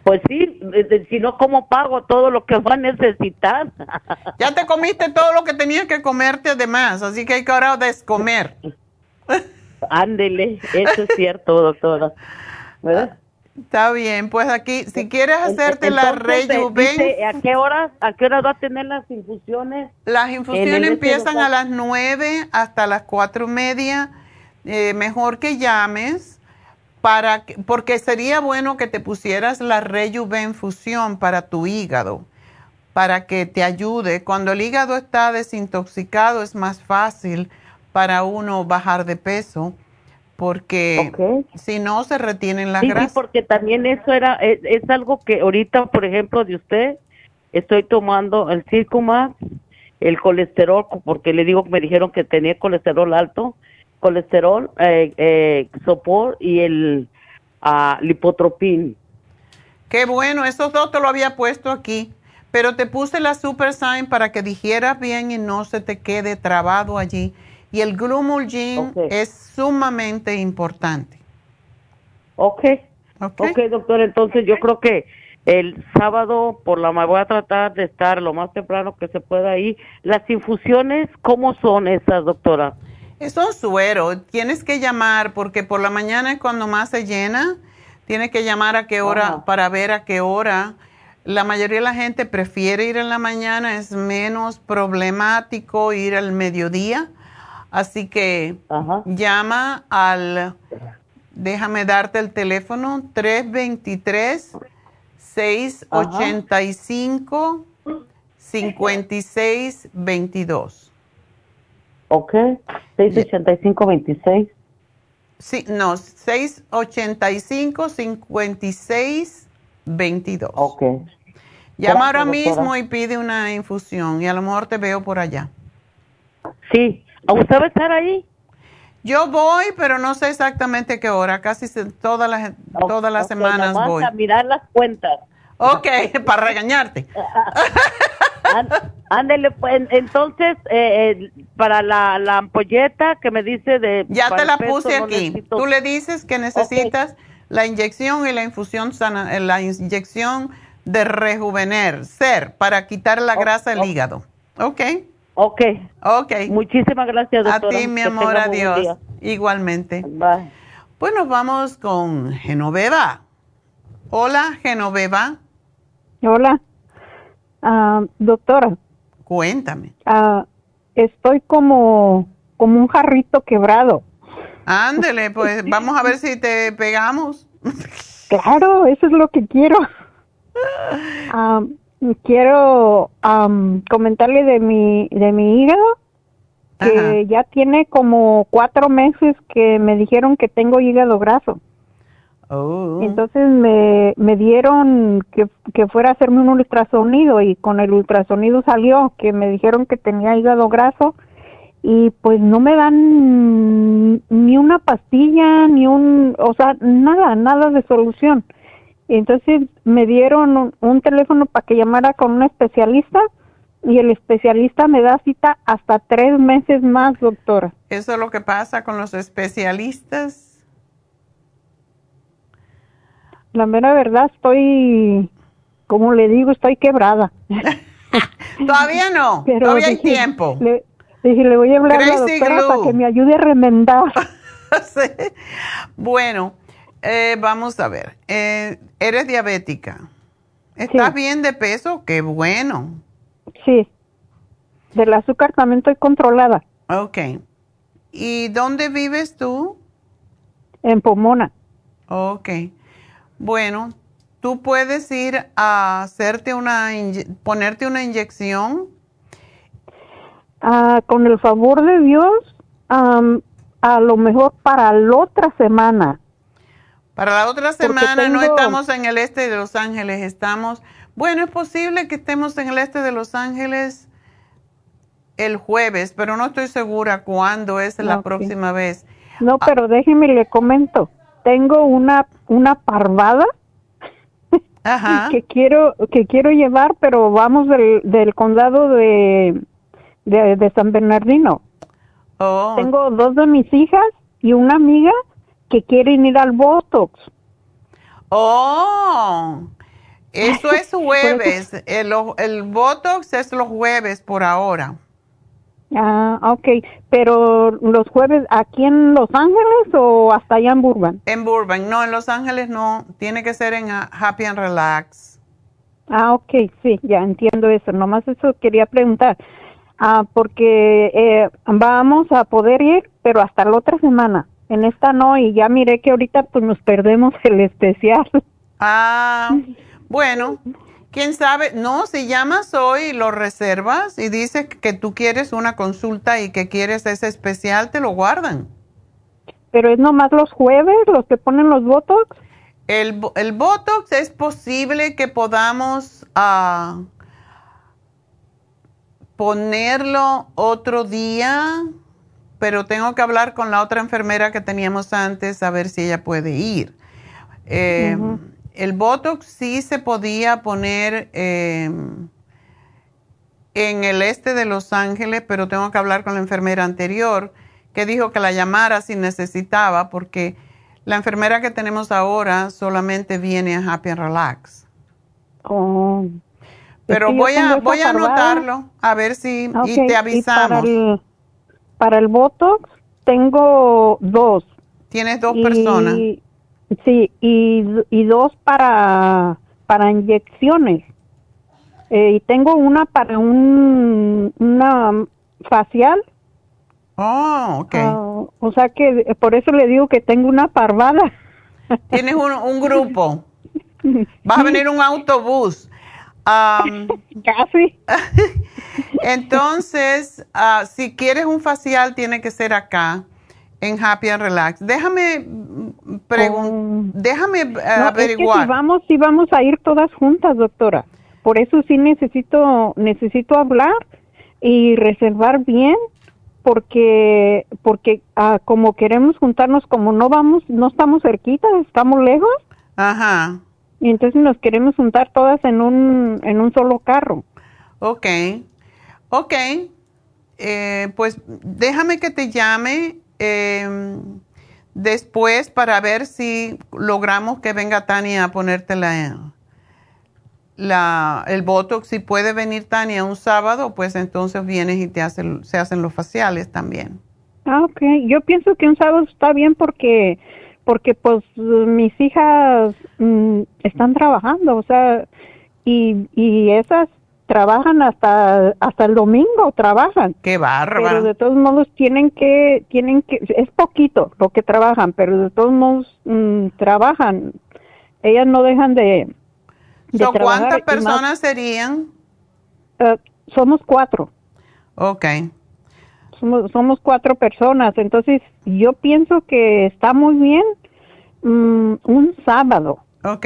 Speaker 10: Pues sí, de- si no, ¿cómo pago todo lo que va a necesitar?
Speaker 3: Ya te comiste todo lo que tenías que comerte además, así que hay que ahora descomer.
Speaker 10: Ándele, eso es cierto, doctora. ¿Verdad?
Speaker 3: Está bien, pues aquí, si quieres hacerte la
Speaker 10: Entonces,
Speaker 3: rejuven,
Speaker 10: ¿A qué horas, a qué hora va a tener las infusiones?
Speaker 3: las infusiones empiezan a las nueve hasta las cuatro y media. Eh, mejor que llames para que- porque sería bueno que te pusieras la rejuvenfusión para tu hígado, para que te ayude. Cuando el hígado está desintoxicado es más fácil para uno bajar de peso, porque si no se retienen las
Speaker 10: Sí, sí,
Speaker 3: grasas.
Speaker 10: porque también eso era, es, es algo que ahorita, por ejemplo, de usted, estoy tomando el Circumax, el colesterol, porque le digo que me dijeron que tenía colesterol alto, colesterol, eh, eh, sopor y el ah, lipotropin.
Speaker 3: Qué bueno, esos dos te lo había puesto aquí, pero te puse la Super Sign para que digieras bien y no se te quede trabado allí. Y el Glumulgin es sumamente importante.
Speaker 10: Ok. ok, doctor, entonces yo creo que el sábado por la me voy a tratar de estar lo más temprano que se pueda ahí. Las infusiones, ¿cómo son esas, doctora?
Speaker 3: Es un suero, tienes que llamar porque por la mañana es cuando más se llena. Tienes que llamar a qué hora
Speaker 10: Ajá.
Speaker 3: para ver a qué hora. La mayoría de la gente prefiere ir en la mañana, es menos problemático ir al mediodía. Así que llama al, déjame darte el teléfono, 323-685-5622.
Speaker 10: Ok, 685-26.
Speaker 3: Sí, no, 685-5622.
Speaker 10: Ok.
Speaker 3: Llama ahora mismo y pide una infusión y a lo mejor te veo por allá.
Speaker 10: Sí. ¿Usted va a estar ahí?
Speaker 3: Yo voy, pero no sé exactamente qué hora. Casi todas las, todas las semanas
Speaker 10: nomás
Speaker 3: voy.
Speaker 10: a mirar las cuentas.
Speaker 3: Ok, para regañarte.
Speaker 10: Án- Ándele, pues, entonces, eh, eh, para la, la ampolleta que me dice de...
Speaker 3: Ya te la
Speaker 10: peso,
Speaker 3: puse
Speaker 10: no
Speaker 3: aquí.
Speaker 10: necesito-
Speaker 3: Tú le dices que necesitas la inyección y la infusión sana, eh, la inyección de rejuvener, ser, para quitar la grasa del hígado. ¿Ok?
Speaker 10: Ok.
Speaker 3: Ok.
Speaker 10: Muchísimas gracias,
Speaker 3: A
Speaker 10: doctora.
Speaker 3: ti, mi amor, adiós. Igualmente. Pues nos vamos con Genoveva. Hola, Genoveva.
Speaker 11: Hola, Ah, doctora.
Speaker 3: Cuéntame.
Speaker 11: ah, estoy como, como un jarrito quebrado.
Speaker 3: Ándele, pues vamos a ver si te pegamos.
Speaker 11: Claro, eso es lo que quiero. Am, quiero am, comentarle de mi de mi hígado que ya tiene como cuatro meses que me dijeron que tengo hígado graso.
Speaker 3: Oh.
Speaker 11: Entonces me, me dieron que, que fuera a hacerme un ultrasonido y con el ultrasonido salió que me dijeron que tenía hígado graso y pues no me dan ni una pastilla, ni un, o sea, nada, nada de solución. Entonces me dieron un, un teléfono para que llamara con un especialista y el especialista me da cita hasta tres meses más, doctora.
Speaker 3: Eso es lo que pasa con los especialistas.
Speaker 11: La mera verdad estoy, como le digo, estoy quebrada.
Speaker 3: Todavía no,
Speaker 11: Pero
Speaker 3: todavía hay
Speaker 11: dije,
Speaker 3: tiempo.
Speaker 11: Le, dije, le voy a hablar a la doctora
Speaker 3: glue.
Speaker 11: para que me ayude a remendar.
Speaker 3: Sí. Bueno, eh, vamos a ver. Eh, ¿Eres diabética? ¿Estás bien de peso? Qué bueno.
Speaker 11: Sí. Del azúcar también estoy controlada.
Speaker 3: Ok. ¿Y dónde vives tú?
Speaker 11: En Pomona.
Speaker 3: Ok. Bueno, tú puedes ir a hacerte una, ponerte una inyección.
Speaker 11: Ah, con el favor de Dios, a lo mejor para la otra semana.
Speaker 3: Para la otra semana no estamos en el este de Los Ángeles, estamos, bueno, es posible que estemos en el este de Los Ángeles el jueves, pero no estoy segura cuándo es la próxima vez.
Speaker 11: No, pero déjeme le comento. Tengo una una parvada que quiero que quiero llevar, pero vamos del, del condado de, de de San Bernardino.
Speaker 3: Oh.
Speaker 11: Tengo dos de mis hijas y una amiga que quieren ir al Botox.
Speaker 3: Oh, eso es jueves. El, el Botox es los jueves por ahora.
Speaker 11: Ah, ok. Pero los jueves, ¿aquí en Los Ángeles o hasta allá en Burbank?
Speaker 3: En Burbank, no, en Los Ángeles no, tiene que ser en ah, Happy and Relax.
Speaker 11: Ah, ok, sí, ya entiendo eso. Nomás eso quería preguntar. Ah, porque eh, vamos a poder ir, pero hasta la otra semana. En esta no, y ya miré que ahorita pues nos perdemos el especial.
Speaker 3: Ah, bueno, quién sabe, no, si llamas hoy y lo reservas y dices que tú quieres una consulta y que quieres ese especial, te lo guardan.
Speaker 11: Pero es nomás los jueves los que ponen los Botox.
Speaker 3: El, el Botox es posible que podamos ah, ponerlo otro día, pero tengo que hablar con la otra enfermera que teníamos antes a ver si ella puede ir. Eh, El Botox sí se podía poner eh, en el este de Los Ángeles, pero tengo que hablar con la enfermera anterior que dijo que la llamara si necesitaba, porque la enfermera que tenemos ahora solamente viene a Happy and Relax.
Speaker 11: Oh.
Speaker 3: Pero
Speaker 11: Es que yo
Speaker 3: voy a, voy a anotarlo, a ver si, y te avisamos.
Speaker 11: para, el, para el Botox tengo dos.
Speaker 3: Tienes dos
Speaker 11: Y-
Speaker 3: personas.
Speaker 11: Sí, y, y dos para, para inyecciones. Eh, y tengo una para un una facial.
Speaker 3: Oh, ok.
Speaker 11: Ah, o sea que por eso le digo que tengo una parvada.
Speaker 3: Tienes un, un grupo. Vas a venir un autobús. Am,
Speaker 11: Casi.
Speaker 3: Entonces, ah, si quieres un facial, tiene que ser acá, en Happy and Relax. Déjame pregun- déjame eh,
Speaker 11: No, es que
Speaker 3: averiguar.
Speaker 11: si vamos, si vamos a ir todas juntas, doctora. Por eso sí necesito, necesito hablar y reservar bien, porque, porque ah, como queremos juntarnos, como no vamos, no estamos cerquitas, estamos lejos.
Speaker 3: Ajá.
Speaker 11: Y entonces nos queremos juntar todas en un, en un solo carro.
Speaker 3: Ok, ok. Eh, pues déjame que te llame eh, después para ver si logramos que venga Tania a ponerte la, la, el Botox. Si puede venir Tania un sábado, pues entonces vienes y te hacen, se hacen los faciales también.
Speaker 11: Ah, ok. Yo pienso que un sábado está bien porque, porque pues mis hijas mm, están trabajando, o sea, y, y esas trabajan hasta hasta el domingo, trabajan.
Speaker 3: Qué bárbaro.
Speaker 11: Pero de todos modos tienen que, tienen que, es poquito lo que trabajan, pero de todos modos mm, trabajan. Ellas no dejan de, de
Speaker 3: So,
Speaker 11: trabajar.
Speaker 3: ¿Cuántas
Speaker 11: más-
Speaker 3: personas serían?
Speaker 11: eh, somos cuatro.
Speaker 3: Ok.
Speaker 11: Somos, somos cuatro personas, entonces yo pienso que está muy bien mm, un sábado.
Speaker 3: Ok.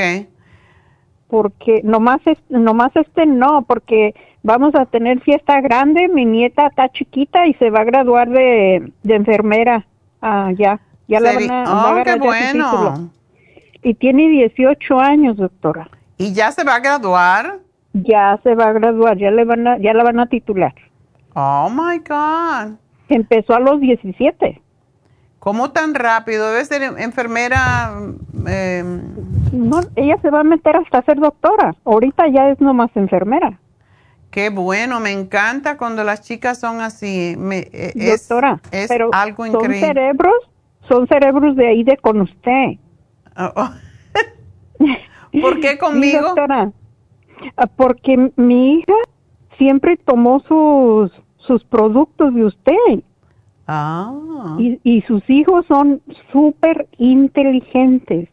Speaker 11: Porque nomás, es, nomás este no, porque vamos a tener fiesta grande, mi nieta está chiquita y se va a graduar de, de enfermera. Ah, ya, ya la van a,
Speaker 3: Oh,
Speaker 11: va a
Speaker 3: qué bueno.
Speaker 11: Y tiene 18 años, doctora.
Speaker 3: ¿Y ya se va a graduar?
Speaker 11: Ya se va a graduar, ya le van a, ya la van a titular.
Speaker 3: Oh my God.
Speaker 11: Empezó a los 17.
Speaker 3: ¿Cómo tan rápido? Debe ser enfermera. eh,
Speaker 11: No, ella se va a meter hasta ser doctora. Ahorita ya es nomás enfermera.
Speaker 3: qué bueno, me encanta cuando las chicas son así. Me, eh, es,
Speaker 11: doctora,
Speaker 3: es
Speaker 11: pero
Speaker 3: algo
Speaker 11: son
Speaker 3: increíble.
Speaker 11: cerebros, son cerebros de ahí de con usted.
Speaker 3: Oh, oh. ¿Por qué
Speaker 11: Sí,
Speaker 3: conmigo?
Speaker 11: doctora. Ah, Porque mi hija siempre tomó sus sus productos de usted
Speaker 3: Ah,
Speaker 11: y, y sus hijos son súper inteligentes.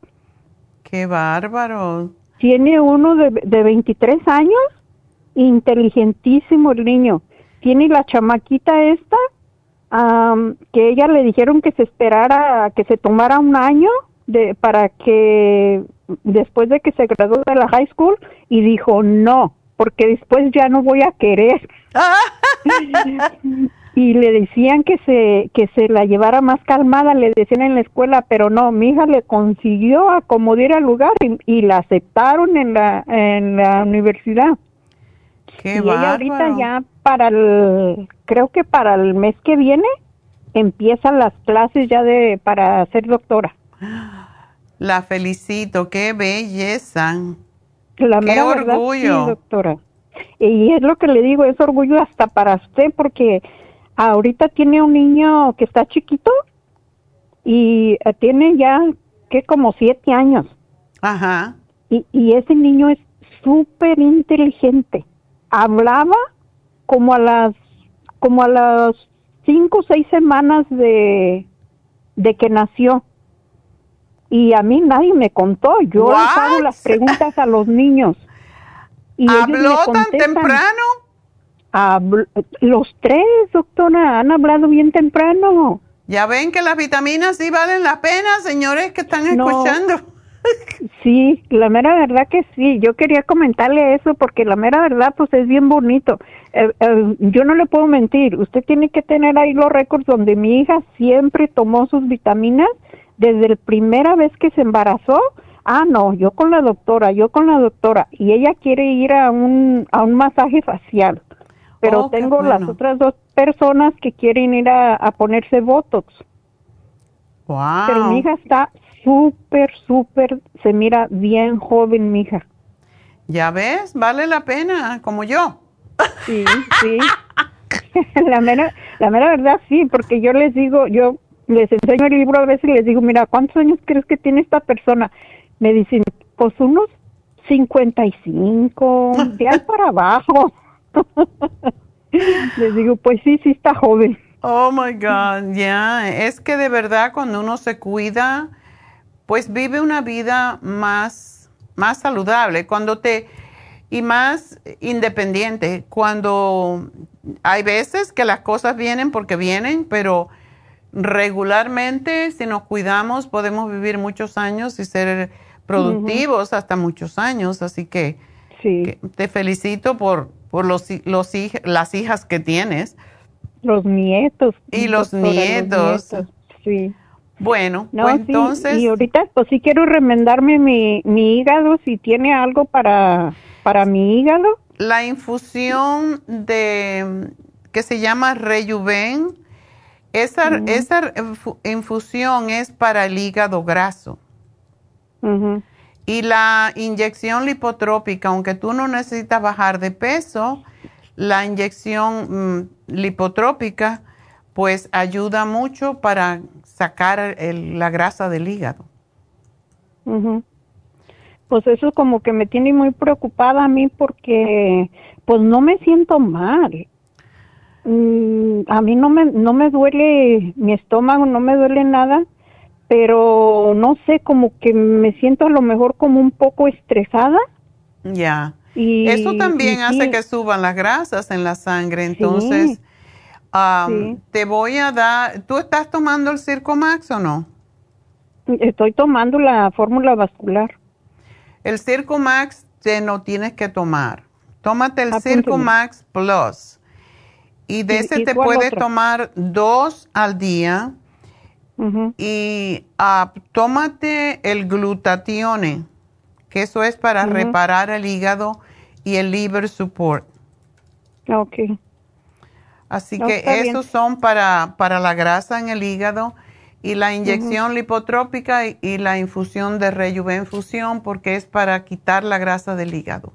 Speaker 3: qué bárbaro.
Speaker 11: Tiene uno de, de 23 años, inteligentísimo el niño. Tiene la chamaquita esta, que ella le dijeron que se esperara, que se tomara un año de, para que después de que se graduó de la high school y dijo no, porque después ya no voy a querer. y le decían que se que se la llevara más calmada, le decían en la escuela, pero no, mi hija le consiguió acomodar al lugar y, y la aceptaron en la en la universidad.
Speaker 3: Qué
Speaker 11: y ella ahorita ya para el creo que para el mes que viene empiezan las clases ya de para ser doctora.
Speaker 3: La felicito, qué belleza.
Speaker 11: La
Speaker 3: Qué
Speaker 11: mera verdad,
Speaker 3: orgullo.
Speaker 11: sí, doctora. Y es lo que le digo, es orgullo hasta para usted porque ahorita tiene un niño que está chiquito y eh, tiene ya que como siete años.
Speaker 3: Ajá.
Speaker 11: Y, y ese niño es súper inteligente. Hablaba como a las como a las cinco o seis semanas de de que nació. Y a mí nadie me contó. Yo les hago
Speaker 3: What?
Speaker 11: las preguntas a los niños. Y ellos me
Speaker 3: ¿Habló tan temprano?
Speaker 11: Habl- los tres, doctora, han hablado bien temprano.
Speaker 3: Ya ven que las vitaminas sí valen la pena, señores que están
Speaker 11: No.
Speaker 3: escuchando.
Speaker 11: Sí, la mera verdad que sí. Yo quería comentarle eso porque la mera verdad pues es bien bonito. Eh, eh, yo no le puedo mentir. Usted tiene que tener ahí los récords donde mi hija siempre tomó sus vitaminas desde la primera vez que se embarazó. Ah, no, yo con la doctora, yo con la doctora. Y ella quiere ir a un, a un masaje facial. Pero
Speaker 3: Oh,
Speaker 11: tengo las otras dos personas que quieren ir a, a ponerse Botox.
Speaker 3: Wow.
Speaker 11: Pero mi hija está súper, súper, se mira bien joven, mi hija.
Speaker 3: Ya ves, vale la pena, como yo.
Speaker 11: Sí, sí. la, mera, la mera verdad, sí, porque yo les digo, yo les enseño el libro a veces y les digo, mira, ¿cuántos años crees que tiene esta persona? Me dicen, pues unos 55, de ahí para abajo. les digo, pues sí, sí está joven.
Speaker 3: Oh my God, ya. Es que de verdad cuando uno se cuida, pues vive una vida más, más saludable. Cuando te. Y más independiente. Cuando hay veces que las cosas vienen porque vienen, pero regularmente, si nos cuidamos, podemos vivir muchos años y ser productivos hasta muchos años. Así que,
Speaker 11: Sí,
Speaker 3: que te felicito por, por los, los las hijas que tienes.
Speaker 11: los nietos.
Speaker 3: Y los nietos.
Speaker 11: nietos, Sí.
Speaker 3: Bueno,
Speaker 11: No,
Speaker 3: pues
Speaker 11: sí,
Speaker 3: entonces,
Speaker 11: y ahorita pues sí quiero remendarme mi, mi hígado, si tiene algo para, para mi hígado.
Speaker 3: la infusión de que se llama Rejuven, esa, esa infu- infusión es para el hígado graso. Y la inyección lipotrópica, aunque tú no necesitas bajar de peso, la inyección mm, lipotrópica pues ayuda mucho para sacar el- la grasa del hígado.
Speaker 11: Pues eso como que me tiene muy preocupada a mí porque pues no me siento mal. Mm, a mí no me no me duele mi estómago, no me duele nada, pero no sé, como que me siento a lo mejor como un poco estresada.
Speaker 3: Ya.
Speaker 11: Y,
Speaker 3: Eso también
Speaker 11: y
Speaker 3: hace
Speaker 11: sí,
Speaker 3: que suban las grasas en la sangre. Entonces, am, te voy a dar. ¿Tú estás tomando el Circo Max o no?
Speaker 11: Estoy tomando la fórmula vascular.
Speaker 3: El Circo Max te no tienes que tomar. Tómate el
Speaker 11: Apúnteme.
Speaker 3: Circo Max Plus. Y de
Speaker 11: ¿Y-
Speaker 3: ese te puedes
Speaker 11: otro?
Speaker 3: tomar dos al día. Y ah, tómate el glutatione, que eso es para reparar el hígado y el liver support.
Speaker 11: Ok.
Speaker 3: Así
Speaker 11: No,
Speaker 3: que
Speaker 11: bien.
Speaker 3: esos son para, para la grasa en el hígado y la inyección lipotrópica y, y la infusión de rejuvenfusión porque es para quitar la grasa del hígado.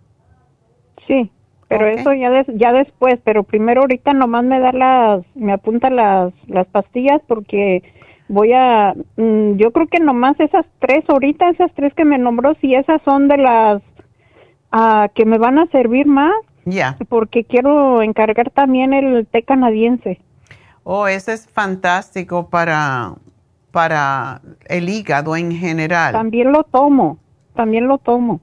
Speaker 11: Sí, pero eso ya des- ya después, pero primero ahorita nomás me da las, me apunta las, las pastillas porque voy a, mm, yo creo que nomás esas tres ahorita, esas tres que me nombró, si esas son de las ah, que me van a servir más,
Speaker 3: Ya.
Speaker 11: porque quiero encargar también el té canadiense.
Speaker 3: Oh, ese es fantástico para, para el hígado en general.
Speaker 11: También lo tomo, también lo tomo.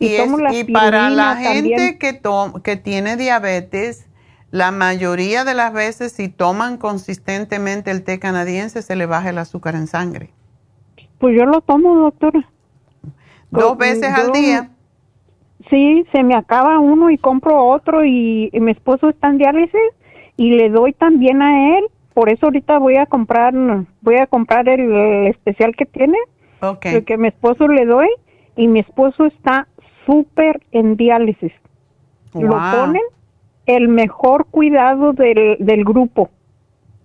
Speaker 11: Y,
Speaker 3: es- para la gente que, to- que tiene diabetes, la mayoría de las veces si toman consistentemente el té canadiense se le baja el azúcar en sangre.
Speaker 11: Pues yo lo tomo, doctora.
Speaker 3: Dos veces al día.
Speaker 11: Sí, se me acaba uno y compro otro y, y mi esposo está en diálisis y le doy también a él. Por eso ahorita voy a comprar, voy a comprar el, el especial que tiene,
Speaker 3: Ok.
Speaker 11: el que mi esposo le doy y mi esposo está súper en diálisis. Lo ponen el mejor cuidado del, del grupo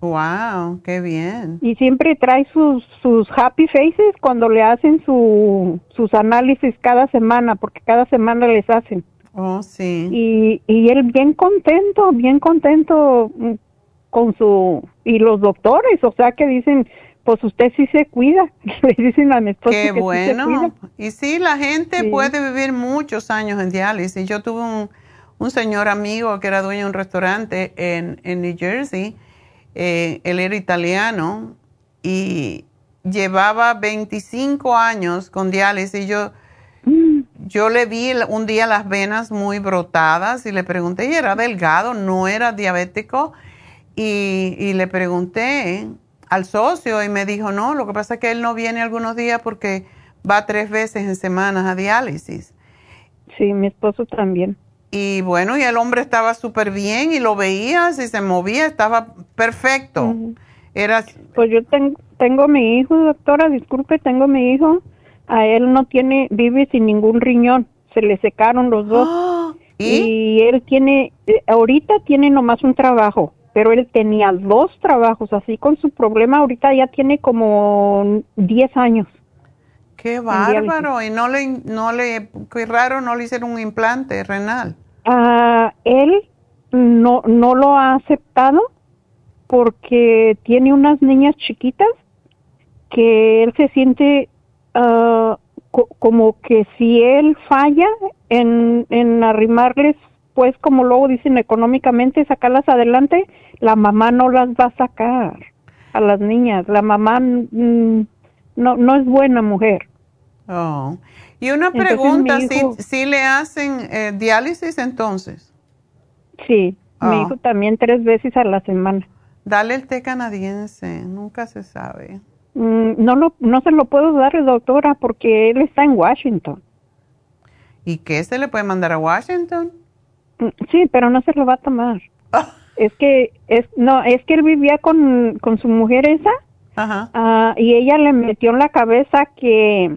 Speaker 3: Wow, qué bien.
Speaker 11: y siempre trae sus, sus happy faces cuando le hacen su, sus análisis cada semana, porque cada semana les hacen.
Speaker 3: Oh, sí.
Speaker 11: y, y él bien contento, bien contento mm, con su y los doctores, o sea que dicen, pues usted sí se cuida, le dicen a mi esposo
Speaker 3: Qué
Speaker 11: que sí se
Speaker 3: bueno.
Speaker 11: cuida.
Speaker 3: y sí, la gente
Speaker 11: Sí.
Speaker 3: puede vivir muchos años en diálisis. Yo tuve un, un señor amigo que era dueño de un restaurante en, en New Jersey. Eh, él era italiano y llevaba 25 años con diálisis. Yo, yo le vi un día las venas muy brotadas y le pregunté, y era delgado, no era diabético. Y, y le pregunté al socio y me dijo, no, lo que pasa es que él no viene algunos días porque va tres veces en semanas a diálisis.
Speaker 11: Sí, mi esposo también.
Speaker 3: Y bueno, y el hombre estaba súper bien y lo veías y se movía, estaba perfecto. Era,
Speaker 11: Pues yo ten- tengo mi hijo, doctora, disculpe, tengo mi hijo, a él no tiene, vive sin ningún riñón, se le secaron los dos. ¿Y? él tiene, eh, ahorita tiene nomás un trabajo, pero él tenía dos trabajos, así con su problema, ahorita ya tiene como 10 años.
Speaker 3: qué bárbaro. Y no le, no le, qué raro, no le hicieron un implante renal.
Speaker 11: Ah, él no, no lo ha aceptado porque tiene unas niñas chiquitas que él se siente co- como que si él falla en, en arrimarles, pues como luego dicen económicamente, sacarlas adelante, la mamá no las va a sacar a las niñas. La mamá mm, no, no es buena mujer.
Speaker 3: Oh. Y una
Speaker 11: Entonces,
Speaker 3: pregunta,
Speaker 11: mi
Speaker 3: ¿sí,
Speaker 11: hijo-
Speaker 3: sí le hacen eh, diálisis entonces?
Speaker 11: Sí, mi
Speaker 3: Ah.
Speaker 11: hijo también tres veces a la semana.
Speaker 3: Dale el té canadiense, nunca se sabe.
Speaker 11: Mm, No, lo, no se lo puedo dar, doctora, porque él está en Washington.
Speaker 3: ¿Y qué se le puede mandar a Washington?
Speaker 11: Mm, Sí, pero no se lo va a tomar. Es que, es, no, es que él vivía con, con su mujer esa
Speaker 3: Ajá.
Speaker 11: ah, y ella le metió en la cabeza que,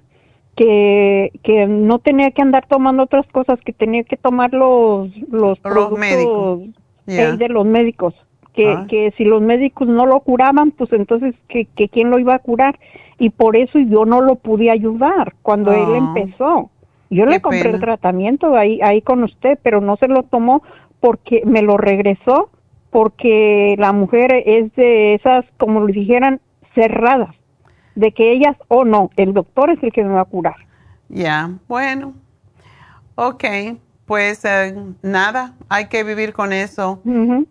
Speaker 11: que, que no tenía que andar tomando otras cosas, que tenía que tomar los, los, productos,
Speaker 3: médicos.
Speaker 11: De los médicos. Que,
Speaker 3: Ah.
Speaker 11: que si los médicos no lo curaban, pues entonces que, que quién lo iba a curar. Y por eso yo no lo pude ayudar cuando él
Speaker 3: Ah.
Speaker 11: empezó. Yo
Speaker 3: Qué
Speaker 11: le compré el tratamiento ahí, ahí con usted, pero no se lo tomó porque me lo regresó, porque la mujer es de esas, como le dijeran, cerradas, de que ellas, o no, el doctor es el que me va a curar.
Speaker 3: Ya, bueno. Ok, pues eh, nada, hay que vivir con eso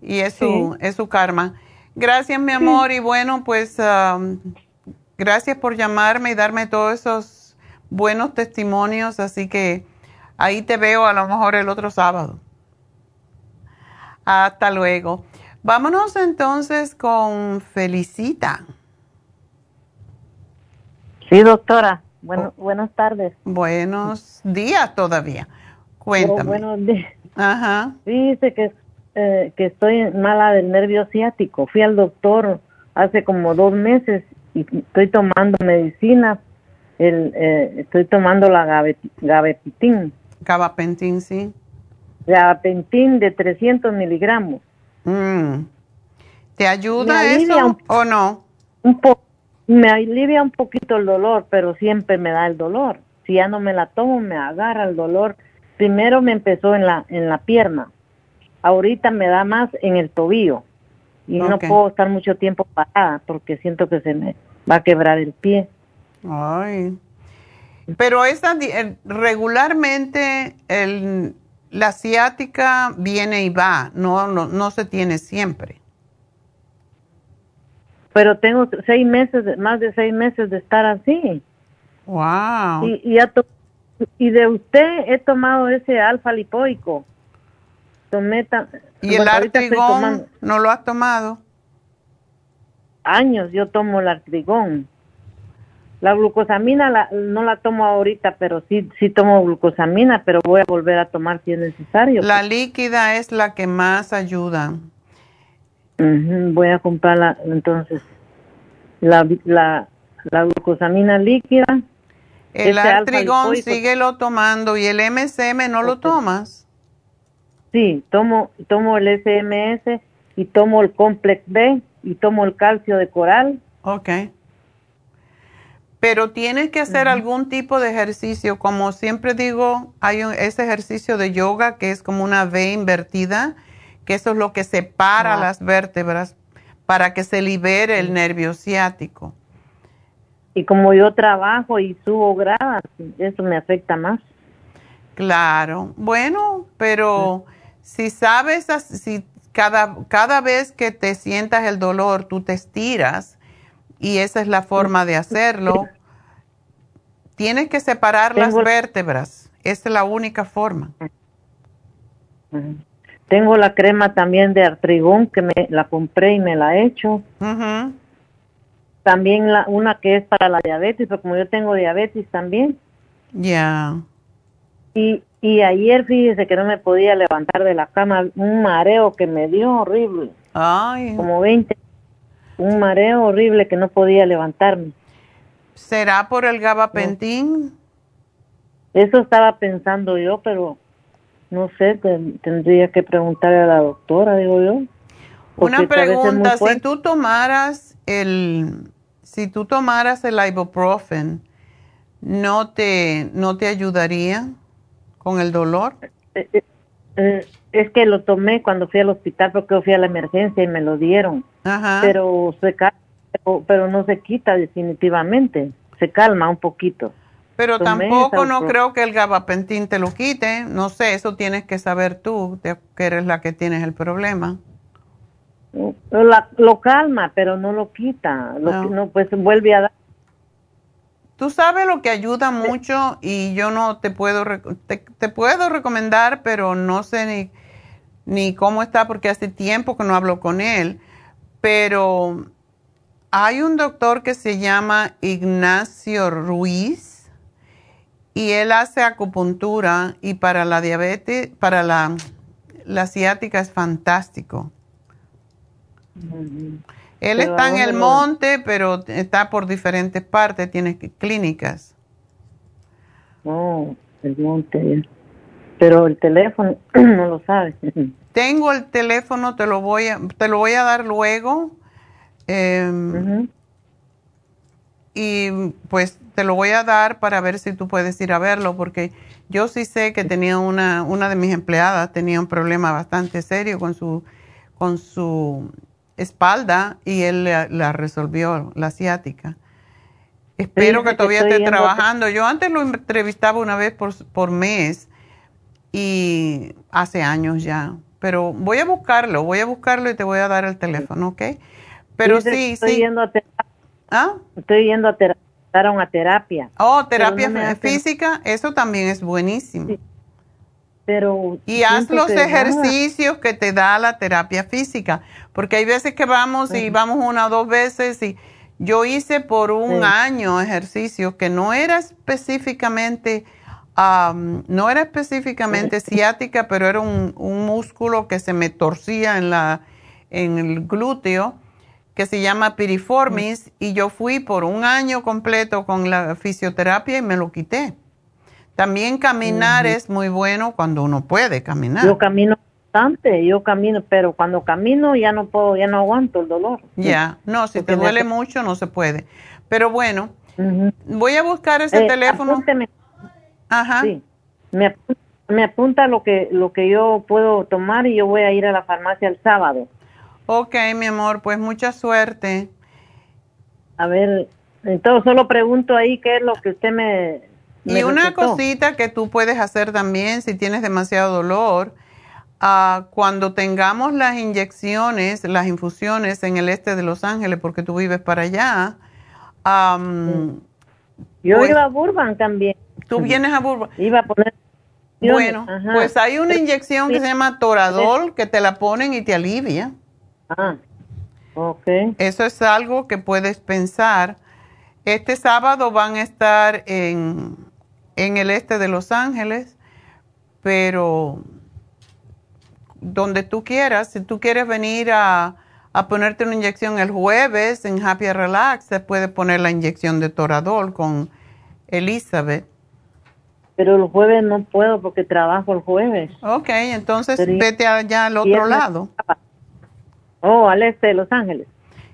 Speaker 3: y es su, es su karma. Gracias, mi amor, y bueno, pues um, gracias por llamarme y darme todos esos buenos testimonios, así que ahí te veo a lo mejor el otro sábado. Hasta luego. Vámonos entonces con Felicita.
Speaker 12: Sí, doctora. Bueno, oh. Buenas tardes.
Speaker 3: Buenos días todavía. Cuéntame.
Speaker 12: Oh, buenos días.
Speaker 3: Ajá.
Speaker 12: Dice que, eh, que estoy mala del nervio ciático. Fui al doctor hace como dos meses y estoy tomando medicina. El, eh, estoy tomando la gabapentin.
Speaker 3: Gabapentin, sí.
Speaker 12: Gabapentin de 300 miligramos.
Speaker 3: Mm. ¿Te ayuda eso o no?
Speaker 12: Un poco me alivia un poquito el dolor, pero siempre me da el dolor. Si ya no me la tomo, me agarra el dolor. Primero me empezó en la, en la pierna. Ahorita me da más en el tobillo. Y no puedo estar mucho tiempo parada porque siento que se me va a quebrar el pie.
Speaker 3: Ay. Pero esa, eh, regularmente el, la ciática viene y va, no, no, no se tiene siempre
Speaker 12: pero tengo seis meses, más de seis meses de estar así.
Speaker 3: Wow.
Speaker 12: Y, y, de usted he tomado ese alfa lipoico. Tomé
Speaker 3: ¿Y el artrigón no lo has tomado?
Speaker 12: Años yo tomo el artrigón. La glucosamina la, no la tomo ahorita, pero sí, sí tomo glucosamina, pero voy a volver a tomar si es necesario.
Speaker 3: La líquida es la que más ayuda
Speaker 12: voy a comprarla entonces. La, la, la glucosamina líquida.
Speaker 3: El este artrigón, síguelo tomando. ¿Y el MSM no lo tomas?
Speaker 12: Sí, tomo, tomo el SMS y tomo el Complex B y tomo el calcio de coral.
Speaker 3: Ok. Pero tienes que hacer algún tipo de ejercicio. Como siempre digo, hay ese ejercicio de yoga que es como una V invertida que eso es lo que separa las vértebras para que se libere el nervio ciático.
Speaker 12: Y como yo trabajo y subo gradas, eso me afecta más.
Speaker 3: Claro, bueno, pero si sabes, si cada, cada vez que te sientas el dolor, tú te estiras y esa es la forma de hacerlo, tienes que separar las vértebras, esa es la única forma.
Speaker 12: Tengo la crema también de artrigón que me la compré y me la he hecho. También la, una que es para la diabetes, pero como yo tengo diabetes también.
Speaker 3: Ya.
Speaker 12: Y, y ayer fíjese que no me podía levantar de la cama, un mareo que me dio horrible.
Speaker 3: Ay.
Speaker 12: Como 20. Un mareo horrible que no podía levantarme.
Speaker 3: ¿Será por el gabapentín?
Speaker 12: Eso estaba pensando yo, pero no sé, tendría que preguntarle a la doctora, digo yo.
Speaker 3: Una pregunta, si tú tomaras el, si tú tomaras el ibuprofen, ¿no te, no te ayudaría con el dolor?
Speaker 12: Eh, eh, eh, es que lo tomé cuando fui al hospital porque fui a la emergencia y me lo dieron. Pero se pero no se quita definitivamente, se calma un poquito.
Speaker 3: Pero tampoco no creo que el gabapentín te lo quite. No sé, eso tienes que saber tú, que eres la que tienes el problema.
Speaker 12: lo calma, pero no lo quita. Lo no. pues vuelve a dar.
Speaker 3: Tú sabes lo que ayuda mucho y yo no te puedo te, te, puedo recomendar, pero no sé ni, ni cómo está porque hace tiempo que no hablo con él. Pero hay un doctor que se llama Ignacio Ruiz y él hace acupuntura y para la diabetes, para la, la ciática es fantástico. Él está en el monte, pero está por diferentes partes, tiene clínicas.
Speaker 12: Oh, el monte. Pero el teléfono no lo sabe.
Speaker 3: Tengo el teléfono, te lo voy a, te lo voy a dar luego. Em, y pues te lo voy a dar para ver si tú puedes ir a verlo, porque yo sí sé que tenía una, una de mis empleadas tenía un problema bastante serio con su, con su espalda y él la, resolvió, la asiática. Espero que todavía esté trabajando. Yo antes lo entrevistaba una vez por, por mes y hace años ya. Pero voy a buscarlo, voy a buscarlo y te voy a dar el teléfono, ¿ok? Pero
Speaker 12: que
Speaker 3: sí,
Speaker 12: estoy
Speaker 3: sí.
Speaker 12: Yendo a terapia.
Speaker 3: ¿Ah?
Speaker 12: Estoy yendo a terapia. a terapia.
Speaker 3: Oh, terapia
Speaker 12: no me hacen-
Speaker 3: física, eso también es buenísimo.
Speaker 12: Pero
Speaker 3: Y haz los
Speaker 12: que nada.
Speaker 3: ejercicios que te da la terapia física, porque hay veces que vamos y vamos una o dos veces y yo hice por un
Speaker 12: Sí.
Speaker 3: año ejercicios que no era específicamente, am, no era específicamente ciática, pero era un, un músculo que se me torcía en, la, en el glúteo, que se llama piriformis, y yo fui por un año completo con la fisioterapia y me lo quité. También caminar es muy bueno cuando uno puede caminar.
Speaker 12: Yo camino bastante, yo camino, pero cuando camino ya no puedo, ya no aguanto el dolor.
Speaker 3: Ya, no, si
Speaker 12: Porque
Speaker 3: te duele mucho no se puede. Pero bueno, voy a buscar ese
Speaker 12: Eh,
Speaker 3: teléfono.
Speaker 12: apúnteme.
Speaker 3: Ajá.
Speaker 12: Sí. Me, apu- me apunta lo que lo que yo puedo tomar y yo voy a ir a la farmacia el sábado.
Speaker 3: Ok, mi amor, pues mucha suerte.
Speaker 12: A ver, entonces solo pregunto ahí qué es lo que usted me, me
Speaker 3: Y una
Speaker 12: recetó.
Speaker 3: cosita que tú puedes hacer también si tienes demasiado dolor, ah, cuando tengamos las inyecciones, las infusiones en el este de Los Ángeles, porque tú vives para allá.
Speaker 12: Yo
Speaker 3: pues,
Speaker 12: iba a Burbank también.
Speaker 3: Tú vienes a Burbank.
Speaker 12: Iba a poner.
Speaker 3: Bueno,
Speaker 12: Ajá.
Speaker 3: pues hay una inyección que se llama Toradol que te la ponen y te alivia.
Speaker 12: Ah, ok.
Speaker 3: Eso es algo que puedes pensar. Este sábado van a estar en, en el este de Los Ángeles, pero donde tú quieras, si tú quieres venir a, a ponerte una inyección el jueves en Happy Relax, se puede poner la inyección de Toradol con Elizabeth.
Speaker 12: Pero el jueves no puedo porque trabajo el jueves.
Speaker 3: Ok, entonces vete allá al otro lado.
Speaker 12: Oh, al este de Los Ángeles.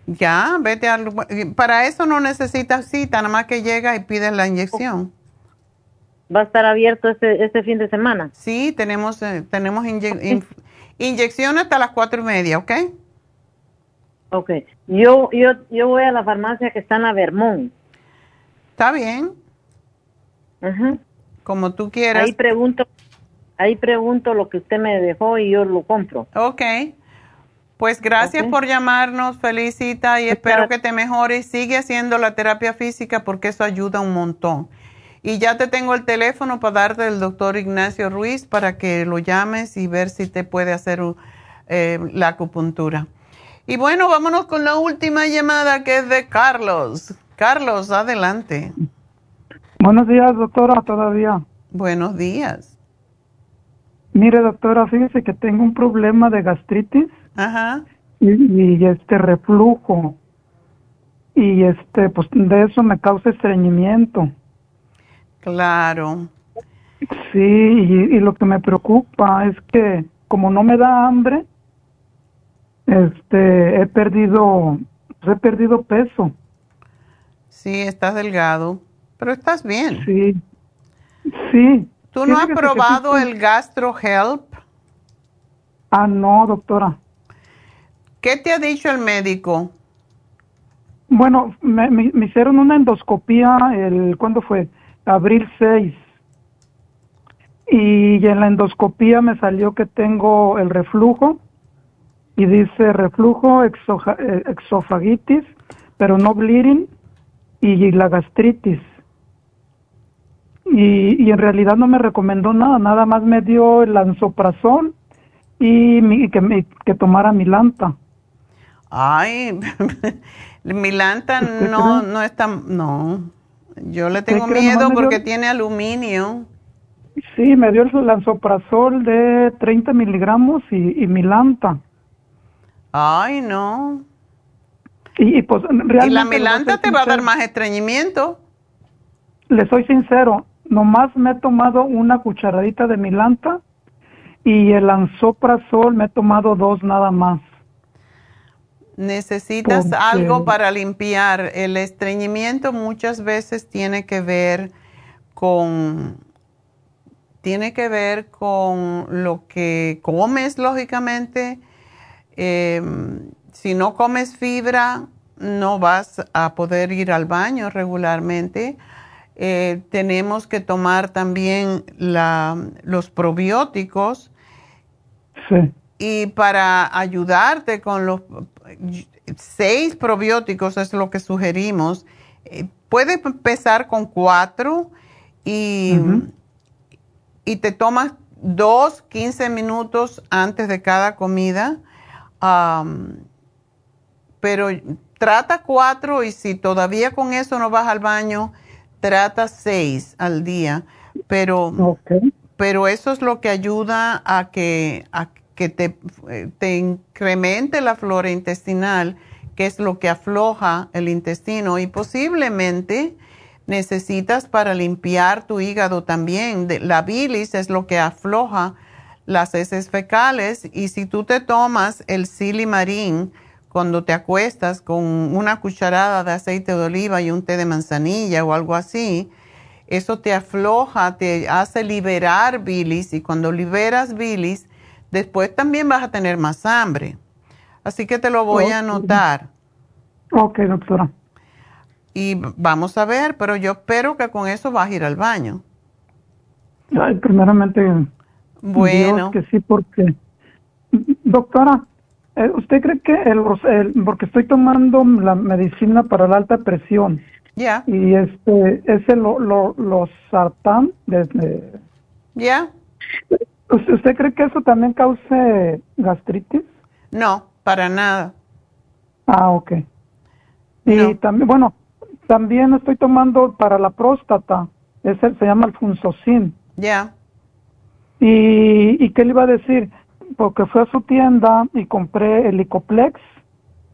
Speaker 3: Ya, vete al... Para eso no necesitas cita, nada más que llegas y pides la inyección.
Speaker 12: ¿Va a estar abierto este, este fin de semana?
Speaker 3: Sí, tenemos, eh, tenemos inye- inyección hasta las cuatro y media, ¿ok?
Speaker 12: Ok. Yo, yo, yo voy a la farmacia que está en la Vermont.
Speaker 3: Está bien.
Speaker 12: Ajá.
Speaker 3: Como tú quieras.
Speaker 12: Ahí pregunto, ahí pregunto lo que usted me dejó y yo lo compro.
Speaker 3: Ok. Pues gracias por llamarnos, felicita y espero que te mejores. Sigue haciendo la terapia física porque eso ayuda un montón. Y ya te tengo el teléfono para darte el doctor Ignacio Ruiz para que lo llames y ver si te puede hacer eh, la acupuntura. Y bueno, vámonos con la última llamada que es de Carlos. Carlos, adelante.
Speaker 13: Buenos días, doctora, todavía.
Speaker 3: Buenos días.
Speaker 13: Mire, doctora, fíjese que tengo un problema de gastritis
Speaker 3: Ajá.
Speaker 13: y, y, este reflujo. Y este, pues de eso me causa estreñimiento.
Speaker 3: Claro.
Speaker 13: Sí, y, y lo que me preocupa es que como no me da hambre, este, he perdido, pues he perdido peso.
Speaker 3: Sí, estás delgado, pero estás bien.
Speaker 13: Sí, sí.
Speaker 3: ¿Tú no has probado el Gastro Help?
Speaker 13: Ah, no, doctora.
Speaker 3: ¿Qué te ha dicho el médico?
Speaker 13: Bueno, me, me- me hicieron una endoscopía el, ¿cuándo fue? Abril 6. Y en la endoscopía me salió que tengo el reflujo y dice reflujo, eh, exofagitis, pero no bleeding y la gastritis. Y, y en realidad no me recomendó nada, nada más me dio el anzoprazol y mi- que, me- que tomara milanta.
Speaker 3: Ay, Milanta
Speaker 13: ¿Usted
Speaker 3: no,
Speaker 13: cree?
Speaker 3: no es tan, no. Yo le tengo miedo
Speaker 13: dio-
Speaker 3: porque tiene aluminio.
Speaker 13: Sí, me dio el lanzoprazol de 30 miligramos y, y milanta.
Speaker 3: Ay, no.
Speaker 13: Y, y pues realmente...
Speaker 3: y la milanta te va a dar más estreñimiento.
Speaker 13: Le soy sincero, nomás me he tomado una cucharadita de milanta y el lanzoprazol me he tomado dos nada más.
Speaker 3: Necesitas
Speaker 13: Porque-
Speaker 3: algo para limpiar. El estreñimiento muchas veces tiene que ver con tiene que ver con lo que comes, lógicamente. Eh, si no comes fibra, no vas a poder ir al baño regularmente. Eh, tenemos que tomar también los probióticos.
Speaker 13: Sí.
Speaker 3: Y para ayudarte con los seis probióticos es lo que sugerimos. Eh, puedes empezar con cuatro y, y te tomas dos, 15 minutos antes de cada comida. pero trata cuatro y si todavía con eso no vas al baño, trata seis al día. Pero, pero eso es lo que ayuda a que, a que te, eh, te incremente la flora intestinal, que es lo que afloja el intestino y posiblemente necesitas para limpiar tu hígado también. La bilis es lo que afloja las heces fecales y si tú te tomas el silimarín cuando te acuestas con una cucharada de aceite de oliva y un té de manzanilla o algo así, eso te afloja, te hace liberar bilis y cuando liberas bilis, después también vas a tener más hambre. Así que te lo voy a anotar.
Speaker 13: Ok, doctora
Speaker 3: y vamos a ver, pero yo espero que con eso vas a ir al baño.
Speaker 13: Ay, primeramente, bueno, que sí, porque, doctora, ¿usted cree que el, porque estoy tomando la medicina para la alta presión?
Speaker 3: Ya.
Speaker 13: Y este, ese lo, lo, los sartán, desde...
Speaker 3: Ya.
Speaker 13: ¿Usted cree que eso también cause gastritis?
Speaker 3: No, para nada.
Speaker 13: Ah, ok. Y también, bueno, también estoy tomando para la próstata, ese se llama alfunsocin.
Speaker 3: Ya.
Speaker 13: Y, ¿Y qué le iba a decir? Porque fui a su tienda y compré el Licoplex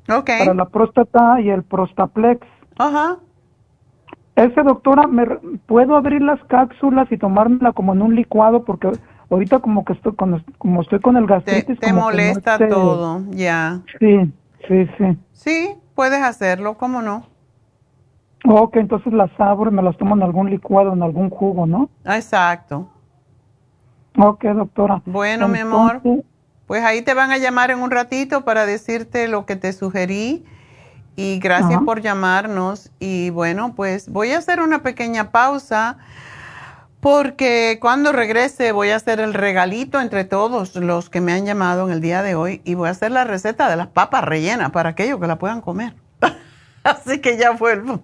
Speaker 13: para la próstata y el Prostaplex.
Speaker 3: Ajá.
Speaker 13: Ese doctora, ¿me, ¿puedo abrir las cápsulas y tomármela como en un licuado? Porque ahorita como que estoy con, como estoy con el gastritis.
Speaker 3: Te, molesta todo, ya.
Speaker 13: Sí, sí, sí.
Speaker 3: Sí, puedes hacerlo, ¿cómo no?
Speaker 13: Ok, entonces las abro y me las tomo en algún licuado, en algún jugo, ¿no?
Speaker 3: Exacto.
Speaker 13: Ok, doctora.
Speaker 3: Bueno, mi amor, pues ahí te van a llamar en un ratito para decirte lo que te sugerí y gracias por llamarnos. Y bueno, pues voy a hacer una pequeña pausa porque cuando regrese voy a hacer el regalito entre todos los que me han llamado en el día de hoy y voy a hacer la receta de las papas rellenas para aquellos que la puedan comer. Así que ya vuelvo.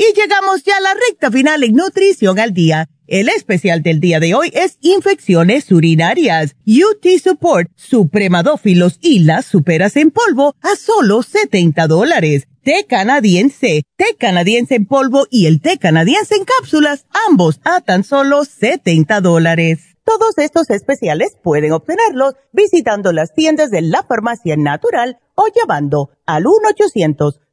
Speaker 14: Y llegamos ya a la recta final en Nutrición al Día. El especial del día de hoy es infecciones urinarias. UT Support, supremadófilos y las superas en polvo a solo 70 dólares té canadiense, té canadiense en polvo y el té canadiense en cápsulas, ambos a tan solo 70 dólares.
Speaker 4: Todos estos especiales pueden obtenerlos visitando las tiendas de la farmacia natural o llamando al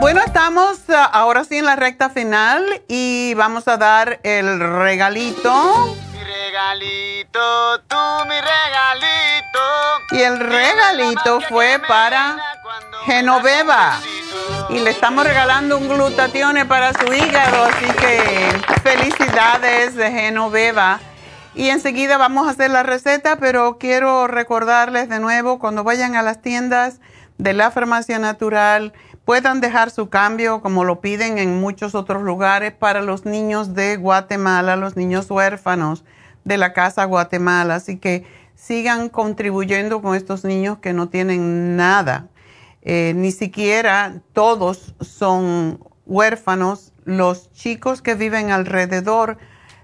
Speaker 3: Bueno, estamos uh, ahora sí en la recta final y vamos a dar el regalito.
Speaker 15: Mi regalito, tú mi regalito.
Speaker 3: Y el regalito fue para Genoveva. Y le estamos regalando un glutatión para su hígado, así que felicidades de Genoveva. Y enseguida vamos a hacer la receta, pero quiero recordarles de nuevo, cuando vayan a las tiendas de la farmacia natural, puedan dejar su cambio como lo piden en muchos otros lugares para los niños de Guatemala, los niños huérfanos de la Casa Guatemala. Así que sigan contribuyendo con estos niños que no tienen nada. Eh, ni siquiera todos son huérfanos. Los chicos que viven alrededor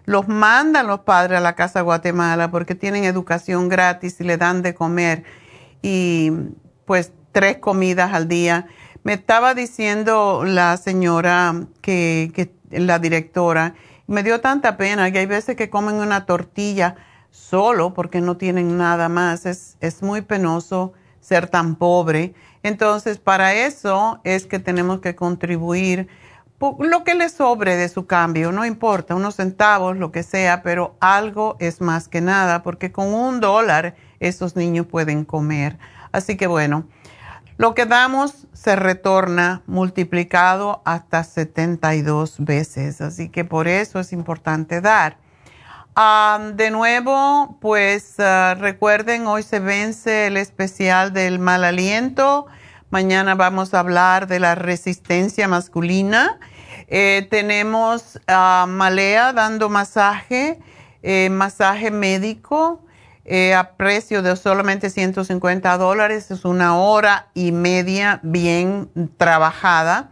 Speaker 3: los mandan los padres a la Casa Guatemala porque tienen educación gratis y le dan de comer y pues tres comidas al día me estaba diciendo la señora que, la directora, me dio tanta pena que hay veces que comen una tortilla solo porque no tienen nada más. Es, es muy penoso ser tan pobre. Entonces, para eso es que tenemos que contribuir lo que le sobre de su cambio, no importa, unos centavos, lo que sea, pero algo es más que nada, porque con un dólar esos niños pueden comer. Así que bueno, lo que damos se retorna multiplicado hasta 72 veces, así que por eso es importante dar. de nuevo, pues ah, recuerden, hoy se vence el especial del mal aliento. Mañana vamos a hablar de la resistencia masculina. Eh, tenemos a Malea dando masaje, eh, masaje médico eh, a precio de solamente 150 dólares. Es una hora y media bien trabajada.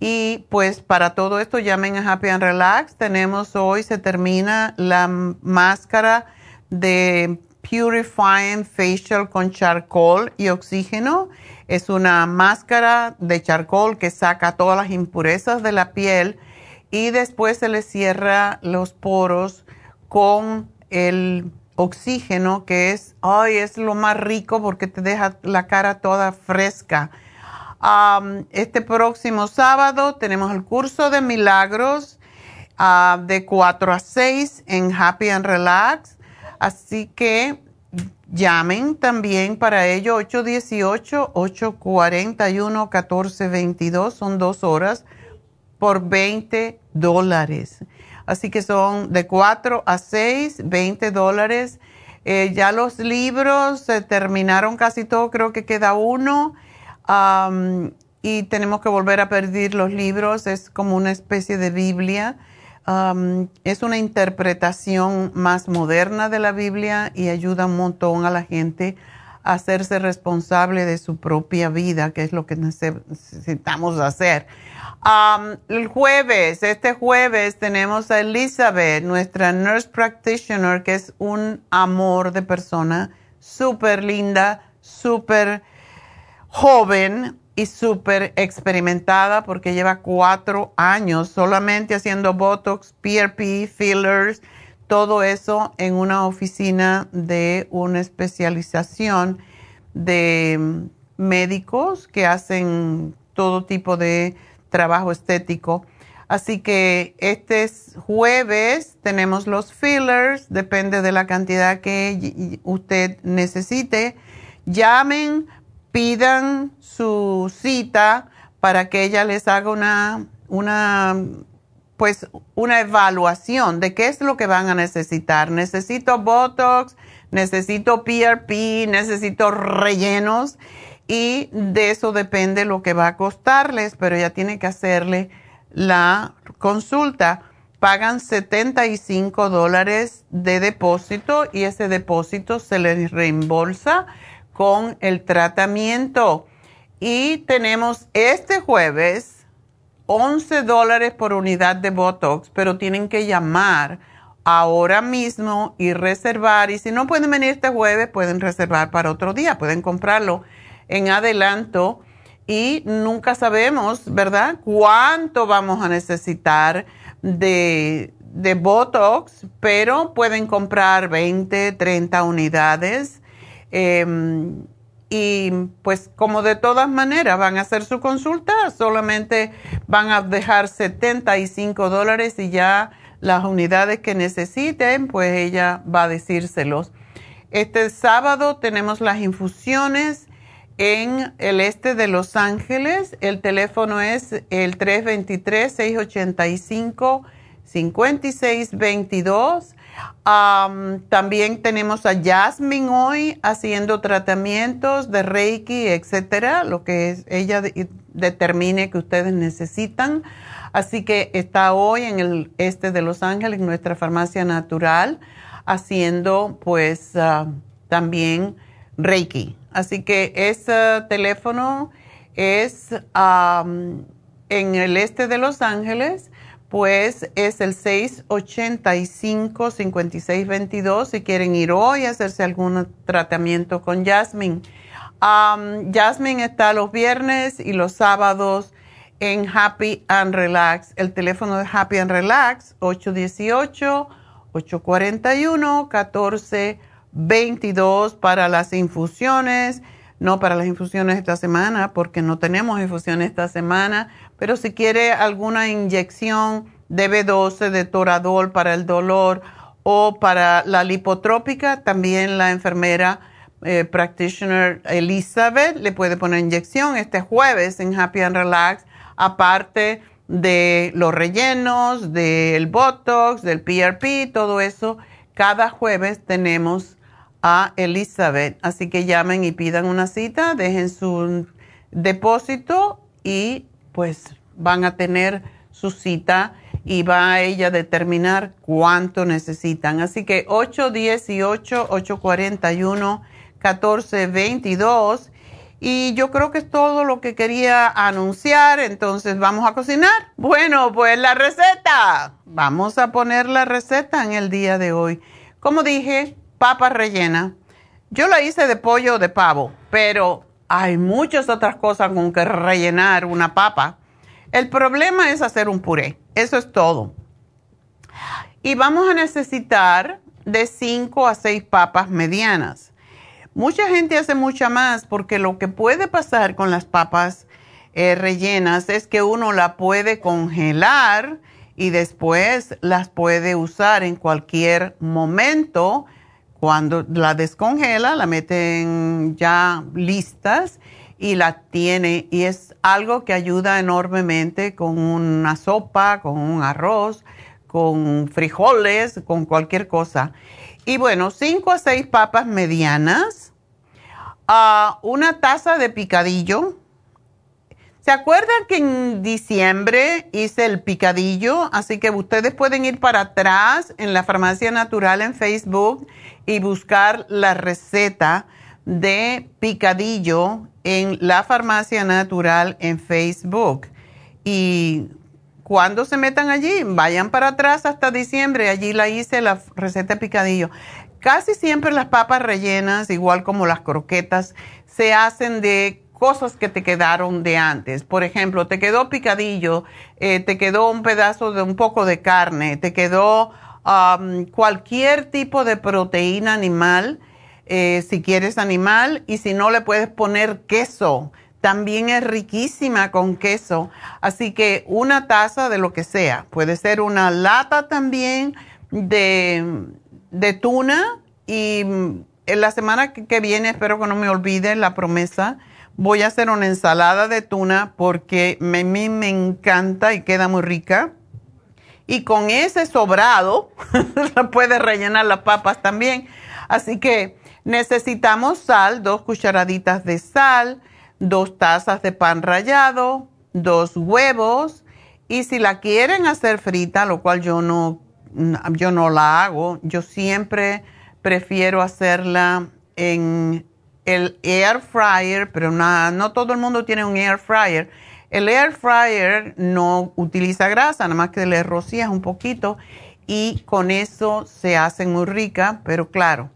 Speaker 3: Y pues para todo esto llamen a Happy and Relax. Tenemos hoy, se termina la máscara de Purifying Facial con charcoal y oxígeno. Es una máscara de charcoal que saca todas las impurezas de la piel y después se le cierra los poros con el oxígeno, que es, ay, es lo más rico porque te deja la cara toda fresca. este próximo sábado tenemos el curso de milagros ah, de 4 a 6 en Happy and Relax. Así que llamen también para ello 818-841-1422. Son dos horas por 20 dólares. Así que son de 4 a 6, 20 dólares. Eh, ya los libros se terminaron casi todo, creo que queda uno. y tenemos que volver a pedir los libros. Es como una especie de Biblia. es una interpretación más moderna de la Biblia y ayuda un montón a la gente a hacerse responsable de su propia vida, que es lo que necesitamos hacer el jueves, este jueves tenemos a Elizabeth, nuestra nurse practitioner, que es un amor de persona, súper linda, súper joven y súper experimentada porque lleva cuatro años solamente haciendo Botox, PRP, fillers, todo eso en una oficina de una especialización de médicos que hacen todo tipo de trabajo estético. Así que este jueves tenemos los fillers, depende de la cantidad que usted necesite. Llamen, pidan su cita para que ella les haga una, una, pues, una evaluación de qué es lo que van a necesitar. Necesito Botox, necesito PRP, necesito rellenos y de eso depende lo que va a costarles, pero ya tiene que hacerle la consulta. Pagan 75 dólares de depósito y ese depósito se les reembolsa con el tratamiento. Y tenemos este jueves 11 dólares por unidad de Botox, pero tienen que llamar ahora mismo y reservar. Y si no pueden venir este jueves, pueden reservar para otro día, pueden comprarlo en adelanto. Y nunca sabemos, ¿verdad?, cuánto vamos a necesitar de, de Botox, pero pueden comprar 20, 30 unidades. Em, y pues como de todas maneras van a hacer su consulta, solamente van a dejar 75 dólares y ya las unidades que necesiten, pues ella va a decírselos. Este sábado tenemos las infusiones en el este de Los Ángeles. El teléfono es el 323-685-5622. también tenemos a Jasmine hoy haciendo tratamientos de Reiki, etcétera, lo que ella determine que ustedes necesitan. Así que está hoy en el este de Los Ángeles, en nuestra farmacia natural, haciendo pues ah, también Reiki. Así que ese teléfono es en el este de Los Ángeles, pues es el 685-5622 si quieren ir hoy a hacerse algún tratamiento con Jasmine. Jasmine está los viernes y los sábados en Happy and Relax. El teléfono de Happy and Relax, 818-841-1422 para las infusiones. No para las infusiones esta semana, porque no tenemos infusiones esta semana, pero si quiere alguna inyección de B12, de Toradol para el dolor o para la lipotrópica, también la enfermera eh, practitioner Elizabeth le puede poner inyección este jueves en Happy and Relax aparte de los rellenos, del Botox, del PRP, todo eso. Cada jueves tenemos a Elizabeth, así que llamen y pidan una cita, dejen su depósito y pues van a tener su cita y va a ella determinar cuánto necesitan. Así que 818-841-1422 y yo creo que es todo lo que quería anunciar, entonces vamos a cocinar. Bueno, pues la receta. Vamos a poner la receta en el día de hoy. Como dije, papa rellena. Yo la hice de pollo o de pavo, pero hay muchas otras cosas con que rellenar una papa. El problema es hacer un puré. Eso es todo. Y vamos a necesitar de 5 a 6 papas medianas. Mucha gente hace mucha más porque lo que puede pasar con las papas eh, rellenas es que uno la puede congelar y después las puede usar en cualquier momento. Cuando la descongela, la meten ya listas y la tiene. Y es algo que ayuda enormemente con una sopa, con un arroz, con frijoles, con cualquier cosa. Y bueno, 5 a 6 papas medianas, uh, una taza de picadillo. ¿Se acuerdan que en diciembre hice el picadillo? Así que ustedes pueden ir para atrás en la farmacia natural en Facebook y buscar la receta de picadillo en la farmacia natural en Facebook. Y cuando se metan allí, vayan para atrás hasta diciembre. Allí la hice la receta de picadillo. Casi siempre las papas rellenas, igual como las croquetas, se hacen de cosas que te quedaron de antes. Por ejemplo, te quedó picadillo, eh, te quedó un pedazo de un poco de carne, te quedó cualquier tipo de proteína animal, eh, si quieres animal, y si no le puedes poner queso también es riquísima con queso. Así que una taza de lo que sea. Puede ser una lata también de, de tuna. Y en la semana que viene, espero que no me olvide la promesa, voy a hacer una ensalada de tuna porque a mí me encanta y queda muy rica. Y con ese sobrado, puede rellenar las papas también. Así que necesitamos sal, dos cucharaditas de sal dos tazas de pan rallado, dos huevos y si la quieren hacer frita, lo cual yo no, yo no la hago, yo siempre prefiero hacerla en el air fryer, pero no todo el mundo tiene un air fryer. El air fryer no utiliza grasa, nada más que le rocías un poquito y con eso se hacen muy ricas, pero claro,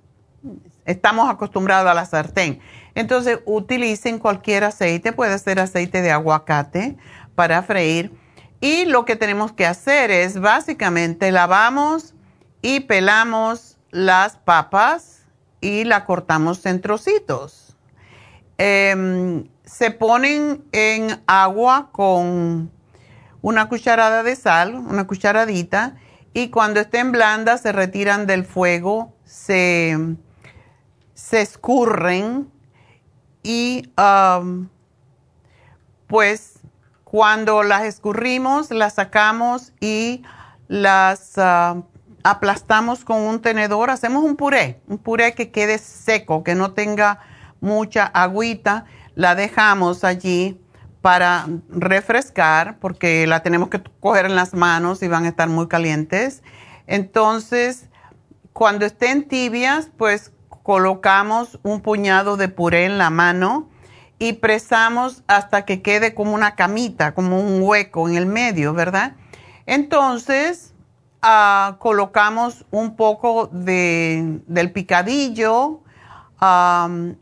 Speaker 3: estamos acostumbrados a la sartén. Entonces utilicen cualquier aceite, puede ser aceite de aguacate para freír. Y lo que tenemos que hacer es básicamente lavamos y pelamos las papas y la cortamos en trocitos. Em, se ponen en agua con una cucharada de sal, una cucharadita, y cuando estén blandas se retiran del fuego, se, se escurren y um, pues cuando las escurrimos, las sacamos y las uh, aplastamos con un tenedor, hacemos un puré, un puré que quede seco, que no tenga mucha agüita, la dejamos allí para refrescar porque la tenemos que coger en las manos y van a estar muy calientes. Entonces, cuando estén tibias, pues colocamos un puñado de puré en la mano y presamos hasta que quede como una camita, como un hueco en el medio, ¿verdad? Entonces, ah, colocamos un poco de, del picadillo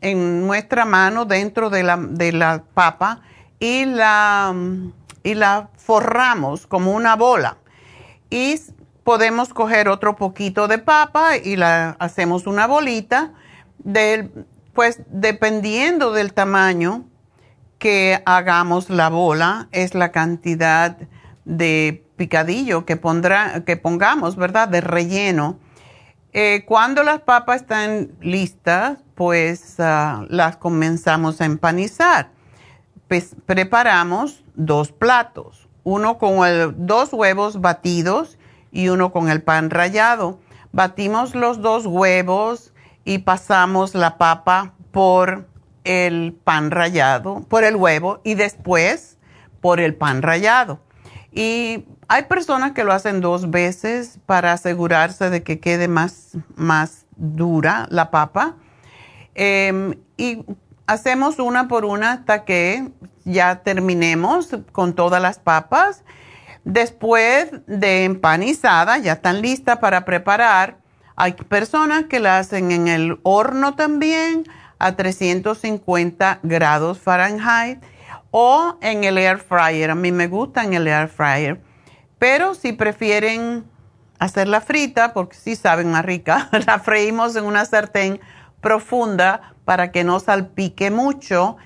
Speaker 3: en nuestra mano dentro de la, de la papa y la, y la forramos como una bola. Y podemos coger otro poquito de papa y la hacemos una bolita. Del, pues dependiendo del tamaño que hagamos la bola, es la cantidad de picadillo que, pondrá, que pongamos, ¿verdad? De relleno. Eh, cuando las papas están listas, pues ah, las comenzamos a empanizar. Pues, preparamos dos platos, uno con dos huevos batidos y uno con el pan rallado. Batimos los dos huevos y pasamos la papa por el pan rallado, por el huevo y después por el pan rallado. Y hay personas que lo hacen dos veces para asegurarse de que quede más, más dura la papa. Em, y hacemos una por una hasta que ya terminemos con todas las papas. Después de empanizada, ya están listas para preparar. Hay personas que la hacen en el horno también a 350 grados Fahrenheit o en el air fryer. A mí me gusta en el air fryer. Pero si prefieren hacerla frita, porque sí saben más rica, la freímos en una sartén profunda para que no salpique mucho.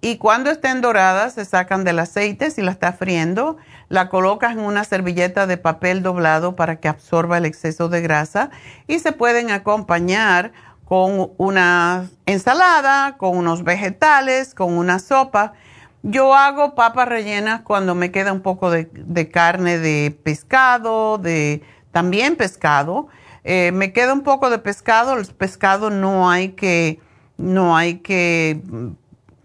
Speaker 3: y cuando estén doradas, se sacan del aceite si la está friendo. La colocas en una servilleta de papel doblado para que absorba el exceso de grasa y se pueden acompañar con una ensalada, con unos vegetales, con una sopa. Yo hago papas rellenas cuando me queda un poco de, carne de pescado, de también pescado. Eh, me queda un poco de pescado. El pescado no hay que, no hay que,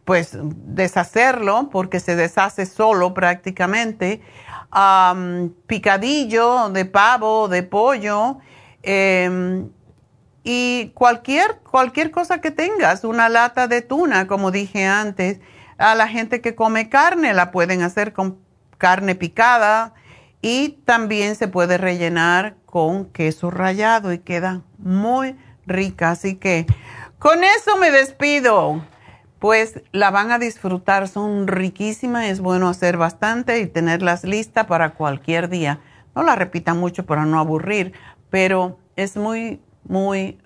Speaker 3: pues, deshacerlo porque se deshace solo prácticamente. picadillo de pavo, de pollo. Em, y cualquier, cualquier cosa que tengas, una lata de tuna, como dije antes, a la gente que come carne la pueden hacer con carne picada y también se puede rellenar con queso rallado y queda muy rica. Así que con eso me despido. Pues la van a disfrutar, son riquísimas, es bueno hacer bastante y tenerlas listas para cualquier día. No la repitan mucho para no aburrir, pero es muy muy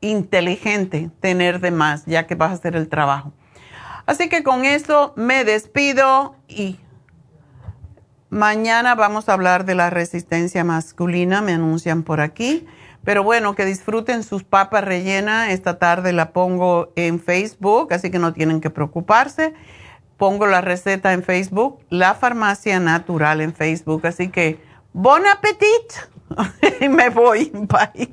Speaker 3: inteligente tener de más, ya que vas a hacer el trabajo. Así que con eso me despido y mañana vamos a hablar de la resistencia masculina, me anuncian por aquí. Pero bueno, que disfruten sus papas rellenas. Esta tarde la pongo en Facebook, así que no tienen que preocuparse. Pongo la receta en Facebook, la farmacia natural en Facebook. Así que, bon appetit. y me voy. Bye.